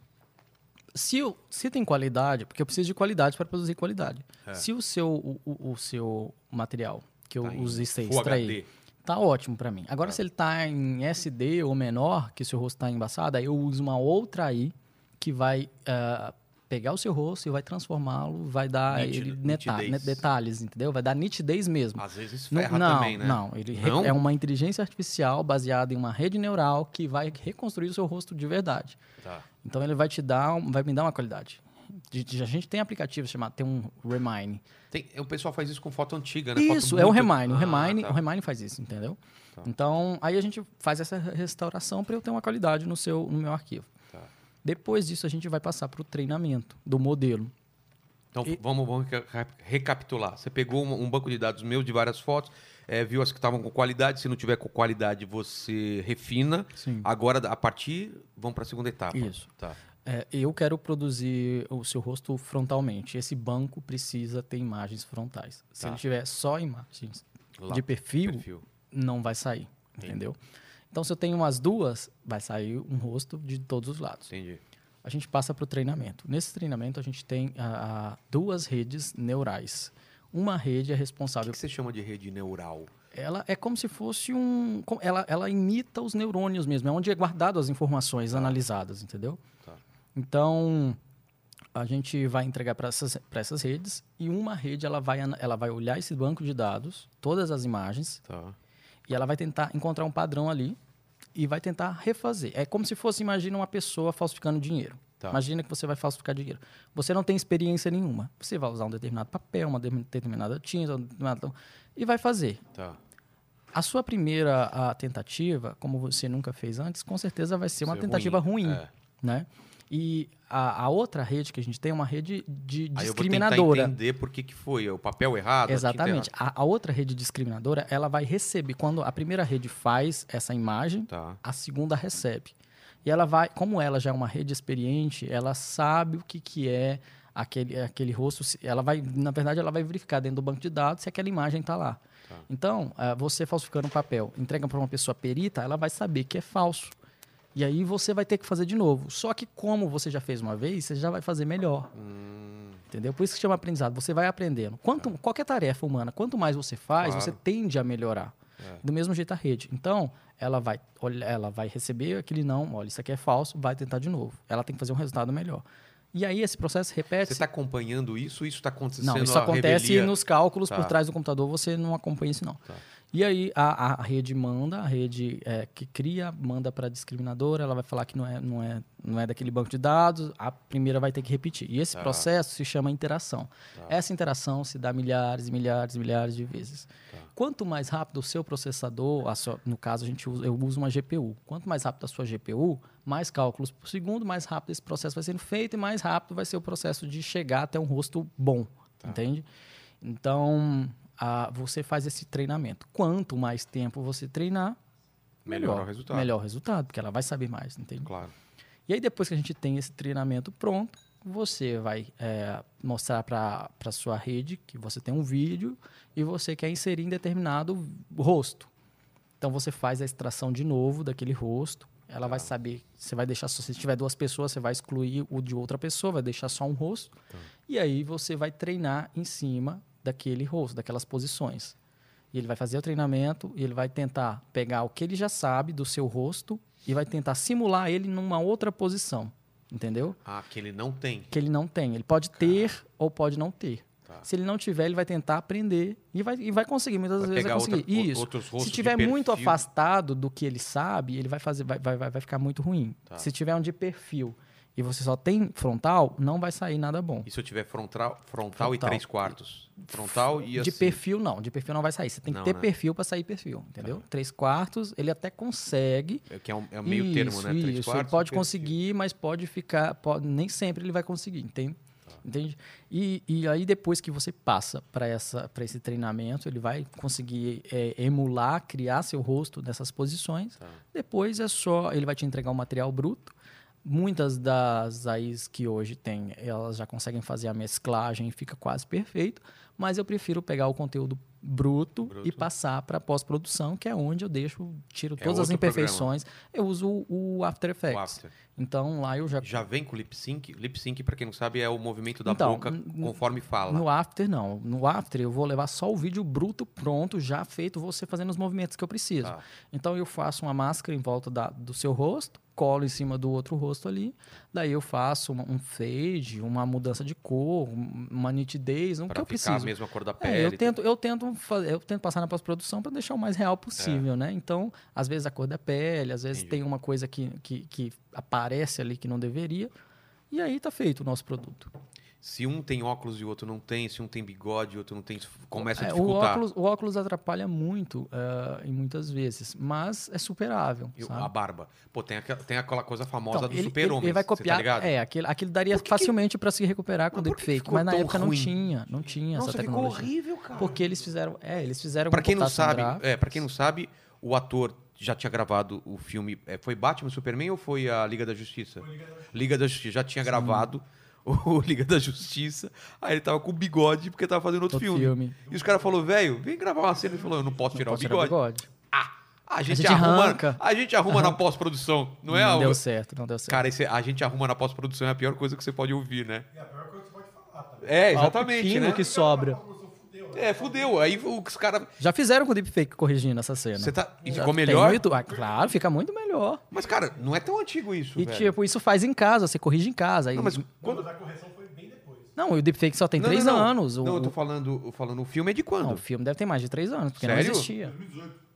Speaker 2: Se, eu- se tem qualidade, porque eu preciso de qualidade para produzir qualidade.
Speaker 1: É.
Speaker 2: Se o seu, o, o- o seu material que eu
Speaker 1: Tá
Speaker 2: usei extrair, tá ótimo para mim. Agora, se ele tá em SD ou menor, que seu rosto tá embaçado, aí eu uso uma outra aí que vai ah, pegar o seu rosto e vai transformá-lo, vai dar
Speaker 1: Nítido-
Speaker 2: ele neta- net- detalhes, entendeu? Vai dar nitidez mesmo.
Speaker 1: Às vezes ferra
Speaker 2: não,
Speaker 1: também, né?
Speaker 2: não, ele
Speaker 1: Não?
Speaker 2: é uma inteligência artificial baseada em uma rede neural que vai reconstruir o seu rosto de verdade.
Speaker 1: Tá.
Speaker 2: Então ele vai te dar, vai me dar uma qualidade. De- de- a gente tem aplicativos chamados, tem um Remine.
Speaker 1: Tem, o pessoal faz isso com foto antiga, né?
Speaker 2: Isso,
Speaker 1: Foto
Speaker 2: é o Remine. O
Speaker 1: Ah,
Speaker 2: Remine,
Speaker 1: tá.
Speaker 2: o Remine faz isso, entendeu?
Speaker 1: Tá.
Speaker 2: Então, aí a gente faz essa restauração para eu ter uma qualidade no, seu, no meu arquivo.
Speaker 1: Tá.
Speaker 2: Depois disso, a gente vai passar para o treinamento do modelo.
Speaker 1: Então
Speaker 2: E-
Speaker 1: vamos, vamos reca- recapitular. Você pegou um, um banco de dados meu de várias fotos, eh, viu as que estavam com qualidade. Se não tiver com qualidade, você refina.
Speaker 2: Sim.
Speaker 1: Agora, a partir, vamos para a segunda etapa.
Speaker 2: Isso.
Speaker 1: Tá.
Speaker 2: É, eu quero produzir o seu rosto frontalmente. Esse banco precisa ter imagens frontais. Se
Speaker 1: Tá.
Speaker 2: ele tiver só imagens
Speaker 1: Lá,
Speaker 2: de perfil,
Speaker 1: perfil.
Speaker 2: não vai sair, entendeu? Então, se eu tenho umas duas, vai sair um rosto de todos os lados.
Speaker 1: Entendi.
Speaker 2: A gente passa para o treinamento. Nesse treinamento, a gente tem ah, ah, duas redes neurais. Uma rede é
Speaker 1: O
Speaker 2: responsável.
Speaker 1: que você chama de rede neural?
Speaker 2: Ela é como se fosse um. Ela, ela imita os neurônios mesmo. É onde é guardado as informações analisadas, entendeu?
Speaker 1: Tá.
Speaker 2: Então, a gente vai entregar para essas, pra essas redes e uma rede ela vai, ela vai olhar esse banco de dados, todas as imagens,
Speaker 1: Tá.
Speaker 2: e ela vai tentar encontrar um padrão ali e vai tentar refazer. É como se fosse, imagina uma pessoa falsificando dinheiro.
Speaker 1: Tá.
Speaker 2: Imagina que você vai falsificar dinheiro. Você não tem experiência nenhuma. Você vai usar um determinado papel, uma de- determinada tinta, um determinado- e vai fazer.
Speaker 1: Tá.
Speaker 2: A sua primeira a, tentativa, como você nunca fez antes, com certeza vai ser uma
Speaker 1: Ser
Speaker 2: tentativa ruim,
Speaker 1: É.
Speaker 2: né? E a, a outra rede que a gente tem é uma rede de
Speaker 1: Aí eu vou tentar
Speaker 2: discriminadora.
Speaker 1: entender por que, que foi. é O papel errado?
Speaker 2: Exatamente. A, a outra rede discriminadora, ela vai receber quando a primeira rede faz essa imagem.
Speaker 1: Tá.
Speaker 2: a segunda recebe. E ela vai, como ela já é uma rede experiente, ela sabe o que, que é aquele, aquele rosto. Ela vai, na verdade, ela vai verificar dentro do banco de dados se aquela imagem está lá.
Speaker 1: Tá.
Speaker 2: Então, ah, você falsificando um papel, entrega para uma pessoa perita, ela vai saber que é falso. E aí você vai ter que fazer de novo. Só que como você já fez uma vez, você já vai fazer melhor.
Speaker 1: Hum,
Speaker 2: Entendeu? Por isso que chama aprendizado. Você vai aprendendo. Quanto, qualquer tarefa humana, quanto mais você faz,
Speaker 1: Claro.
Speaker 2: você tende a melhorar.
Speaker 1: É.
Speaker 2: Do mesmo jeito a rede. Então, ela vai, ela vai receber aquele não, olha, isso aqui é falso, vai tentar de novo. Ela tem que fazer um resultado melhor. E aí esse processo repete.
Speaker 1: Você está acompanhando isso? Isso está acontecendo
Speaker 2: Não, isso acontece nos cálculos
Speaker 1: Tá.
Speaker 2: por trás do computador, você não acompanha isso não.
Speaker 1: Tá.
Speaker 2: E aí a, a rede manda, a rede é, que cria, manda para a discriminadora, ela vai falar que não é, não, é, não é daquele banco de dados, a primeira vai ter que repetir. E esse
Speaker 1: Tá.
Speaker 2: processo se chama interação.
Speaker 1: Tá.
Speaker 2: Essa interação se dá milhares e milhares e milhares de vezes.
Speaker 1: Tá.
Speaker 2: Quanto mais rápido o seu processador, sua- no caso a gente usa, eu uso uma GPU, quanto mais rápido a sua GPU, mais cálculos por segundo, mais rápido esse processo vai sendo feito e mais rápido vai ser o processo de chegar até um rosto bom, entende? Então, a- você faz esse treinamento. Quanto mais tempo você treinar,
Speaker 1: Melhor o resultado.
Speaker 2: Melhor o resultado, porque ela vai saber mais, entende?
Speaker 1: Claro.
Speaker 2: E aí, depois que a gente tem esse treinamento pronto, você vai é, mostrar para a sua rede que você tem um vídeo e você quer inserir em determinado rosto. Então, você faz a extração de novo daquele rosto. Ela vai saber, você vai deixar, só- se tiver duas pessoas, você vai excluir o de outra pessoa, vai deixar só um rosto. E aí, você vai treinar em cima daquele rosto, daquelas posições. E ele vai fazer o treinamento e ele vai tentar pegar o que ele já sabe do seu rosto e vai tentar simular ele numa outra posição. Entendeu?
Speaker 1: Ah, que ele não tem.
Speaker 2: Que ele não tem. Ele pode ter ou pode não ter.
Speaker 1: Tá.
Speaker 2: Se ele não tiver, ele vai tentar aprender e vai, e vai conseguir. Muitas
Speaker 1: Vai
Speaker 2: vezes vai conseguir.
Speaker 1: outra-
Speaker 2: Isso.
Speaker 1: outros
Speaker 2: Se tiver muito afastado do que ele sabe, ele vai fazer, vai, vai, vai vai ficar muito ruim.
Speaker 1: Tá.
Speaker 2: Se tiver um de perfil e você só tem frontal, não vai sair nada bom.
Speaker 1: E se eu tiver frontal, frontal, e
Speaker 2: Frontal.
Speaker 1: três quartos? Frontal e
Speaker 2: de
Speaker 1: assim.
Speaker 2: perfil, não. De perfil não vai sair. Você tem que
Speaker 1: Não,
Speaker 2: ter
Speaker 1: né?
Speaker 2: perfil para sair perfil, entendeu? Três quartos, ele até consegue.
Speaker 1: É que é um, é um meio termo,
Speaker 2: Isso,
Speaker 1: né? Três
Speaker 2: Isso,
Speaker 1: quartos.
Speaker 2: ele pode conseguir, mas pode ficar. pode- nem sempre ele vai conseguir, entende?
Speaker 1: Tá.
Speaker 2: Entende? E, e aí, depois que você passa para esse treinamento, ele vai conseguir é, emular, criar seu rosto nessas posições.
Speaker 1: Tá.
Speaker 2: Depois é só. Ele vai te entregar o material bruto. Muitas das AIs que hoje tem, elas já conseguem fazer a mesclagem e fica quase perfeito. Mas eu prefiro pegar o conteúdo bruto,
Speaker 1: Bruto.
Speaker 2: e passar para pós-produção, que é onde eu deixo, tiro
Speaker 1: É
Speaker 2: todas as imperfeições. Eu uso o, o After
Speaker 1: O
Speaker 2: Effects.
Speaker 1: after.
Speaker 2: Então lá eu já.
Speaker 1: Já vem com lip sync? Lip sync, pra quem não sabe, é o movimento da
Speaker 2: Então,
Speaker 1: boca conforme fala.
Speaker 2: No After, não. No After, eu vou levar só o vídeo bruto, pronto, já feito, você fazendo os movimentos que eu preciso.
Speaker 1: Tá.
Speaker 2: Então, eu faço uma máscara em volta da- do seu rosto, colo em cima do outro rosto ali. Daí, eu faço uma- um fade, uma mudança de cor, um- uma nitidez,
Speaker 1: Pra
Speaker 2: que eu
Speaker 1: ficar a
Speaker 2: preciso.
Speaker 1: mesma cor da pele.
Speaker 2: É, eu tento, eu tento, fa- eu tento passar na pós-produção para deixar o mais real possível, né? Então, às vezes a cor da pele, às vezes
Speaker 1: É. Entendi.
Speaker 2: tem uma coisa que, que, que aparece ali que não deveria. E aí tá feito o nosso produto.
Speaker 1: Se um tem óculos e o outro não tem, se um tem bigode e o outro não tem, começa a
Speaker 2: É, o,
Speaker 1: dificultar.
Speaker 2: óculos, o óculos atrapalha muito em muitas vezes, mas é superável.
Speaker 1: O- a barba. Pô, tem aquela, tem aquela coisa famosa
Speaker 2: Então,
Speaker 1: do super-homem.
Speaker 2: ele vai
Speaker 1: tá
Speaker 2: copiar.
Speaker 1: ligado?
Speaker 2: é, aquilo, aquilo daria
Speaker 1: que que-
Speaker 2: facilmente pra se recuperar com o
Speaker 1: que
Speaker 2: deepfake,
Speaker 1: ficou
Speaker 2: mas na época não
Speaker 1: ruim?
Speaker 2: tinha, não tinha
Speaker 1: Nossa,
Speaker 2: essa
Speaker 1: ficou
Speaker 2: tecnologia.
Speaker 1: horrível, cara.
Speaker 2: Porque eles fizeram, é, eles fizeram
Speaker 1: Pra quem não sabe, é, para quem não sabe, o ator já tinha gravado o filme. é, foi Batman Superman ou foi a Liga da Justiça? Liga da Justiça. Já tinha gravado o Liga da Justiça. Aí ele tava com o bigode porque tava fazendo outro,
Speaker 2: Outro
Speaker 1: filme.
Speaker 2: filme.
Speaker 1: E os caras falaram, velho, vem gravar uma cena. Ele falou, eu não posso tirar,
Speaker 2: Pode
Speaker 1: o,
Speaker 2: tirar
Speaker 1: bigode. Ah, a gente,
Speaker 2: gente
Speaker 1: arruma,
Speaker 2: arranca.
Speaker 1: a gente arruma na pós-produção, não é?
Speaker 2: Não
Speaker 1: a-
Speaker 2: deu certo, não deu certo.
Speaker 1: Cara, esse- a gente arruma na pós-produção é a pior coisa que você pode ouvir, né?
Speaker 3: É a pior coisa que você pode falar, tá?
Speaker 1: É,
Speaker 2: o
Speaker 1: exatamente,
Speaker 2: pouquinho
Speaker 1: né?
Speaker 2: que sobra.
Speaker 1: É, fudeu. Aí os caras...
Speaker 2: Já fizeram com o deepfake corrigindo essa cena.
Speaker 1: Você tá... E
Speaker 2: Já
Speaker 1: ficou melhor?
Speaker 2: YouTube. Ah, claro, fica muito melhor.
Speaker 1: Mas, cara, não é tão antigo isso,
Speaker 2: E
Speaker 1: velho.
Speaker 2: tipo, isso faz em casa, você corrige em casa. Aí...
Speaker 1: Não, mas quando...
Speaker 3: a correção foi bem depois.
Speaker 2: Não, o deepfake só tem
Speaker 1: Não,
Speaker 2: três
Speaker 1: não, não.
Speaker 2: anos. O,
Speaker 1: Não, eu tô falando, falando o filme é de quando?
Speaker 2: não, o filme deve ter mais de três anos, porque
Speaker 1: Sério?
Speaker 2: não existia.
Speaker 3: 2018.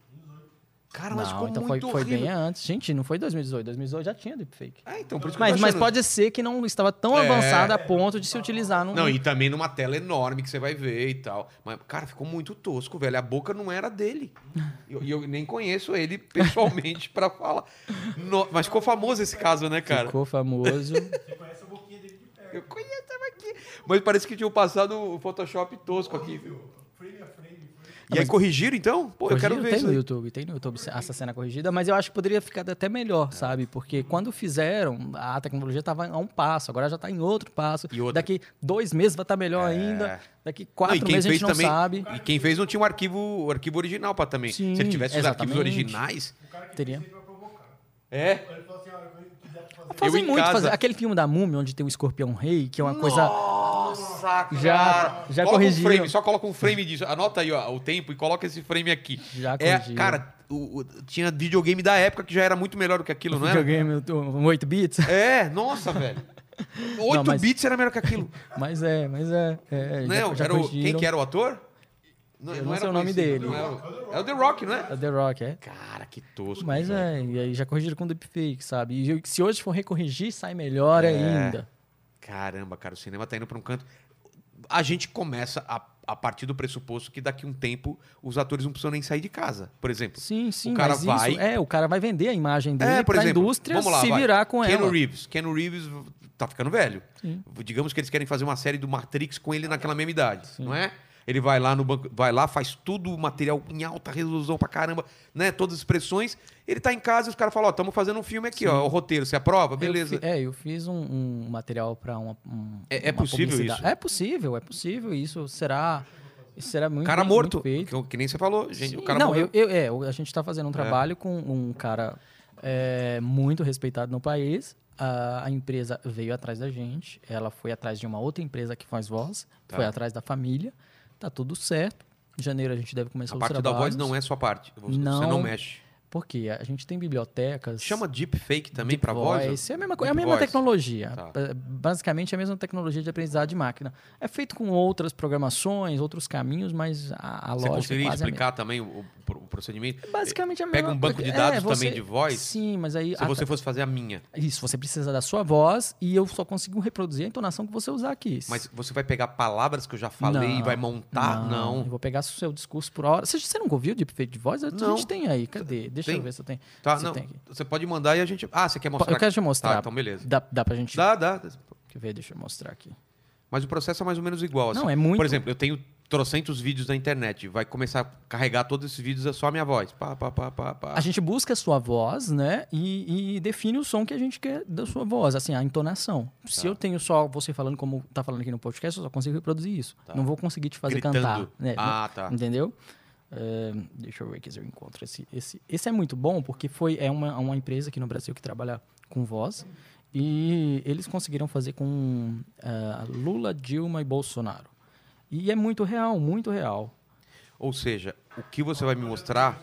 Speaker 1: Cara, mas
Speaker 2: não,
Speaker 1: ficou
Speaker 2: então foi,
Speaker 1: muito
Speaker 2: foi bem ances. Gente, não foi 2018. 2018 já tinha deepfake.
Speaker 1: É, então, por isso que
Speaker 2: Mas,
Speaker 1: eu tô
Speaker 2: mas pode ser que não estava tão
Speaker 1: É.
Speaker 2: avançada a ponto de se utilizar no.
Speaker 1: Não, e também numa tela enorme que você vai ver e tal. Mas, cara, ficou muito tosco, velho. A boca não era dele. E eu, eu nem conheço ele pessoalmente pra falar. No- Mas ficou famoso esse caso, né, cara?
Speaker 2: Ficou famoso.
Speaker 3: Você conhece a boquinha dele de perto.
Speaker 1: Eu conheço tava aqui. Mas parece que tinham passado o Photoshop tosco aqui.
Speaker 3: Frame.
Speaker 1: E aí corrigiram, então? Pô, eu quero
Speaker 2: Corrigiram,
Speaker 1: ver
Speaker 2: tem
Speaker 1: isso
Speaker 2: no
Speaker 1: aí.
Speaker 2: YouTube, tem no YouTube essa cena corrigida, mas eu acho que poderia ficar até melhor, sabe? Porque quando fizeram, a tecnologia estava a um passo, agora já está em outro passo.
Speaker 1: E
Speaker 2: Daqui dois meses vai estar melhor ainda. Daqui quatro
Speaker 1: Não,
Speaker 2: meses a gente não
Speaker 1: também,
Speaker 2: sabe.
Speaker 1: E quem fez não tinha um arquivo, o arquivo original pra também.
Speaker 2: Sim,
Speaker 1: Se ele tivesse os arquivos
Speaker 2: exatamente.
Speaker 1: originais.
Speaker 3: O
Speaker 2: Teria.
Speaker 3: fez vai provocar.
Speaker 1: É.
Speaker 3: Ele falou assim, olha, quando quiser fazer...
Speaker 2: Fazem
Speaker 1: em
Speaker 2: muito
Speaker 1: casa-
Speaker 2: fazer. Aquele filme da Múmia, onde tem o escorpião rei, que é uma coisa.
Speaker 1: Nossa,
Speaker 2: Já-
Speaker 1: cara.
Speaker 2: já
Speaker 1: Coloca um frame, só coloca um frame disso. Anota aí ó, o tempo e coloca esse frame aqui.
Speaker 2: Já
Speaker 1: é,
Speaker 2: corrigiram.
Speaker 1: cara, o- o- tinha videogame da época que já era muito melhor do que aquilo, não era?
Speaker 2: videogame, um 8 bits.
Speaker 1: É, nossa, velho. 8
Speaker 2: mas-
Speaker 1: bits era melhor que aquilo.
Speaker 2: Mas é, mas é. é já-
Speaker 1: Não,
Speaker 2: já
Speaker 1: era o, quem que era o ator? Não,
Speaker 2: Eu não
Speaker 1: era
Speaker 2: sei o nome dele.
Speaker 1: não era o- É o The Rock, não é?
Speaker 2: É The Rock, é.
Speaker 1: Cara, que tosco.
Speaker 2: Mas
Speaker 1: velho.
Speaker 2: é, e aí já corrigiram com deepfake, sabe? E se hoje for recorrigir, sai melhor
Speaker 1: É.
Speaker 2: ainda.
Speaker 1: Caramba, cara, o cinema tá indo pra um canto. A gente começa a, a partir do pressuposto que daqui um tempo os atores não precisam nem sair de casa, por exemplo.
Speaker 2: Sim, sim,
Speaker 1: O cara vai-
Speaker 2: isso, é, o cara vai vender a imagem dele
Speaker 1: É, por
Speaker 2: pra
Speaker 1: exemplo,
Speaker 2: indústria
Speaker 1: vamos lá,
Speaker 2: se
Speaker 1: vai.
Speaker 2: virar com
Speaker 1: Keanu
Speaker 2: ela.
Speaker 1: Reeves. Keanu Reeves tá ficando velho.
Speaker 2: Sim.
Speaker 1: Digamos que eles querem fazer uma série do Matrix com ele naquela mesma idade, não é? Ele vai lá no banco, vai lá, faz tudo o material em alta resolução pra caramba, né? Todas as expressões. Ele tá em casa e os caras falam, ó, estamos fazendo um filme aqui, ó, o roteiro, você aprova? Beleza.
Speaker 2: Eu fi- é, eu fiz um, um material para uma, um,
Speaker 1: É- é
Speaker 2: uma
Speaker 1: possível isso?
Speaker 2: É possível, é possível. Isso será, isso será muito
Speaker 1: cara
Speaker 2: bem-
Speaker 1: morto,
Speaker 2: muito
Speaker 1: que, que nem você falou, gente,
Speaker 2: Sim,
Speaker 1: o cara
Speaker 2: não,
Speaker 1: morreu.
Speaker 2: eu, eu- é, a gente está fazendo um trabalho com um cara é, muito respeitado no país. A, a empresa veio atrás da gente, ela foi atrás de uma outra empresa que faz voz,
Speaker 1: Tá.
Speaker 2: foi atrás da família, tá tudo certo. Em janeiro a gente deve começar
Speaker 1: A
Speaker 2: os
Speaker 1: parte da
Speaker 2: trabalhos.
Speaker 1: voz não é sua parte, você
Speaker 2: Não.
Speaker 1: não mexe.
Speaker 2: Porque a gente tem bibliotecas.
Speaker 1: Chama deepfake também pra voz?
Speaker 2: Voice, É a mesma, é a mesma
Speaker 1: voice.
Speaker 2: tecnologia.
Speaker 1: Tá.
Speaker 2: É, Basicamente é a mesma tecnologia de aprendizado de máquina. É feito com outras programações, outros caminhos, mas a, a
Speaker 1: Você
Speaker 2: lógica é
Speaker 1: conseguiria
Speaker 2: a
Speaker 1: explicar também o, o- procedimento?
Speaker 2: mesma. Basicamente é a
Speaker 1: Pega
Speaker 2: mesma
Speaker 1: um banco de
Speaker 2: é,
Speaker 1: dados
Speaker 2: você-
Speaker 1: também de voz?
Speaker 2: Sim, mas aí.
Speaker 1: Se
Speaker 2: a-
Speaker 1: você fosse fazer a minha,
Speaker 2: Isso, você precisa da sua voz e eu só consigo reproduzir a entonação que você usar aqui.
Speaker 1: mas você vai pegar palavras que eu já falei e
Speaker 2: Não,
Speaker 1: vai montar? Não.
Speaker 2: Eu vou pegar o seu discurso por hora. Você, você nunca ouviu deepfake de voz? A
Speaker 1: Não.
Speaker 2: gente tem aí. Cadê? Deixa
Speaker 1: Tem?
Speaker 2: eu ver se eu tenho.
Speaker 1: Tá,
Speaker 2: se
Speaker 1: não.
Speaker 2: tem.
Speaker 1: Você pode mandar e a gente. Ah, você quer mostrar?
Speaker 2: Eu quero te mostrar.
Speaker 1: Tá, então beleza.
Speaker 2: Dá, dá pra gente.
Speaker 1: Dá, dá.
Speaker 2: Quer ver? Deixa eu mostrar aqui.
Speaker 1: Mas o processo é mais ou menos igual. assim.
Speaker 2: Não, é muito-
Speaker 1: Por exemplo, eu tenho trocentos vídeos na internet. Vai começar a carregar todos esses vídeos, é só a minha voz. Pá, pá, pá, pá, pá.
Speaker 2: A gente busca a sua voz, né? E, e define o som que a gente quer da sua voz, assim, a entonação. Se
Speaker 1: Tá.
Speaker 2: eu tenho só você falando como tá falando aqui no podcast, eu só consigo reproduzir isso.
Speaker 1: Tá.
Speaker 2: Não vou conseguir te fazer
Speaker 1: Gritando.
Speaker 2: cantar. né?
Speaker 1: Ah, tá.
Speaker 2: Entendeu? É, deixa eu ver aqui se eu encontro esse, esse. Esse é muito bom porque foi é uma, uma empresa aqui no Brasil que trabalha com voz e eles conseguiram fazer com ah, Lula, Dilma e Bolsonaro. E é muito real, muito real.
Speaker 1: Ou seja, o que você vai me mostrar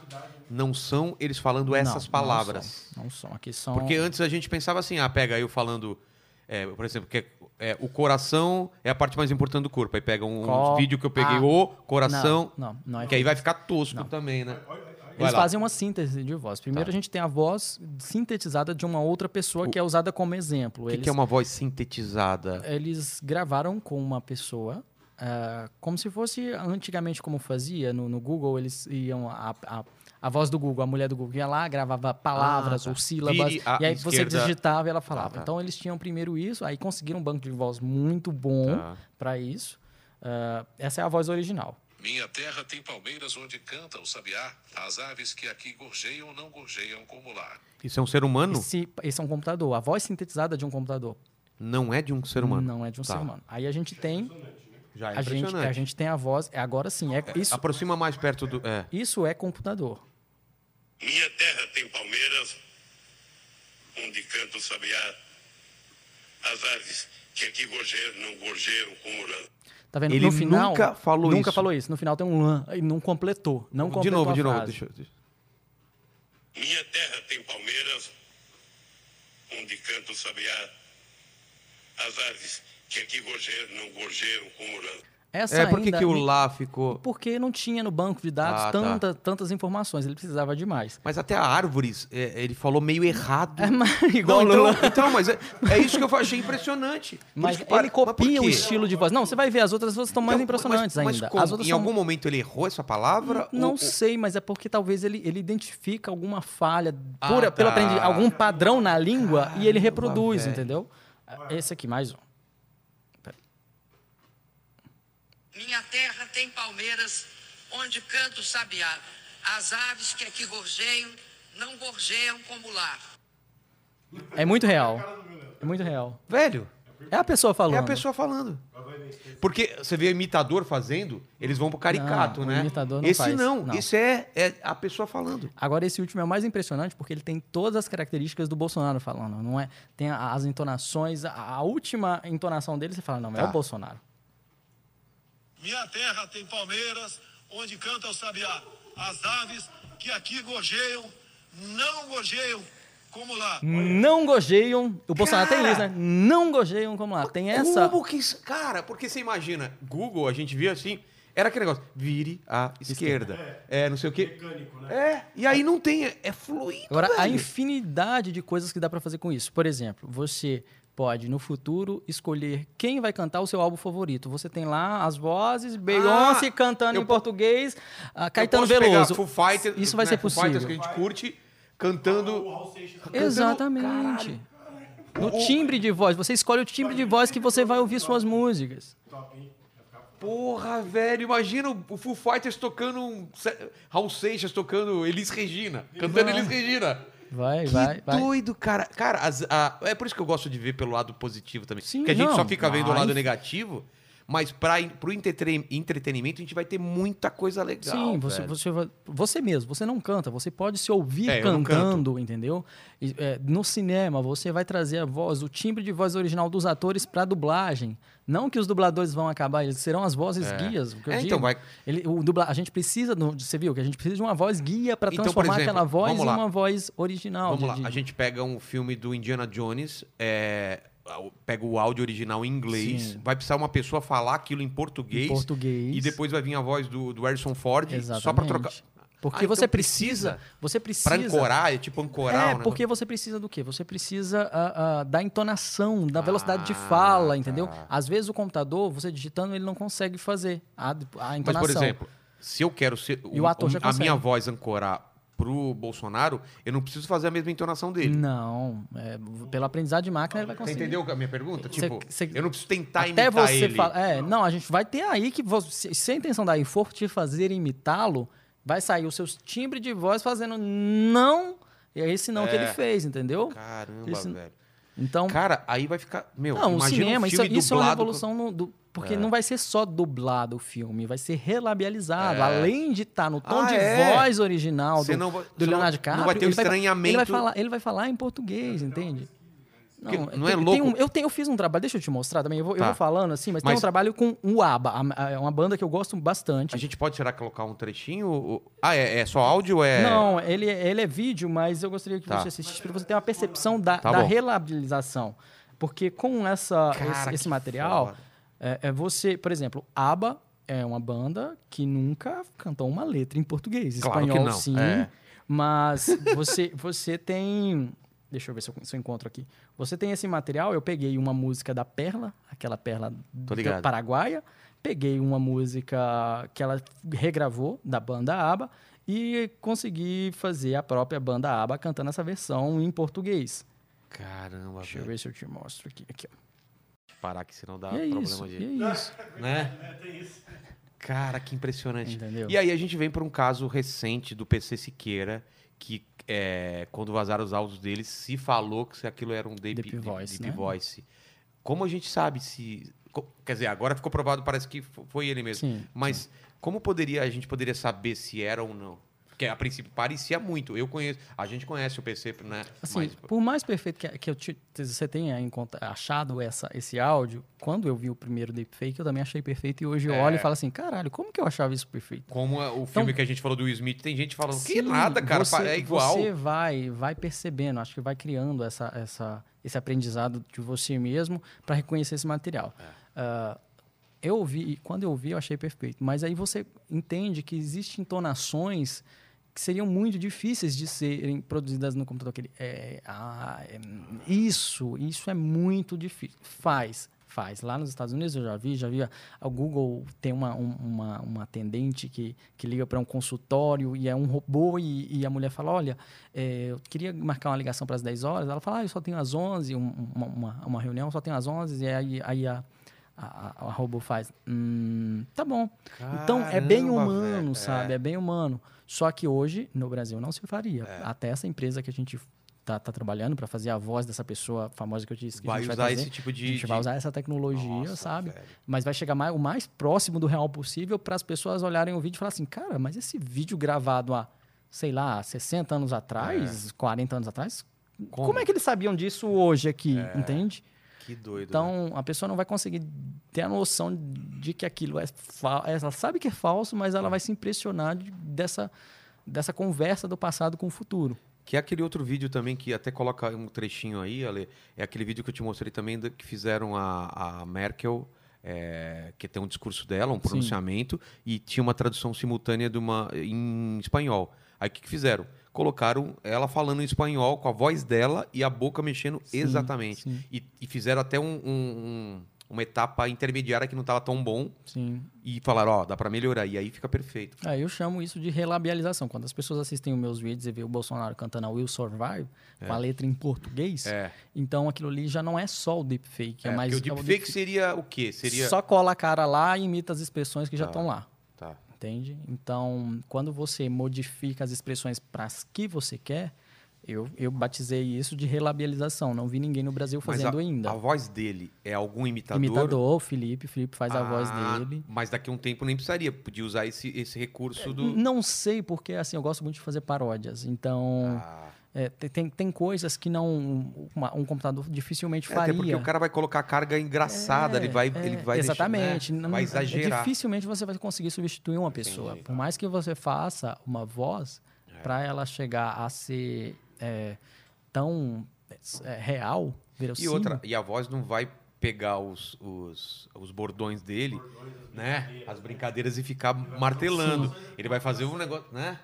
Speaker 1: não são eles falando essas
Speaker 2: Não,
Speaker 1: palavras.
Speaker 2: Não são, não são. Aqui são.
Speaker 1: Porque antes a gente pensava assim, ah, pega eu falando, é, por exemplo, que é, o coração é a parte mais importante do corpo. Aí pega um,
Speaker 2: Co-
Speaker 1: vídeo que eu peguei,
Speaker 2: Ah.
Speaker 1: o coração,
Speaker 2: Não, não, não é
Speaker 1: que aí vai ficar tosco
Speaker 2: Não.
Speaker 1: também, né?
Speaker 2: Eles fazem uma síntese de voz. Primeiro
Speaker 1: Tá.
Speaker 2: a gente tem a voz sintetizada de uma outra pessoa que é usada como exemplo.
Speaker 1: O que,
Speaker 2: Eles,
Speaker 1: que é uma voz sintetizada?
Speaker 2: eles gravaram com uma pessoa, ah, como se fosse antigamente como fazia no, no Google, eles iam a, a, a voz do Google, a mulher do Google ia lá, gravava palavras
Speaker 1: tá.
Speaker 2: ou sílabas,
Speaker 1: Vire
Speaker 2: e aí você
Speaker 1: esquerda.
Speaker 2: digitava e ela falava.
Speaker 1: Tá, tá.
Speaker 2: Então eles tinham primeiro isso, aí conseguiram um banco de voz muito bom
Speaker 1: Tá.
Speaker 2: para isso. Ah, essa é a voz original.
Speaker 4: Minha terra tem palmeiras onde canta o sabiá. As aves que aqui gorjeiam não gorjeiam como lá.
Speaker 1: Isso é um ser humano?
Speaker 2: Esse, esse é um computador. A voz sintetizada de um computador.
Speaker 1: Não é de um ser humano.
Speaker 2: Não é de um
Speaker 1: Tá.
Speaker 2: ser humano. Aí a gente tem.
Speaker 1: Já é
Speaker 2: A gente, a gente tem a voz. é, Agora sim, é, isso,
Speaker 1: Aproxima mais perto do. É.
Speaker 2: isso é computador.
Speaker 4: Minha terra tem palmeiras onde canta o sabiá. As aves que aqui gorjeiam não gorjeiam como lá.
Speaker 2: Tá vendo?
Speaker 1: Ele
Speaker 2: no final,
Speaker 1: nunca falou
Speaker 2: Nunca
Speaker 1: isso.
Speaker 2: falou isso. No final tem um lã e não completou. Não
Speaker 1: de
Speaker 2: completou
Speaker 1: novo,
Speaker 2: a
Speaker 1: de novo. eu- deixa.
Speaker 4: Minha terra tem palmeiras onde canta o sabiá. As aves que aqui gorjeiam não gorjeiam como lá.
Speaker 2: Essa
Speaker 1: É, por que, que o lá ficou.
Speaker 2: Porque não tinha no banco de dados
Speaker 1: Ah, tá.
Speaker 2: tanta, tantas informações. Ele precisava de mais.
Speaker 1: Mas até a árvores, é, ele falou meio errado.
Speaker 2: É, mas, igual
Speaker 1: Não,
Speaker 2: o Lula.
Speaker 1: então, então, mas é, é isso que eu achei impressionante.
Speaker 2: Mas
Speaker 1: que para-
Speaker 2: ele
Speaker 1: mas
Speaker 2: copia o
Speaker 1: quê?
Speaker 2: estilo de voz. Não, você vai ver, as outras vozes estão mais
Speaker 1: Então,
Speaker 2: impressionantes
Speaker 1: mas, mas
Speaker 2: ainda.
Speaker 1: como?
Speaker 2: As outras
Speaker 1: em
Speaker 2: são
Speaker 1: algum momento ele errou essa palavra?
Speaker 2: Não
Speaker 1: Ou- ou-
Speaker 2: sei, mas é porque talvez ele, ele identifica alguma falha
Speaker 1: Ah,
Speaker 2: pura, pelo
Speaker 1: tá.
Speaker 2: aprendi, algum padrão na língua e ele reproduz,
Speaker 1: velho.
Speaker 2: entendeu? Esse aqui, mais um.
Speaker 5: Minha terra tem palmeiras onde canta o sabiá. As aves que aqui gorjeiam não gorjeiam como lá.
Speaker 2: É muito real. É muito real.
Speaker 1: Velho,
Speaker 2: É a pessoa falando.
Speaker 1: é a pessoa falando. Porque você vê imitador fazendo, eles vão pro caricato,
Speaker 2: Não, o
Speaker 1: né?
Speaker 2: imitador não
Speaker 1: esse
Speaker 2: faz,
Speaker 1: não,
Speaker 2: não.
Speaker 1: esse é, é a pessoa falando.
Speaker 2: Agora, esse último é o mais impressionante porque ele tem todas as características do Bolsonaro falando. Não é? Tem as entonações, a, última entonação dele, você fala, não, é
Speaker 1: Tá.
Speaker 2: o Bolsonaro.
Speaker 6: Minha terra tem palmeiras, onde canta o sabiá. As aves que aqui gorjeiam, não gorjeiam como lá.
Speaker 2: Não gojeiam. O Bolsonaro tem isso, né? Não gojeiam como lá. Tem essa.
Speaker 1: Como que isso... Cara, porque você imagina, Google, a gente via assim, era aquele negócio, vire à esquerda. É, não sei o quê.
Speaker 3: Mecânico, né?
Speaker 1: É, e aí não tem, é, é fluido,
Speaker 2: Agora, a
Speaker 1: velho.
Speaker 2: infinidade de coisas que dá pra fazer com isso. Por exemplo, você pode, no futuro, escolher quem vai cantar o seu álbum favorito. Você tem lá as vozes, Beyoncé cantando
Speaker 1: Ah, eu
Speaker 2: em
Speaker 1: po-
Speaker 2: português,
Speaker 1: Eu
Speaker 2: Caetano Veloso.
Speaker 1: Foo Fighters,
Speaker 2: isso vai
Speaker 1: né,
Speaker 2: ser
Speaker 1: Foo Fighters
Speaker 2: possível.
Speaker 1: que a gente curte, cantando...
Speaker 2: Exatamente. No timbre de voz. Você escolhe o timbre de voz que você vai ouvir suas músicas.
Speaker 1: Porra, velho, imagina o Foo Fighters tocando um... Raul Seixas tocando Elis Regina, cantando. Elis Regina.
Speaker 2: Vai,
Speaker 1: Que
Speaker 2: vai, vai.
Speaker 1: doido, cara. Cara, as- a- é por isso que eu gosto de ver pelo lado positivo também.
Speaker 2: Sim,
Speaker 1: Porque a gente
Speaker 2: não,
Speaker 1: só fica vendo o lado negativo, mas para entretre- entretenimento a gente vai ter muita coisa legal.
Speaker 2: Sim, você, você, você mesmo, você não canta, você pode se ouvir
Speaker 1: É,
Speaker 2: cantando, entendeu? E, é, no cinema, você vai trazer a voz, o timbre de voz original dos atores para dublagem. Não que os dubladores vão acabar, eles serão as vozes
Speaker 1: É.
Speaker 2: guias. O que eu
Speaker 1: É,
Speaker 2: digo.
Speaker 1: então vai-
Speaker 2: Ele, o dubla, a gente precisa, você viu que a gente precisa de uma voz guia para
Speaker 1: Então,
Speaker 2: transformar
Speaker 1: exemplo,
Speaker 2: aquela voz em uma voz original.
Speaker 1: Vamos
Speaker 2: de-
Speaker 1: lá,
Speaker 2: de-
Speaker 1: a gente pega um filme do Indiana Jones, é, pega o áudio original em inglês,
Speaker 2: Sim.
Speaker 1: vai precisar uma pessoa falar aquilo em português,
Speaker 2: Em português.
Speaker 1: e depois vai vir a voz do, do Harrison Ford
Speaker 2: Exatamente.
Speaker 1: só para trocar.
Speaker 2: Porque
Speaker 1: Ah, então
Speaker 2: você precisa, você precisa
Speaker 1: Para ancorar, é tipo ancorar.
Speaker 2: É,
Speaker 1: né?
Speaker 2: porque você precisa do quê? Você precisa ah, ah, da entonação, da velocidade de
Speaker 1: Ah,
Speaker 2: fala, entendeu?
Speaker 1: tá.
Speaker 2: Às vezes o computador, você digitando, ele não consegue fazer a, a
Speaker 1: Mas,
Speaker 2: entonação.
Speaker 1: por exemplo, se eu quero ser
Speaker 2: E o ator já
Speaker 1: a
Speaker 2: consegue.
Speaker 1: minha voz ancorar pro Bolsonaro, eu não preciso fazer a mesma entonação dele.
Speaker 2: Não, é, pelo aprendizado de máquina ele vai
Speaker 1: Você
Speaker 2: conseguir.
Speaker 1: entendeu a minha pergunta?
Speaker 2: Cê-
Speaker 1: Tipo,
Speaker 2: cê-
Speaker 1: eu não preciso tentar
Speaker 2: Até
Speaker 1: imitar
Speaker 2: você
Speaker 1: ele.
Speaker 2: fala, é, não, a gente vai ter aí que você, se a intenção daí for te fazer imitá-lo, vai sair os seus timbres de voz fazendo não, e é esse não que
Speaker 1: É.
Speaker 2: ele fez, entendeu?
Speaker 1: Caramba,
Speaker 2: Esse-
Speaker 1: velho.
Speaker 2: Então,
Speaker 1: Cara, aí vai ficar. Meu,
Speaker 2: Não, o cinema,
Speaker 1: um
Speaker 2: isso,
Speaker 1: filme
Speaker 2: isso é uma revolução no- do, porque
Speaker 1: É.
Speaker 2: não vai ser só dublado o filme, vai ser relabializado.
Speaker 1: É.
Speaker 2: Além de estar no tom
Speaker 1: Ah,
Speaker 2: de
Speaker 1: é?
Speaker 2: voz original do,
Speaker 1: não
Speaker 2: do
Speaker 1: não-
Speaker 2: Leonardo
Speaker 1: não
Speaker 2: DiCaprio,
Speaker 1: vai ter o
Speaker 2: ele vai-
Speaker 1: estranhamento.
Speaker 2: Ele vai, falar, ele vai falar em português, entende?
Speaker 1: Não
Speaker 2: tem-
Speaker 1: é
Speaker 2: tem
Speaker 1: louco?
Speaker 2: um- eu, tenho, eu fiz um trabalho, deixa eu te mostrar também, eu vou, eu
Speaker 1: Tá.
Speaker 2: vou falando assim, mas, tem
Speaker 1: Mas-
Speaker 2: um trabalho com o ABBA, é uma banda que eu gosto bastante.
Speaker 1: A gente pode, será, colocar um trechinho? Ah, é, é só áudio é.
Speaker 2: Não, ele, ele é vídeo, mas eu gostaria que
Speaker 1: Tá.
Speaker 2: você assistisse para você ter uma percepção da,
Speaker 1: Tá
Speaker 2: da relabilização. Porque com essa,
Speaker 1: Cara,
Speaker 2: esse, esse material, é, é você, por exemplo, ABBA é uma banda que nunca cantou uma letra em português.
Speaker 1: Claro
Speaker 2: Espanhol,
Speaker 1: não,
Speaker 2: sim.
Speaker 1: é.
Speaker 2: Mas você, você tem. Deixa eu ver se eu, se eu encontro aqui. Você tem esse material. Eu peguei uma música da Perla, aquela Perla paraguaia. Peguei uma música que ela regravou da banda ABBA e consegui fazer a própria banda ABBA cantando essa versão em português.
Speaker 1: Caramba,
Speaker 2: Deixa eu
Speaker 1: velho.
Speaker 2: ver se eu te mostro aqui. aqui ó.
Speaker 1: Parar que senão dá
Speaker 2: E é
Speaker 1: problema
Speaker 2: isso,
Speaker 1: de...
Speaker 2: e é isso.
Speaker 1: Né? Cara, que impressionante.
Speaker 2: Entendeu?
Speaker 1: E aí a gente vem para um caso recente do PC Siqueira, que é, quando vazaram os áudios dele, se falou que aquilo era um Deep,
Speaker 2: Deep Voice,
Speaker 1: Deep
Speaker 2: né?
Speaker 1: Voice. Como a gente sabe se... Quer dizer, agora ficou provado, parece que fo- foi ele mesmo.
Speaker 2: Sim,
Speaker 1: Mas como poderia a gente poderia saber se era ou não? Porque a princípio parecia muito. Eu conheço, a gente conhece o PC, né?
Speaker 2: Assim,
Speaker 1: Mas-
Speaker 2: por mais perfeito que, que eu te- você tenha achado essa, esse áudio, quando eu vi o primeiro deepfake, eu também achei perfeito. E hoje eu
Speaker 1: É.
Speaker 2: olho e falo assim, caralho, como que eu achava isso perfeito?
Speaker 1: como é o filme que a gente falou do Will Smith, tem gente falando que
Speaker 2: Então Sim,
Speaker 1: nada, cara,
Speaker 2: você,
Speaker 1: é igual.
Speaker 2: Você vai, vai percebendo, acho que vai criando essa, essa, esse aprendizado de você mesmo para reconhecer esse material.
Speaker 1: É.
Speaker 2: Ah, eu ouvi, quando eu ouvi, eu achei perfeito. Mas aí você entende que existem entonações que seriam muito difíceis de serem produzidas no computador. Aquele, é, ah, é, isso, isso é muito difícil. Faz, faz. Lá nos Estados Unidos eu já vi, já vi. A, a Google tem uma, um- uma, uma atendente que, que liga para um consultório e é um robô e, e a mulher fala, olha, é, eu queria marcar uma ligação para as 10 horas. Ela fala, ah, eu só tenho às 11, um- uma, uma, uma reunião, só tenho às 11. E aí, aí a, a, a, a robô faz, hum, tá bom. Então, é bem
Speaker 1: Caramba,
Speaker 2: humano,
Speaker 1: velho,
Speaker 2: sabe?
Speaker 1: é.
Speaker 2: É. bem humano. Só que hoje, no Brasil, não se faria.
Speaker 1: É.
Speaker 2: Até essa empresa que a gente tá, tá trabalhando para fazer a voz dessa pessoa famosa que eu disse que a
Speaker 1: Vai
Speaker 2: gente vai
Speaker 1: usar
Speaker 2: trazer.
Speaker 1: esse tipo de-
Speaker 2: A gente vai
Speaker 1: de-
Speaker 2: usar essa tecnologia,
Speaker 1: Nossa,
Speaker 2: sabe?
Speaker 1: velho.
Speaker 2: Mas vai chegar mais, o mais próximo do real possível para as pessoas olharem o vídeo e falar assim, cara, mas esse vídeo gravado há, sei lá, 60 anos atrás, 40 anos atrás, como?
Speaker 1: Como?
Speaker 2: é que eles sabiam disso hoje aqui, entende?
Speaker 1: Que doido. né?
Speaker 2: Então, a pessoa não vai conseguir ter a noção de que aquilo é falso. Ela sabe que é falso, mas ela vai se impressionar de- dessa, dessa conversa do passado com o futuro.
Speaker 1: Que é aquele outro vídeo também que até coloca um trechinho aí, Ale. É aquele vídeo que eu te mostrei também que fizeram a, a Merkel, é, que tem um discurso dela, um pronunciamento, e tinha uma tradução simultânea de uma, em espanhol. Aí o que, que fizeram? Colocaram ela falando em espanhol com a voz dela e a boca mexendo exatamente.
Speaker 2: sim.
Speaker 1: E, e fizeram até um- um- um- uma etapa intermediária que não estava tão bom
Speaker 2: Sim.
Speaker 1: e falaram, ó, dá para melhorar. E aí fica perfeito.
Speaker 2: Ah, eu chamo isso de relabialização. Quando as pessoas assistem os meus vídeos e vê o Bolsonaro cantando a Will Survive, com a letra em português,
Speaker 1: É.
Speaker 2: então aquilo ali já não é só o deepfake. É,
Speaker 1: É,
Speaker 2: mais
Speaker 1: porque o
Speaker 2: é
Speaker 1: deepfake seria o quê? Seria...
Speaker 2: Só cola a cara lá e imita as expressões que já
Speaker 1: Tá.
Speaker 2: estão lá. Entende? Então, quando você modifica as expressões para as que você quer, eu, eu batizei isso de relabialização. Não vi ninguém no Brasil fazendo
Speaker 1: a,
Speaker 2: ainda.
Speaker 1: a voz dele é algum imitador?
Speaker 2: Imitador, o Felipe, o Felipe faz a voz
Speaker 1: Ah,
Speaker 2: dele.
Speaker 1: Mas daqui a um tempo nem precisaria. Podia usar esse, esse recurso do.
Speaker 2: Não sei, porque assim, eu gosto muito de fazer paródias. Então,
Speaker 1: Ah.
Speaker 2: É, tem- tem, coisas que não uma- um computador dificilmente
Speaker 1: É,
Speaker 2: faria.
Speaker 1: até porque o cara vai colocar carga engraçada, ele vai,
Speaker 2: É,
Speaker 1: ele vai deixar,
Speaker 2: exatamente.
Speaker 1: né?
Speaker 2: Não-
Speaker 1: vai
Speaker 2: é,
Speaker 1: exagerar.
Speaker 2: Dificilmente você vai conseguir substituir uma pessoa. Por mais que você faça uma voz,
Speaker 1: É.
Speaker 2: para ela chegar a ser é, tão é, real,
Speaker 1: E
Speaker 2: verossímil.
Speaker 1: outra, e a voz não vai pegar os, os, os bordões dele, né? As brincadeiras e ficar martelando. Ele vai fazer um negócio, né?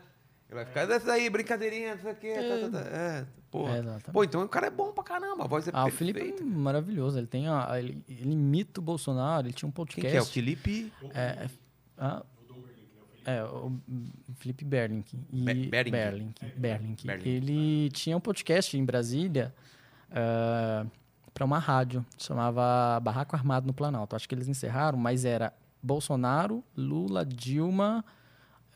Speaker 1: Ele vai ficar, dessa aí, brincadeirinha, isso aqui, tá, tá, tá. É, pô.
Speaker 2: É,
Speaker 1: pô, então o cara é bom pra caramba, a voz é
Speaker 2: Ah, o
Speaker 1: perfeita.
Speaker 2: Felipe é maravilhoso. Ele tem a, ele, ele imita o Bolsonaro, ele tinha um
Speaker 1: Quem
Speaker 2: podcast.
Speaker 1: que é? O Felipe
Speaker 2: É, é, ah, é, o Felipe Berlink. E
Speaker 1: Be- Berlink.
Speaker 2: Berlink. Berlink.
Speaker 1: Berlink.
Speaker 2: Ele tinha um podcast em Brasília para uma rádio, chamava Barraco Armado no Planalto. Acho que eles encerraram, mas era Bolsonaro, Lula, Dilma.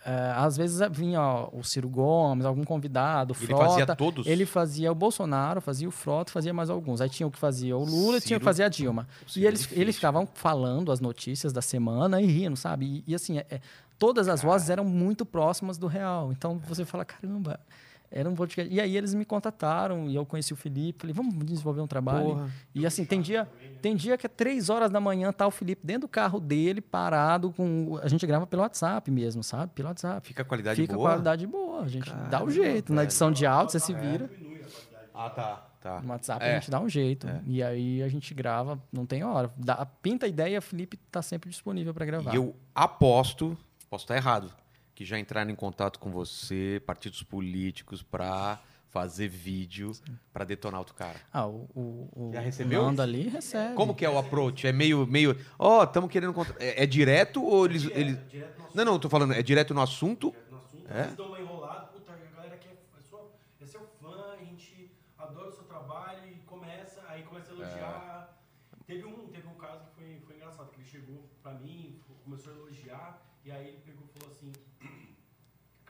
Speaker 2: Eh, às vezes vinha ó, o Ciro Gomes, algum convidado,
Speaker 1: Ele
Speaker 2: Frota.
Speaker 1: fazia todos?
Speaker 2: Ele fazia o Bolsonaro, fazia o Frota, fazia mais alguns. Aí tinha o que fazia o Lula e tinha o
Speaker 1: Ciro-
Speaker 2: que fazia a Dilma.
Speaker 1: Ciro
Speaker 2: E
Speaker 1: é
Speaker 2: eles,
Speaker 1: difícil.
Speaker 2: eles ficavam falando as notícias da semana e rindo, sabe? E, e assim, é- é, todas as vozes eram muito próximas do real. Então você fala, caramba, era um podcast. E aí eles me contataram e eu conheci o Felipe. Falei, vamos desenvolver um trabalho.
Speaker 1: Porra.
Speaker 2: E assim, tem dia, tem dia que é três horas da manhã, tá o Felipe dentro do carro dele, parado com. A gente grava pelo WhatsApp mesmo, sabe? Pelo WhatsApp.
Speaker 1: Fica a qualidade
Speaker 2: Fica
Speaker 1: boa?
Speaker 2: qualidade boa. A gente dá
Speaker 1: Caramba,
Speaker 2: o jeito. Na edição de áudio, você se vira.
Speaker 1: Ah, tá. Tá.
Speaker 2: No WhatsApp
Speaker 1: É.
Speaker 2: a gente dá um jeito. E aí a gente grava, não tem hora. Dá, pinta a ideia, Felipe tá sempre disponível para gravar.
Speaker 1: E eu aposto, posso estar errado, que já entraram em contato com você, partidos políticos, pra fazer vídeo pra detonar outro cara.
Speaker 2: Ah, o, o, o
Speaker 1: Já recebeu?
Speaker 2: Nando ali recebe.
Speaker 1: Como que é o approach? É meio, meio, ó, estamos querendo contra... é, é direto ou eles, eles...
Speaker 3: Direto no assunto.
Speaker 1: Não, não, eu tô falando, é direto no assunto.
Speaker 3: no assunto,
Speaker 1: É?
Speaker 3: eles dão uma enrolada, puta, a galera quer, é, sua, é seu fã, a gente adora o seu trabalho e começa, aí começa a elogiar. Teve, um, teve um caso que foi, foi engraçado, que ele chegou pra mim, começou a elogiar, e aí ele pegou e falou assim,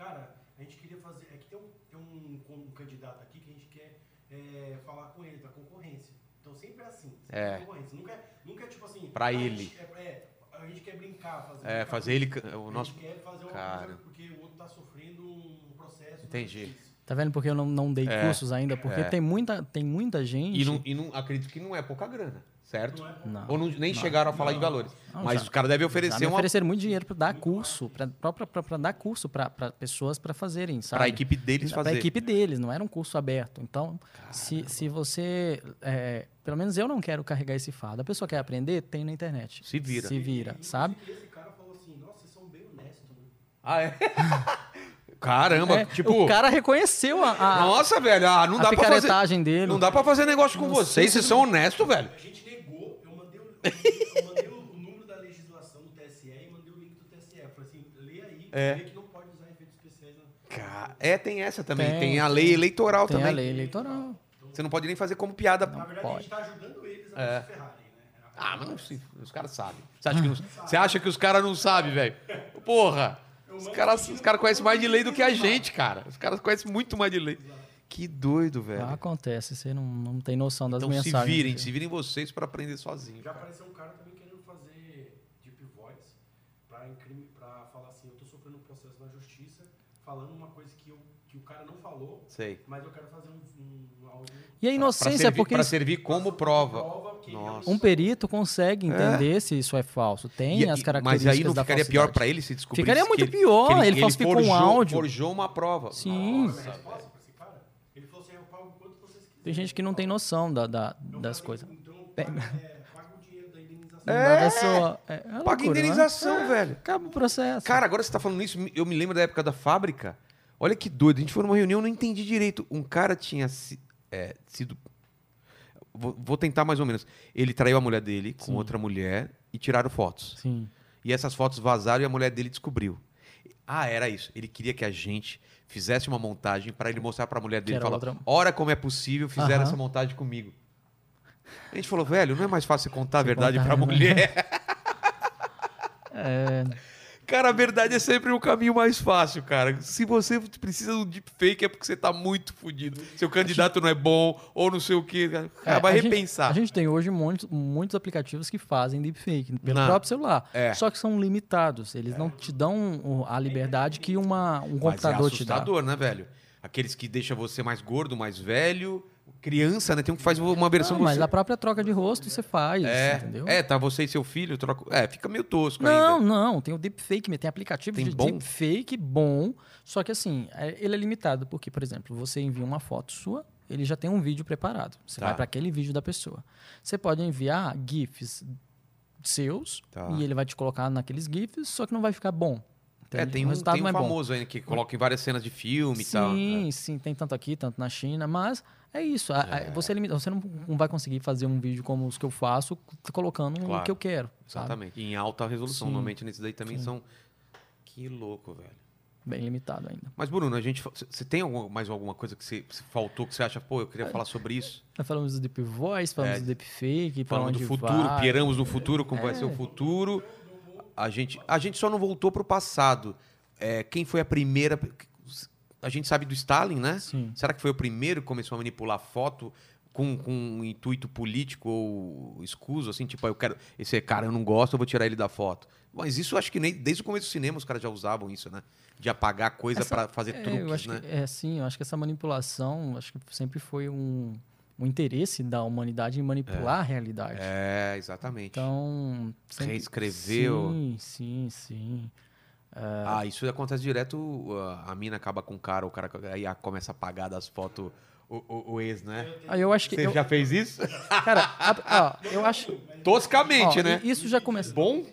Speaker 3: cara, a gente queria fazer, é que tem um, tem um, um candidato aqui que a gente quer é, falar com ele, da concorrência. Então sempre é assim, sempre
Speaker 1: É.
Speaker 3: concorrência. Nunca, é- nunca é tipo assim...
Speaker 1: Pra
Speaker 3: a
Speaker 1: ele.
Speaker 3: gente- É, é, a gente quer brincar, fazer...
Speaker 1: É,
Speaker 3: brincar
Speaker 1: fazer ele, o
Speaker 3: A
Speaker 1: nosso...
Speaker 3: gente quer fazer uma
Speaker 1: Cara.
Speaker 3: coisa porque o outro tá sofrendo um processo.
Speaker 1: Entendi.
Speaker 2: Tá vendo porque eu não, não dei
Speaker 1: É,
Speaker 2: cursos ainda? Porque
Speaker 1: é.
Speaker 2: tem, muita, tem muita gente.
Speaker 1: E não, e não acredito que não é pouca grana, certo?
Speaker 3: Não é.
Speaker 2: Não.
Speaker 1: Ou não- nem chegaram a falar de valores.
Speaker 2: Não,
Speaker 1: Mas
Speaker 2: já-
Speaker 1: os caras devem
Speaker 2: Já
Speaker 1: oferecer uma
Speaker 2: ofereceram muito dinheiro para dar curso, para dar curso para pessoas para fazerem, sabe?
Speaker 1: para a equipe deles
Speaker 2: Para
Speaker 1: fazer.
Speaker 2: a equipe deles, não era um curso aberto. Então, se, se você. é, pelo menos eu não quero carregar esse fardo. A pessoa quer aprender, tem na internet.
Speaker 1: Se vira.
Speaker 2: Se vira, sabe?
Speaker 3: E esse cara falou assim, nossa, vocês são bem honestos, né?
Speaker 1: Ah, é? Caramba,
Speaker 2: É,
Speaker 1: tipo...
Speaker 2: o cara reconheceu a, a,
Speaker 1: Nossa, velho, ah, não
Speaker 2: a
Speaker 1: dá pra fazer...
Speaker 2: picaretagem dele.
Speaker 1: Não dá pra fazer negócio com vocês, vocês são honestos, velho.
Speaker 3: A gente negou, eu mandei, o- eu mandei o número da legislação do TSE e mandei o link do TSE. Eu falei assim, lê aí,
Speaker 1: É.
Speaker 3: vê que não pode usar efeitos especiais. Na...
Speaker 1: É, tem essa também. Tem,
Speaker 2: Tem,
Speaker 1: a lei eleitoral
Speaker 2: Tem
Speaker 1: também.
Speaker 2: a lei eleitoral.
Speaker 1: Você não pode nem fazer como piada.
Speaker 3: Na verdade, a gente tá ajudando eles a
Speaker 1: É.
Speaker 3: não se ferrarem, né?
Speaker 1: Ah, mas não os caras sabem. Você acha que, não... Você acha que os caras não sabem, velho? Porra! Os caras os caras conhecem mais de lei do que a gente, cara. Os caras conhecem muito mais de lei. Que doido, velho.
Speaker 2: Ah, acontece, você não, não tem noção das
Speaker 1: Então se
Speaker 2: mensagens.
Speaker 1: virem, se virem vocês pra aprender sozinho.
Speaker 3: Já apareceu um cara também querendo fazer deep voice pra falar assim, eu tô sofrendo um processo na justiça, falando uma coisa que, eu, que o cara não falou,
Speaker 1: Sei.
Speaker 3: mas eu quero fazer um, um áudio
Speaker 2: E a inocência
Speaker 1: servir,
Speaker 2: é porque
Speaker 1: pra
Speaker 2: eles-
Speaker 1: servir como prova. Nossa.
Speaker 2: um perito consegue entender se isso é falso. Tem
Speaker 1: E-
Speaker 2: as características
Speaker 1: mas aí não
Speaker 2: da
Speaker 1: ficaria
Speaker 2: falsidade.
Speaker 1: pior pra ele se descobrisse
Speaker 2: Ficaria muito
Speaker 1: ele-
Speaker 2: pior,
Speaker 1: que
Speaker 2: ele
Speaker 1: que
Speaker 2: falsificou um
Speaker 1: forjou,
Speaker 2: áudio.
Speaker 1: Forjou uma prova.
Speaker 2: Sim.
Speaker 3: Ele falou assim, eu pago quanto vocês quiserem.
Speaker 2: Tem gente que não tem noção da, da- das coisas.
Speaker 3: Então, paga, é, paga o dinheiro da indenização.
Speaker 2: Da pessoa- é, é
Speaker 1: Paga
Speaker 2: loucura, né?
Speaker 1: indenização, velho.
Speaker 2: Acaba o processo.
Speaker 1: Cara, agora você tá falando isso, eu me lembro da época da fábrica. Olha que doido. A gente foi numa reunião, eu não entendi direito. Um cara tinha si- é, sido. Vou, vou tentar mais ou menos. Ele traiu a mulher dele com
Speaker 2: Sim.
Speaker 1: outra mulher e tiraram fotos.
Speaker 2: Sim.
Speaker 1: E essas fotos vazaram e a mulher dele descobriu. Ah, era isso. Ele queria que a gente fizesse uma montagem para ele mostrar para a mulher dele e falar:
Speaker 2: outra-
Speaker 1: Ora como é possível, fizeram
Speaker 2: Aham.
Speaker 1: essa montagem comigo. A gente falou, velho, não é mais fácil contar a verdade para a
Speaker 2: a
Speaker 1: mulher.
Speaker 2: É,
Speaker 1: Cara, a verdade é sempre o caminho mais fácil, cara. Se você precisa de um deepfake é porque você tá muito fudido. Seu candidato não é bom, ou não sei o quê. Cara,
Speaker 2: é,
Speaker 1: vai
Speaker 2: a gente-
Speaker 1: repensar.
Speaker 2: a gente tem hoje muitos, muitos aplicativos que fazem deepfake pelo
Speaker 1: Não.
Speaker 2: próprio celular.
Speaker 1: É.
Speaker 2: Só que são limitados. Eles não te dão a liberdade que uma, um
Speaker 1: Mas é
Speaker 2: computador te dá.
Speaker 1: assustador, né, velho? Aqueles que deixam você mais gordo, mais velho. Criança, né? Tem um que faz uma versão
Speaker 2: Não, mas
Speaker 1: você...
Speaker 2: a própria troca de rosto você faz,
Speaker 1: É,
Speaker 2: entendeu?
Speaker 1: é, tá você e seu filho, troca... É, fica meio tosco
Speaker 2: Não,
Speaker 1: ainda.
Speaker 2: não, tem o deepfake, tem aplicativo
Speaker 1: Tem
Speaker 2: de
Speaker 1: bom?
Speaker 2: deepfake bom, só que assim, é- ele é limitado, porque, por exemplo, você envia uma foto sua, ele já tem um vídeo preparado. Você
Speaker 1: Tá.
Speaker 2: vai para aquele vídeo da pessoa. Você pode enviar GIFs seus
Speaker 1: Tá.
Speaker 2: e ele vai te colocar naqueles GIFs, só que não vai ficar bom.
Speaker 1: É,
Speaker 2: entende?
Speaker 1: tem um, tem um
Speaker 2: é bom.
Speaker 1: famoso aí que coloca em várias cenas de filme e tal.
Speaker 2: Sim,
Speaker 1: né?
Speaker 2: sim, tem tanto aqui, tanto na China, mas é isso. a- Você, limita, você não, vai conseguir fazer um vídeo como os que eu faço, colocando
Speaker 1: Claro.
Speaker 2: o que eu quero. Sabe?
Speaker 1: Exatamente. E em alta resolução.
Speaker 2: Sim.
Speaker 1: Normalmente nesses daí também são. Que louco, velho.
Speaker 2: Bem limitado ainda.
Speaker 1: Mas, Bruno, a gente. Você tem alguma- mais alguma coisa que você faltou que você acha, pô, eu queria falar sobre isso?
Speaker 2: Nós falamos do Deep Voice, falamos
Speaker 1: É,
Speaker 2: do Deepfake, pra
Speaker 1: Falando
Speaker 2: onde
Speaker 1: do futuro,
Speaker 2: vai.
Speaker 1: piramos no futuro, como vai ser o
Speaker 2: É.
Speaker 1: futuro. A gente, a gente só não voltou pro passado. É, quem foi a primeira. A gente sabe do Stalin, né?
Speaker 2: Sim.
Speaker 1: Será que foi o primeiro que começou a manipular foto com, com um intuito político ou escuso? Assim, tipo, ah, eu quero. Esse cara eu não gosto, eu vou tirar ele da foto. Mas isso acho que nem desde o começo do cinema os caras já usavam isso, né? De apagar coisa pra fazer
Speaker 2: É,
Speaker 1: truques, né?
Speaker 2: que, é, sim, eu acho que essa manipulação, acho que sempre foi um, um interesse da humanidade em manipular a realidade.
Speaker 1: É, exatamente.
Speaker 2: Então, sempre-
Speaker 1: Reescreveu.
Speaker 2: Sim, sim, sim.
Speaker 1: Ah, isso acontece direto. uh, A mina acaba com o cara, o cara aí a- começa a apagar das fotos o, o- o ex, né?
Speaker 2: Aí eu acho que.
Speaker 1: Você
Speaker 2: eu-
Speaker 1: já fez isso?
Speaker 2: Cara, a- ó, eu acho.
Speaker 1: Toscamente,
Speaker 2: ó,
Speaker 1: né?
Speaker 2: Isso já começa.
Speaker 1: Bom?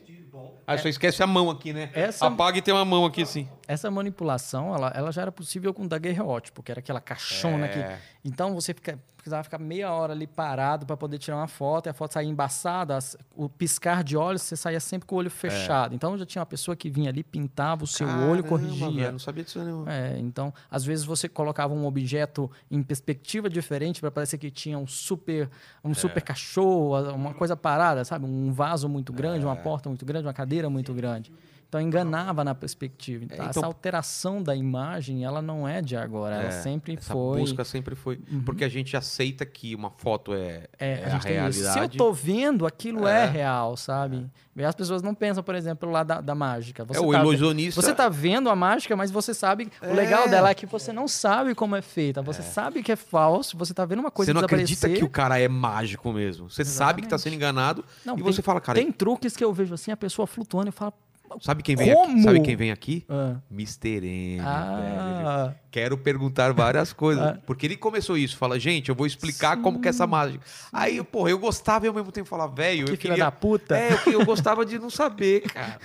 Speaker 1: Ah, só esquece a mão aqui, né?
Speaker 2: Essa-
Speaker 1: Apaga e tem uma mão aqui, assim.
Speaker 2: Essa manipulação, ela, ela já era possível com o daguerreótipo, que era aquela caixona
Speaker 1: É.
Speaker 2: que. Então você fica, precisava ficar meia hora ali parado para poder tirar uma foto, e a foto saía embaçada, o piscar de olhos, você saía sempre com o olho fechado. Então já tinha uma pessoa que vinha ali, pintava o seu olho,
Speaker 1: Caramba,
Speaker 2: corrigia.
Speaker 1: velho, não sabia disso, não.
Speaker 2: É, então, às vezes você colocava um objeto em perspectiva diferente para parecer que tinha um super, um super cachorro, uma coisa parada, sabe? Um vaso muito grande, uma porta muito grande, uma cadeira muito grande. Então enganava na perspectiva. Então,
Speaker 1: É,
Speaker 2: essa
Speaker 1: então-
Speaker 2: alteração da imagem, ela não é de agora, ela
Speaker 1: É,
Speaker 2: sempre
Speaker 1: Essa
Speaker 2: foi. Uhum.
Speaker 1: busca sempre foi. Porque a gente aceita que uma foto é,
Speaker 2: É,
Speaker 1: é
Speaker 2: a isso.
Speaker 1: realidade.
Speaker 2: Se eu tô vendo, aquilo é,
Speaker 1: É.
Speaker 2: real, sabe? E as pessoas não pensam, por exemplo, pelo lado da, da mágica. Você
Speaker 1: É o
Speaker 2: tá
Speaker 1: ilusionista.
Speaker 2: Você tá vendo a mágica, mas você sabe. O legal dela é que você não sabe como é feita. Você sabe que é falso, você tá vendo uma coisa
Speaker 1: Você não acredita que o cara é mágico mesmo. Você sabe que tá sendo enganado
Speaker 2: Não,
Speaker 1: e
Speaker 2: tem-
Speaker 1: você fala, cara,
Speaker 2: Tem truques que eu vejo assim, a pessoa flutuando e fala.
Speaker 1: Sabe quem vem
Speaker 2: Como?
Speaker 1: aqui? Sabe quem vem aqui?
Speaker 2: Ah,
Speaker 1: Mr. M, velho.
Speaker 2: ah,
Speaker 1: Quero perguntar várias coisas.
Speaker 2: Ah.
Speaker 1: Porque ele começou isso. Fala, gente, eu vou explicar como que é essa mágica. Aí, porra, eu gostava e ao mesmo tempo falava, velho,
Speaker 2: que
Speaker 1: eu
Speaker 2: filha
Speaker 1: queria...
Speaker 2: da puta.
Speaker 1: É, eu, eu gostava de não saber, cara.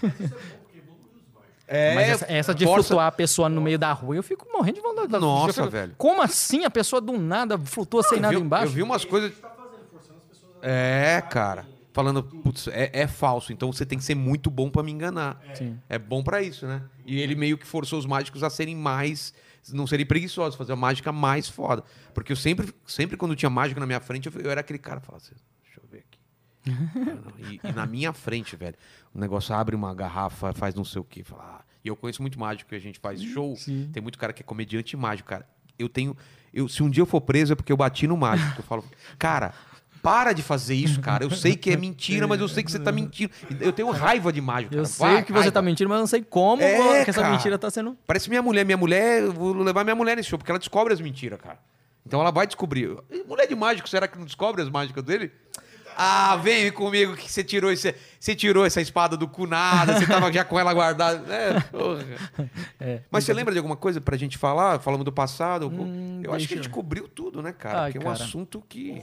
Speaker 1: É,
Speaker 2: Mas essa, essa de
Speaker 1: força-
Speaker 2: flutuar a pessoa no meio da rua, eu fico morrendo de vontade.
Speaker 1: Nossa,
Speaker 2: fico,
Speaker 1: velho.
Speaker 2: Como assim? A pessoa do nada flutua sem
Speaker 1: Eu
Speaker 2: nada
Speaker 1: vi-
Speaker 2: embaixo?
Speaker 1: Eu vi umas coisas. É, cara. Falando, putz, é, é falso, então você tem que ser muito bom pra me enganar.
Speaker 2: Sim.
Speaker 1: É bom pra isso, né? E ele meio que forçou os mágicos a serem mais. Não serem preguiçosos, fazer a mágica mais foda. Porque eu sempre, sempre quando tinha mágica na minha frente, eu, eu era aquele cara que falava assim: deixa eu ver aqui. E, e na minha frente, velho, o negócio abre uma garrafa, faz não sei o quê. Fala, ah. E eu conheço muito mágico que a gente faz show.
Speaker 2: Sim.
Speaker 1: Tem muito cara que é comediante mágico, cara. Eu tenho. Eu, se um dia eu for preso é porque eu bati no mágico. Eu falo, cara, para de fazer isso, cara. Eu sei que é mentira, mas eu sei que você tá mentindo. Eu tenho raiva de mágico.
Speaker 2: Eu
Speaker 1: cara.
Speaker 2: sei
Speaker 1: Vai,
Speaker 2: que você
Speaker 1: raiva.
Speaker 2: tá mentindo, mas eu não sei como
Speaker 1: É,
Speaker 2: que essa
Speaker 1: cara.
Speaker 2: mentira tá sendo.
Speaker 1: Parece minha mulher. Minha mulher, eu vou levar minha mulher nesse show, porque ela descobre as mentiras, cara. Então ela vai descobrir. Mulher de mágico, será que não descobre as mágicas dele? Ah, vem comigo que você tirou, esse, você tirou essa espada do cu nada, você tava já com ela guardada. É, porra.
Speaker 2: É,
Speaker 1: Mas você lembra de alguma coisa pra gente falar? Falamos do passado?
Speaker 2: Hum,
Speaker 1: eu acho que a gente
Speaker 2: eu-
Speaker 1: cobriu tudo, né, cara?
Speaker 2: Ai,
Speaker 1: Porque é um
Speaker 2: cara.
Speaker 1: assunto que.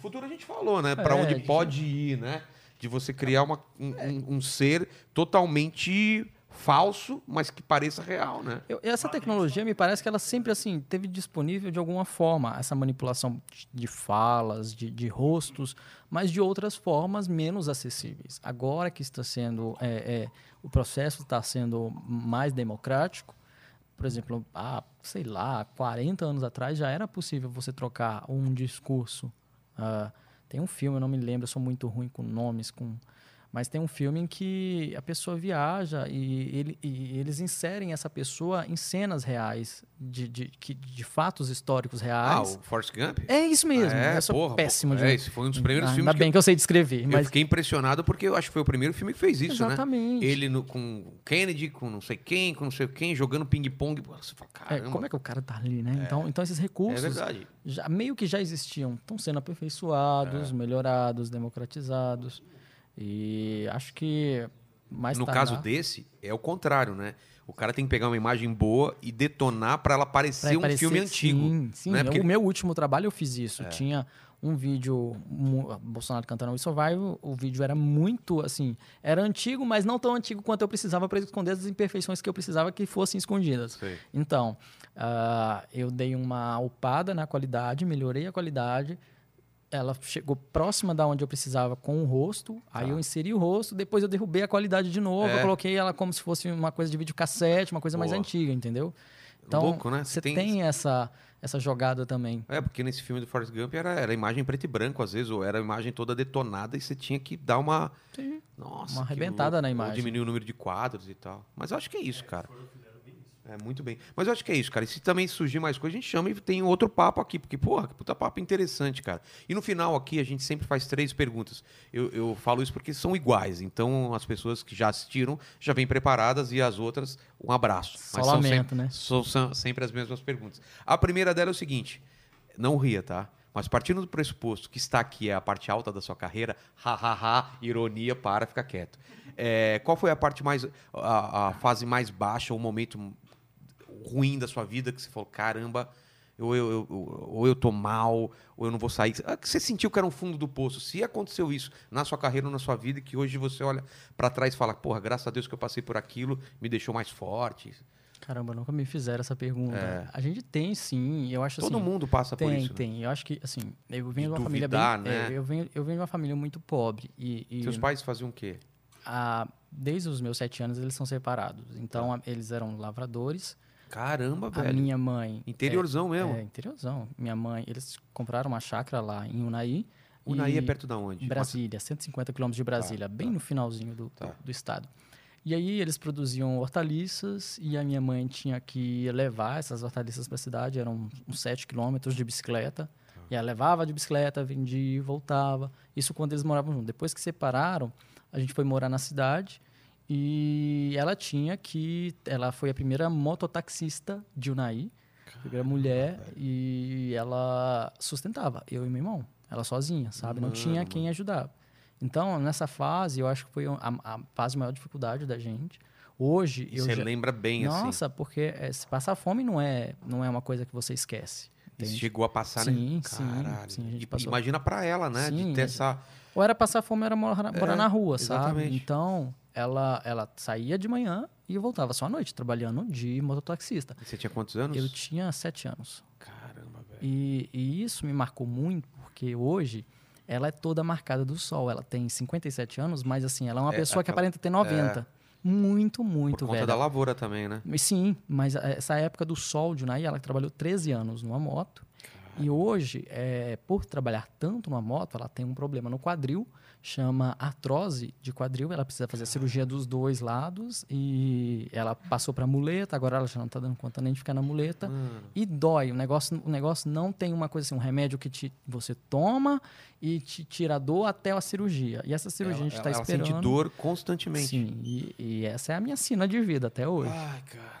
Speaker 1: O futuro a gente falou, né? Pra
Speaker 2: É,
Speaker 1: onde pode ir, né? De você criar uma- um, um- um ser totalmente falso, mas que pareça real, né?
Speaker 2: Eu- essa tecnologia me parece que ela sempre assim teve disponível de alguma forma essa manipulação de- de falas, de, de rostos, mas de outras formas menos acessíveis. Agora que está sendo é, é, o processo está sendo mais democrático, por exemplo, há, sei lá, 40 anos atrás já era possível você trocar um discurso. Ah, tem um filme, eu não me lembro, eu sou muito ruim com nomes, com mas tem um filme em que a pessoa viaja e, ele- e eles inserem essa pessoa em cenas reais, de, de, de fatos históricos
Speaker 1: Ah,
Speaker 2: reais.
Speaker 1: o Forrest Gump?
Speaker 2: É isso mesmo.
Speaker 1: É,
Speaker 2: eu sou
Speaker 1: porra,
Speaker 2: péssimo de
Speaker 1: é, esse foi um dos primeiros
Speaker 2: Ah,
Speaker 1: filmes
Speaker 2: Ainda
Speaker 1: que
Speaker 2: bem que eu sei descrever,
Speaker 1: Eu
Speaker 2: mas
Speaker 1: fiquei impressionado porque eu acho que foi o primeiro filme que fez isso, né?
Speaker 2: Exatamente.
Speaker 1: Ele no- com Kennedy, com não sei quem, com não sei quem, jogando ping-pong. Você fala,
Speaker 2: é, como é que o cara tá ali, né? Então, então esses recursos
Speaker 1: É verdade.
Speaker 2: já, meio que já existiam, estão sendo aperfeiçoados,
Speaker 1: É.
Speaker 2: melhorados, democratizados. E acho que mais
Speaker 1: no caso desse, é o contrário, né? O cara tem que pegar uma imagem boa e detonar pra ela parecer
Speaker 2: Pra
Speaker 1: um
Speaker 2: parecer-
Speaker 1: filme antigo.
Speaker 2: Sim, sim.
Speaker 1: né? Porque É.
Speaker 2: O meu último trabalho eu fiz isso. Tinha um vídeo, Bolsonaro cantando We Survive, o vídeo era muito, assim, era antigo, mas não tão antigo quanto eu precisava para esconder as imperfeições que eu precisava que fossem escondidas.
Speaker 1: Sei.
Speaker 2: Então, ah, eu dei uma upada na qualidade, melhorei a qualidade, ela chegou próxima da onde eu precisava com o rosto, aí eu inseri o rosto, depois eu derrubei a qualidade de novo,
Speaker 1: Tá. É.
Speaker 2: eu coloquei ela como se fosse uma coisa de videocassete, uma coisa mais
Speaker 1: Boa.
Speaker 2: antiga, entendeu? Então,
Speaker 1: Louco, né?
Speaker 2: você
Speaker 1: Tem-
Speaker 2: tem, essa, essa jogada também.
Speaker 1: É, porque nesse filme do Forrest Gump era, era imagem preto e branco, às vezes, ou era a imagem toda detonada e você tinha que dar uma.
Speaker 2: Sim.
Speaker 1: Nossa.
Speaker 2: Uma
Speaker 1: que
Speaker 2: arrebentada
Speaker 1: louco.
Speaker 2: na imagem.
Speaker 1: diminuir o número de quadros e tal. Mas eu acho que é isso, cara. É, muito bem. Mas eu acho que é isso, cara. E se também surgir mais coisa, a gente chama e tem outro papo aqui. Porque, porra, que puta papo interessante, cara. E no final aqui, a gente sempre faz três perguntas. Eu, eu falo isso porque são iguais. Então, as pessoas que já assistiram já vêm preparadas e as outras, um abraço.
Speaker 2: Só lamento,
Speaker 1: sempre,
Speaker 2: né?
Speaker 1: são, são sempre as mesmas perguntas. A primeira dela é o seguinte: não ria, tá? Mas partindo do pressuposto que está aqui é a parte alta da sua carreira, ha, ha, ha, ironia, para, fica quieto. É, qual foi a parte mais. A, a fase mais baixa, o momento ruim da sua vida que você falou, caramba, ou eu, eu- eu- ou eu tô mal, ou eu não vou sair. Ah, que Você sentiu que era um fundo do poço. Se aconteceu isso na sua carreira ou na sua vida, que hoje você olha pra trás e fala, porra, graças a Deus que eu passei por aquilo, me deixou mais forte.
Speaker 2: Caramba, nunca me fizeram essa pergunta.
Speaker 1: É.
Speaker 2: A gente tem, sim. Eu acho
Speaker 1: Todo
Speaker 2: assim,
Speaker 1: mundo passa por
Speaker 2: Tem,
Speaker 1: isso. né?
Speaker 2: tem. Eu acho que, assim, eu venho
Speaker 1: De
Speaker 2: de uma família bem.
Speaker 1: duvidar, né?
Speaker 2: é, eu, venho, eu venho de uma família muito pobre. E, e
Speaker 1: Seus pais faziam o quê?
Speaker 2: a- desde os meus sete anos eles são separados. Então a- eles eram lavradores.
Speaker 1: Caramba,
Speaker 2: A
Speaker 1: Tá. velho.
Speaker 2: minha mãe.
Speaker 1: Interiorzão mesmo.
Speaker 2: É, interiorzão. Minha mãe, eles compraram uma chácara lá em Unai.
Speaker 1: Unai é perto da onde?
Speaker 2: Brasília, 150 quilômetros de Brasília, bem no finalzinho do,
Speaker 1: Tá.
Speaker 2: do, do estado. E aí eles produziam hortaliças e a minha mãe tinha que levar essas hortaliças para a cidade, eram uns 7 quilômetros de bicicleta.
Speaker 1: Tá.
Speaker 2: E ela levava de bicicleta, vendia e voltava. Isso quando eles moravam juntos. Depois que separaram, a gente foi morar na cidade e ela tinha que. Ela foi a primeira mototaxista de Unai, primeira mulher, e ela sustentava, eu e meu irmão. Ela sozinha, sabe? Não tinha quem ajudava. Então, nessa fase, eu acho que foi a, a fase de maior dificuldade da gente. Hoje,
Speaker 1: E
Speaker 2: eu
Speaker 1: você
Speaker 2: já...
Speaker 1: lembra bem, assim.
Speaker 2: Nossa, porque é, se passar fome não é, não é uma coisa que você esquece. Entende?
Speaker 1: chegou a passar,
Speaker 2: Sim,
Speaker 1: né?
Speaker 2: sim,
Speaker 1: Caralho.
Speaker 2: sim, passou.
Speaker 1: Imagina pra ela, né? de
Speaker 2: Sim,
Speaker 1: ter
Speaker 2: a
Speaker 1: essa.
Speaker 2: Ou era passar fome, ou era morar, morar
Speaker 1: É,
Speaker 2: na rua, sabe?
Speaker 1: exatamente.
Speaker 2: Então, ela, ela saía de manhã e voltava só à noite, trabalhando de mototaxista.
Speaker 1: Você tinha quantos anos?
Speaker 2: Eu tinha sete anos.
Speaker 1: Caramba, velho.
Speaker 2: E, e isso me marcou muito, porque hoje ela é toda marcada do sol. Ela tem 57 anos, mas assim, ela é uma
Speaker 1: É,
Speaker 2: pessoa que
Speaker 1: aquela-
Speaker 2: aparenta ter 90. Muito, muito
Speaker 1: Por conta
Speaker 2: velha.
Speaker 1: da lavoura também, né?
Speaker 2: Sim, mas essa época do sol de Unai, ela trabalhou 13 anos numa moto. E hoje, é, por trabalhar tanto numa moto, ela tem um problema no quadril, chama artrose de quadril. Ela precisa fazer a cirurgia dos dois lados e ela passou para muleta, agora ela já não está dando conta nem de ficar na muleta.
Speaker 1: Mano,
Speaker 2: E dói. O negócio, o negócio não tem uma coisa assim, um remédio que te, você toma e te tira a dor até a cirurgia. E essa cirurgia
Speaker 1: ela,
Speaker 2: a gente está
Speaker 1: ela
Speaker 2: esperando.
Speaker 1: sente dor constantemente.
Speaker 2: Sim, e, e essa é a minha sina de vida até hoje.
Speaker 1: Ai, cara.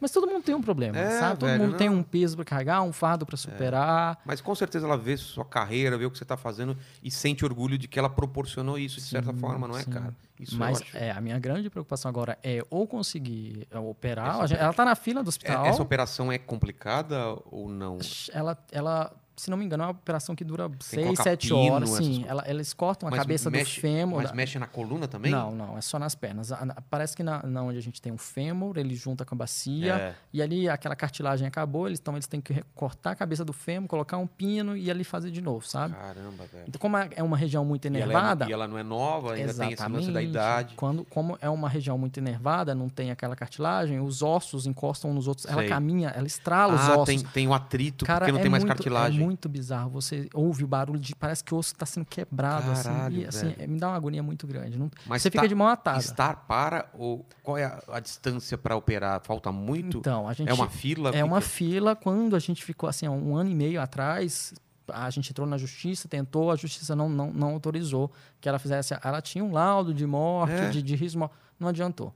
Speaker 2: Mas todo mundo tem um problema,
Speaker 1: É,
Speaker 2: sabe? Todo
Speaker 1: velho,
Speaker 2: mundo tem
Speaker 1: não.
Speaker 2: um peso pra carregar, um fardo pra superar.
Speaker 1: Mas com certeza ela vê sua carreira, vê o que você tá fazendo e sente orgulho de que ela proporcionou isso de certa
Speaker 2: Sim,
Speaker 1: forma, não é,
Speaker 2: sim.
Speaker 1: cara? Isso
Speaker 2: Mas é, a minha grande preocupação agora é ou conseguir é, operar.
Speaker 1: Essa
Speaker 2: ela tá na fila do
Speaker 1: É,
Speaker 2: hospital.
Speaker 1: essa operação é complicada ou não?
Speaker 2: Ela, ela, se não me engano, é uma operação que dura 6,
Speaker 1: colocar
Speaker 2: 7
Speaker 1: pino,
Speaker 2: horas. Sim, ela, eles cortam a
Speaker 1: Mas
Speaker 2: cabeça
Speaker 1: mexe-
Speaker 2: do fêmur.
Speaker 1: Mas mexe na coluna também?
Speaker 2: Não, não, é só nas pernas. Parece que na, na onde a gente tem um fêmur, ele junta com a bacia.
Speaker 1: É.
Speaker 2: E ali aquela cartilagem acabou, eles, então eles têm que cortar a cabeça do fêmur, colocar um pino e ali fazer de novo, sabe?
Speaker 1: Caramba, velho.
Speaker 2: Então, como é é uma região muito
Speaker 1: E ela,
Speaker 2: enervada.
Speaker 1: é, e ela não é nova, ainda tem esse lance da idade.
Speaker 2: Quando, como é uma região muito enervada, não tem aquela cartilagem, os ossos encostam uns nos outros. Ela
Speaker 1: Sei.
Speaker 2: caminha, ela estrala os
Speaker 1: Ah,
Speaker 2: ossos.
Speaker 1: tem, tem o atrito
Speaker 2: Cara,
Speaker 1: porque não
Speaker 2: é
Speaker 1: tem mais
Speaker 2: muito,
Speaker 1: cartilagem.
Speaker 2: É muito bizarro. Você ouve o barulho de. Parece que o osso está sendo quebrado.
Speaker 1: Caralho,
Speaker 2: assim, e, assim,
Speaker 1: velho.
Speaker 2: me dá uma agonia muito grande. Não-
Speaker 1: Mas
Speaker 2: você
Speaker 1: tá-
Speaker 2: fica de mão atada.
Speaker 1: Estar para ou qual é a, a distância para operar? Falta muito?
Speaker 2: Então, a gente.
Speaker 1: é uma fila?
Speaker 2: É uma
Speaker 1: Fica-
Speaker 2: fila. Quando a gente ficou assim, um ano e meio atrás, a gente entrou na justiça, tentou, a justiça não, não, não autorizou que ela fizesse. Ela tinha um laudo de morte,
Speaker 1: É.
Speaker 2: de, de risco, não adiantou.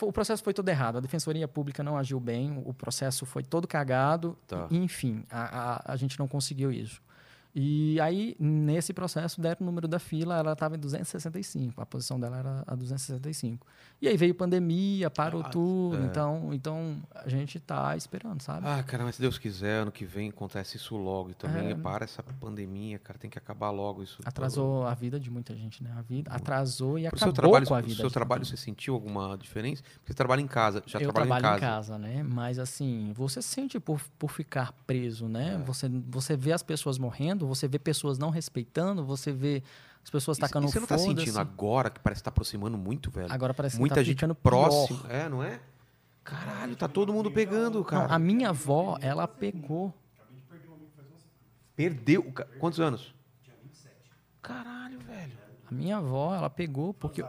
Speaker 2: O processo foi todo errado. A Defensoria Pública não agiu bem, o processo foi todo cagado.
Speaker 1: Tá.
Speaker 2: Enfim, a, a, a gente não conseguiu isso. E aí, nesse processo, deram o número da fila, ela estava em 265, a posição dela era a 265. E aí veio pandemia, parou
Speaker 1: Ah,
Speaker 2: tudo,
Speaker 1: é.
Speaker 2: então, então a gente tá esperando, sabe?
Speaker 1: Ah, cara, mas se Deus quiser, ano que vem acontece isso logo. E também
Speaker 2: É.
Speaker 1: para essa pandemia, cara, tem que acabar logo isso.
Speaker 2: Atrasou a vida de muita gente, né? A vida atrasou e acabou
Speaker 1: seu trabalho,
Speaker 2: com a
Speaker 1: pro
Speaker 2: vida.
Speaker 1: seu
Speaker 2: de
Speaker 1: trabalho você sentiu alguma diferença? Porque você trabalha em casa, já
Speaker 2: eu
Speaker 1: trabalha
Speaker 2: trabalho
Speaker 1: em casa.
Speaker 2: né? Mas assim, você sente por, por ficar preso, né?
Speaker 1: É.
Speaker 2: Você, você vê as pessoas morrendo, você vê pessoas não respeitando, você vê as pessoas tacando
Speaker 1: e você não tá
Speaker 2: foda-se.
Speaker 1: sentindo agora que parece que tá aproximando muito, velho?
Speaker 2: Agora parece que
Speaker 1: Muita
Speaker 2: tá
Speaker 1: gente
Speaker 2: pior.
Speaker 1: É, não é? Caralho, tá todo mundo pegando,
Speaker 2: Não,
Speaker 1: cara.
Speaker 2: a minha avó, ela pegou.
Speaker 1: Perdeu. Quantos anos? Caralho, velho.
Speaker 2: A minha avó, ela pegou porque.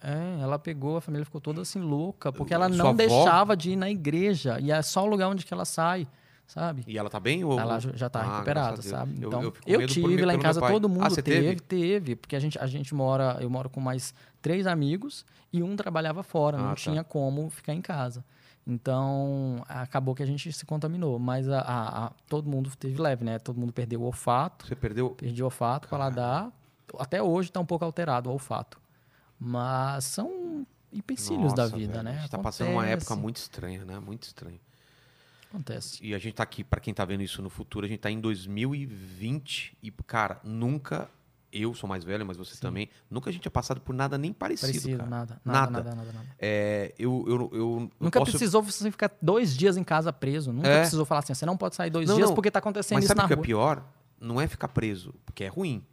Speaker 2: É, ela pegou, a família ficou toda assim louca, porque ela
Speaker 1: Sua
Speaker 2: não
Speaker 1: avó?
Speaker 2: deixava de ir na igreja. E é só o lugar onde que ela sai, sabe?
Speaker 1: E ela tá bem? Ou...
Speaker 2: Ela já- já tá
Speaker 1: Ah,
Speaker 2: recuperada, sabe?
Speaker 1: Eu-
Speaker 2: Então,
Speaker 1: eu
Speaker 2: eu,
Speaker 1: por
Speaker 2: tive lá em casa, todo mundo
Speaker 1: Ah,
Speaker 2: teve,
Speaker 1: teve?
Speaker 2: teve, porque a gente, a gente mora, eu moro com mais três amigos e um trabalhava fora,
Speaker 1: Ah,
Speaker 2: não
Speaker 1: tá.
Speaker 2: tinha como ficar em casa. Então, acabou que a gente se contaminou, mas a, a- a- todo mundo teve leve, né? Todo mundo perdeu o olfato,
Speaker 1: Você perdeu.
Speaker 2: perdi o olfato, paladar. Até hoje está um pouco alterado o olfato. Mas são empecilhos da
Speaker 1: Nossa,
Speaker 2: vida,
Speaker 1: velho,
Speaker 2: né?
Speaker 1: A gente tá passando uma época muito estranha, né? Muito estranha.
Speaker 2: Acontece.
Speaker 1: E a gente tá aqui, pra quem tá vendo isso no futuro, a gente tá em 2020 e, cara, nunca. Eu sou mais velho, mas você também. Nunca a gente tinha passado por nada nem parecido.
Speaker 2: Parecido,
Speaker 1: cara.
Speaker 2: nada,
Speaker 1: Nada.
Speaker 2: nada, nada, nada, nada.
Speaker 1: É, eu, eu, eu, eu
Speaker 2: Nunca
Speaker 1: posso-
Speaker 2: precisou você ficar dois dias em casa preso. Nunca
Speaker 1: É.
Speaker 2: precisou falar assim, você não pode sair dois
Speaker 1: Não,
Speaker 2: dias
Speaker 1: não.
Speaker 2: porque tá acontecendo
Speaker 1: Mas
Speaker 2: isso
Speaker 1: sabe
Speaker 2: na
Speaker 1: o que é
Speaker 2: rua.
Speaker 1: pior? Não é ficar preso, porque é ruim.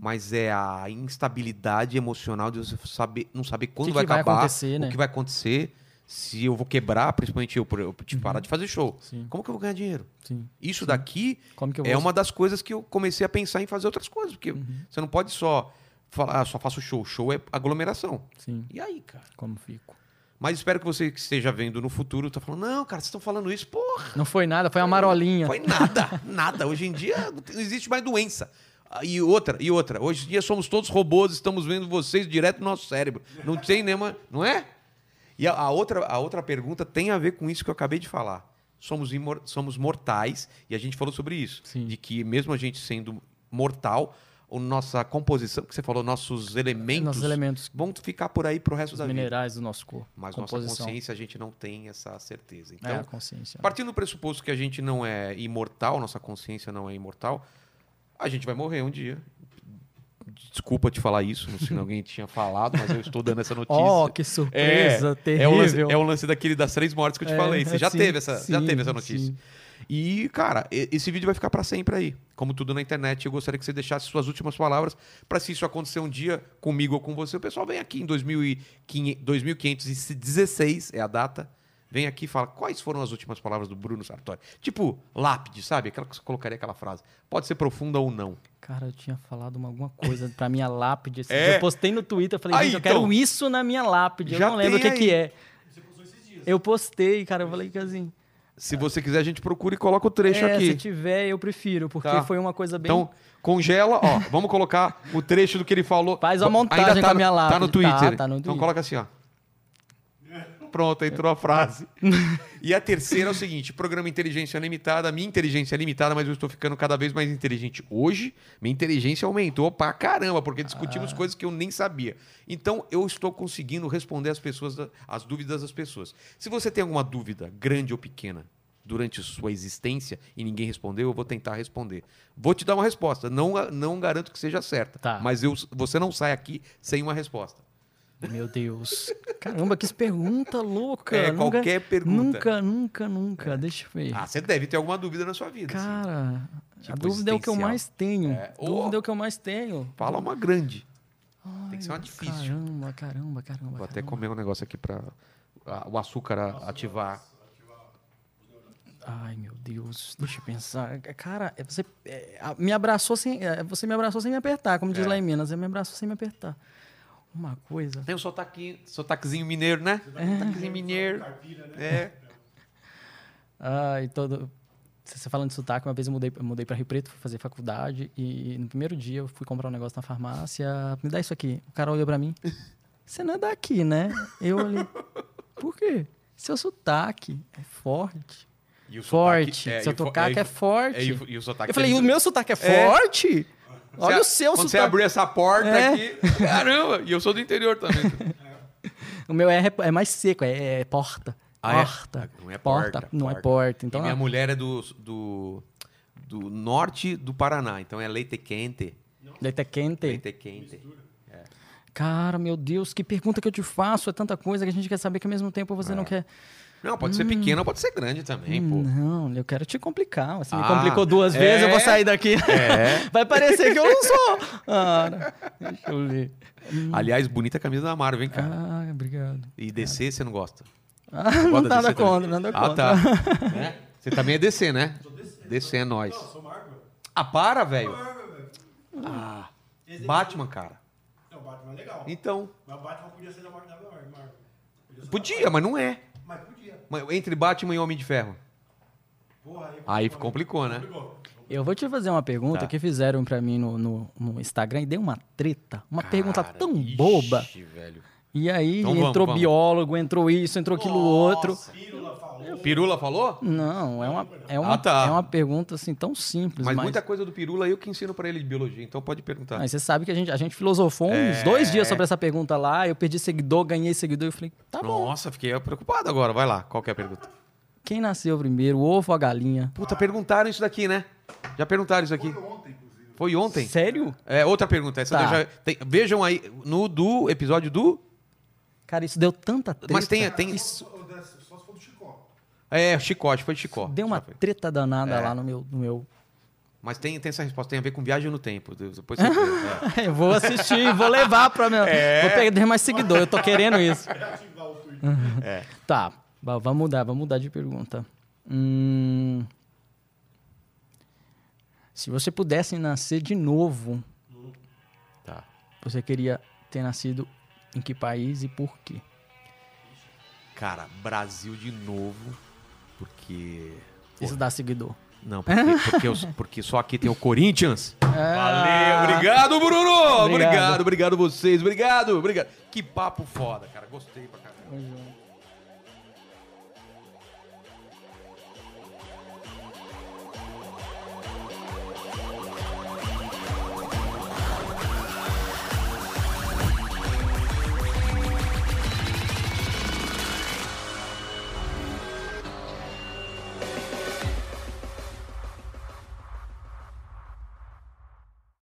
Speaker 1: Mas é a instabilidade emocional de você saber, não saber quando
Speaker 2: que
Speaker 1: vai
Speaker 2: que vai
Speaker 1: acabar, o
Speaker 2: né?
Speaker 1: que vai acontecer, se eu vou quebrar, principalmente eu, por eu te parar de fazer show.
Speaker 2: Sim.
Speaker 1: Como que eu vou ganhar dinheiro?
Speaker 2: Sim.
Speaker 1: Isso daqui
Speaker 2: que eu
Speaker 1: é uma das coisas que eu comecei a pensar em fazer outras coisas, porque
Speaker 2: Uhum.
Speaker 1: você não pode só falar, ah, só faço show. Show é aglomeração.
Speaker 2: Sim,
Speaker 1: E aí, cara?
Speaker 2: como fico.
Speaker 1: Mas espero que você que esteja vendo no futuro tá falando, não, cara, vocês estão falando isso, porra.
Speaker 2: Não foi nada, foi uma marolinha.
Speaker 1: Foi nada, nada. Hoje em dia não existe mais doença. Ah, E outra, e outra. Hoje em dia somos todos robôs, estamos vendo vocês direto no nosso cérebro. Não tem nenhuma, não é? E a, a outra, a outra pergunta tem a ver com isso que eu acabei de falar. Somos, imor- somos mortais e a gente falou sobre isso,
Speaker 2: Sim.
Speaker 1: de que mesmo a gente sendo mortal, a nossa composição, que você falou, nossos elementos,
Speaker 2: Nossos elementos,
Speaker 1: vão ficar por aí pro resto da vida.
Speaker 2: minerais do nosso corpo.
Speaker 1: Mas nossa
Speaker 2: composição.
Speaker 1: consciência a gente não tem essa certeza. Então,
Speaker 2: é, a consciência.
Speaker 1: Partindo do pressuposto que a gente não é imortal, nossa consciência não é imortal, a gente vai morrer um dia. Desculpa te falar isso, não sei se alguém tinha falado, mas eu estou dando essa notícia.
Speaker 2: Oh, que surpresa
Speaker 1: é, o lance,
Speaker 2: terrível.
Speaker 1: é o lance daquele das três mortes que eu te
Speaker 2: É,
Speaker 1: falei. Você já
Speaker 2: sim,
Speaker 1: teve essa, já
Speaker 2: sim,
Speaker 1: teve essa notícia.
Speaker 2: sim.
Speaker 1: E, cara, esse vídeo vai ficar para sempre aí. Como tudo na internet, eu gostaria que você deixasse suas últimas palavras para se isso acontecer um dia comigo ou com você. O pessoal vem aqui em 2500 2516 é a data. Vem aqui e fala quais foram as últimas palavras do Bruno Sartori. Tipo, lápide, sabe? Aquela que você colocaria aquela frase. Pode ser profunda ou não.
Speaker 2: Cara, eu tinha falado uma- alguma coisa pra minha lápide.
Speaker 1: É.
Speaker 2: Eu postei no Twitter, falei,
Speaker 1: Aí,
Speaker 2: gente, eu
Speaker 1: então.
Speaker 2: quero isso na minha lápide.
Speaker 1: Já
Speaker 2: eu não lembro o que, que é. Eu postei, cara, eu falei que assim.
Speaker 1: Se você quiser, a gente procura e coloca o trecho
Speaker 2: é,
Speaker 1: aqui.
Speaker 2: se tiver, eu prefiro, porque
Speaker 1: Tá.
Speaker 2: foi uma coisa bem.
Speaker 1: Então, congela, ó. Vamos colocar o trecho do que ele falou.
Speaker 2: Faz uma
Speaker 1: Ainda
Speaker 2: montagem
Speaker 1: tá
Speaker 2: com a minha
Speaker 1: Tá
Speaker 2: lápide.
Speaker 1: no Twitter.
Speaker 2: Tá, tá no
Speaker 1: Então
Speaker 2: Twitter.
Speaker 1: coloca assim, ó. Pronto, entrou a frase. e a terceira é o seguinte: programa Inteligência Limitada. Minha inteligência é limitada, mas eu estou ficando cada vez mais inteligente. Hoje, minha inteligência aumentou pra caramba, porque
Speaker 2: Ah.
Speaker 1: discutimos coisas que eu nem sabia. Então, eu estou conseguindo responder as pessoas, as dúvidas das pessoas. Se você tem alguma dúvida, grande ou pequena, durante sua existência e ninguém respondeu, eu vou tentar responder. Vou te dar uma resposta. Não, não garanto que seja certa,
Speaker 2: Tá.
Speaker 1: mas eu, você não sai aqui sem uma resposta.
Speaker 2: Meu Deus. Caramba, que pergunta louca.
Speaker 1: É,
Speaker 2: Nunca-
Speaker 1: qualquer pergunta.
Speaker 2: Nunca, nunca, nunca. Deixa eu ver.
Speaker 1: Ah, você deve ter alguma dúvida na sua vida. assim.
Speaker 2: Cara,
Speaker 1: Tipo
Speaker 2: a dúvida é o que eu mais tenho.
Speaker 1: É.
Speaker 2: Dúvida
Speaker 1: Oh.
Speaker 2: é o que eu mais tenho.
Speaker 1: Fala uma grande.
Speaker 2: Ai,
Speaker 1: Tem que ser uma difícil.
Speaker 2: Caramba, caramba, caramba.
Speaker 1: Vou até comer um negócio aqui para o açúcar ativar.
Speaker 2: Ai, meu Deus, deixa eu pensar. Cara, é você é, me abraçou sem. é, Você me abraçou sem me apertar, como diz
Speaker 1: É.
Speaker 2: lá em Minas. Você me abraçou sem me apertar. Uma coisa.
Speaker 1: Tem um sotaque, sotaquezinho mineiro, né? Sotaquezinho mineiro. É.
Speaker 2: Ai, todo. Você falando de sotaque, uma vez eu mudei, eu mudei para Rio Preto, fui fazer faculdade, e no primeiro dia eu fui comprar um negócio na farmácia. Me dá isso aqui. O cara olhou para mim. Você não é daqui, né? Eu olhei. Por quê? Seu sotaque é forte.
Speaker 1: E o
Speaker 2: Forte.
Speaker 1: sotaque- é,
Speaker 2: Seu
Speaker 1: e
Speaker 2: sotaque
Speaker 1: é,
Speaker 2: é forte.
Speaker 1: é, e o- e o sotaque
Speaker 2: Eu falei,
Speaker 1: deles-
Speaker 2: o meu sotaque é,
Speaker 1: É.
Speaker 2: forte? Olha
Speaker 1: Você-
Speaker 2: o seu
Speaker 1: Quando
Speaker 2: sotaque.
Speaker 1: você abriu essa porta
Speaker 2: É.
Speaker 1: aqui, caramba, e eu sou do interior também.
Speaker 2: O meu é, é mais seco, é, é porta.
Speaker 1: Ah, é?
Speaker 2: porta.
Speaker 1: Não é porta,
Speaker 2: Não é
Speaker 1: porta.
Speaker 2: porta. Então,
Speaker 1: e minha mulher é do, do, do norte do Paraná, então é leite quente.
Speaker 2: leite quente.
Speaker 1: Leite quente.
Speaker 2: Cara, meu Deus, que pergunta que eu te faço. É tanta coisa que a gente quer saber que ao mesmo tempo você não quer.
Speaker 1: Não, pode ser pequeno ou pode ser grande também, pô.
Speaker 2: Não, eu quero te complicar. Você me
Speaker 1: Ah,
Speaker 2: complicou duas vezes, eu vou
Speaker 1: é?
Speaker 2: sair daqui.
Speaker 1: É.
Speaker 2: Vai parecer que eu não sou. Ah, deixa eu ler.
Speaker 1: Aliás, bonita camisa da Marvel, hein, cara?
Speaker 2: Ah, obrigado.
Speaker 1: E DC você não gosta?
Speaker 2: Ah, não,
Speaker 1: de
Speaker 2: nada
Speaker 1: DC também?
Speaker 2: contra, nada
Speaker 1: Ah,
Speaker 2: contra.
Speaker 1: tá. É? Você também é DC, né? DC é nós.
Speaker 3: Sou Marvel.
Speaker 1: Ah, para, velho.
Speaker 3: Marvel, velho.
Speaker 1: Ah,
Speaker 3: Esse-
Speaker 1: Batman, cara.
Speaker 3: Não, Batman é legal.
Speaker 1: Então,
Speaker 3: Mas o Batman podia ser da Marvel. ser
Speaker 1: podia, mas não é.
Speaker 3: Marvel. Mas podia.
Speaker 1: Mas Entre Batman e Homem de Ferro.
Speaker 3: Porra, aí,
Speaker 1: Aí complicou, né?
Speaker 3: complicou.
Speaker 2: Eu vou te fazer uma pergunta
Speaker 1: Tá.
Speaker 2: que fizeram pra mim no, no, no Instagram e deu uma treta. Uma pergunta
Speaker 1: Cara,
Speaker 2: tão
Speaker 1: ixi,
Speaker 2: boba.
Speaker 1: velho.
Speaker 2: E aí
Speaker 1: Então vamos,
Speaker 2: entrou
Speaker 1: vamos.
Speaker 2: biólogo, entrou isso, entrou aquilo outro.
Speaker 1: Pirula falou?
Speaker 2: Não, é uma, é uma,
Speaker 1: Ah, tá.
Speaker 2: é uma pergunta assim tão simples.
Speaker 1: Mas
Speaker 2: Mas,
Speaker 1: muita coisa do Pirula eu que ensino pra ele de biologia, então pode perguntar.
Speaker 2: mas você sabe que a gente, a gente filosofou
Speaker 1: É.
Speaker 2: uns dois dias sobre essa pergunta lá. Eu perdi seguidor, ganhei seguidor. Eu falei, tá bom.
Speaker 1: Nossa, fiquei preocupado agora. Vai lá, qual que é a pergunta?
Speaker 2: quem nasceu primeiro, o ovo ou a galinha?
Speaker 1: Puta, perguntaram isso daqui, né? Já perguntaram isso aqui.
Speaker 6: Ontem, inclusive.
Speaker 1: Foi ontem?
Speaker 2: Sério?
Speaker 1: É, outra pergunta. Essa
Speaker 2: Tá.
Speaker 1: já- tem- vejam aí no do episódio do.
Speaker 2: Cara, isso deu tanta treta.
Speaker 1: Mas tem. tem
Speaker 2: Isso
Speaker 6: Só, só se for do Chicó.
Speaker 1: É, Chicó, foi de Chicó.
Speaker 2: deu uma treta danada
Speaker 1: É.
Speaker 2: lá no meu... No meu...
Speaker 1: Mas tem, tem essa resposta, tem a ver com viagem no tempo. Depois você é.
Speaker 2: eu vou assistir, vou levar pra meu...
Speaker 1: É.
Speaker 2: Vou perder mais seguidor, eu tô querendo isso.
Speaker 6: Tweet.
Speaker 1: É.
Speaker 2: Tá, va- vamos mudar, vamos mudar de pergunta. Hum, se você pudesse nascer de novo,
Speaker 1: Tá.
Speaker 2: você queria ter nascido em que país e por quê?
Speaker 1: Cara, Brasil de novo. Porque.
Speaker 2: Isso dá seguidor.
Speaker 1: Não, porque, porque, eu- porque só aqui tem o Corinthians.
Speaker 2: Ah,
Speaker 1: Valeu, obrigado, Bruno! Obrigado,
Speaker 2: Obrigado.
Speaker 1: obrigado, vocês, obrigado, obrigado. Que papo foda, cara. Gostei pra caramba.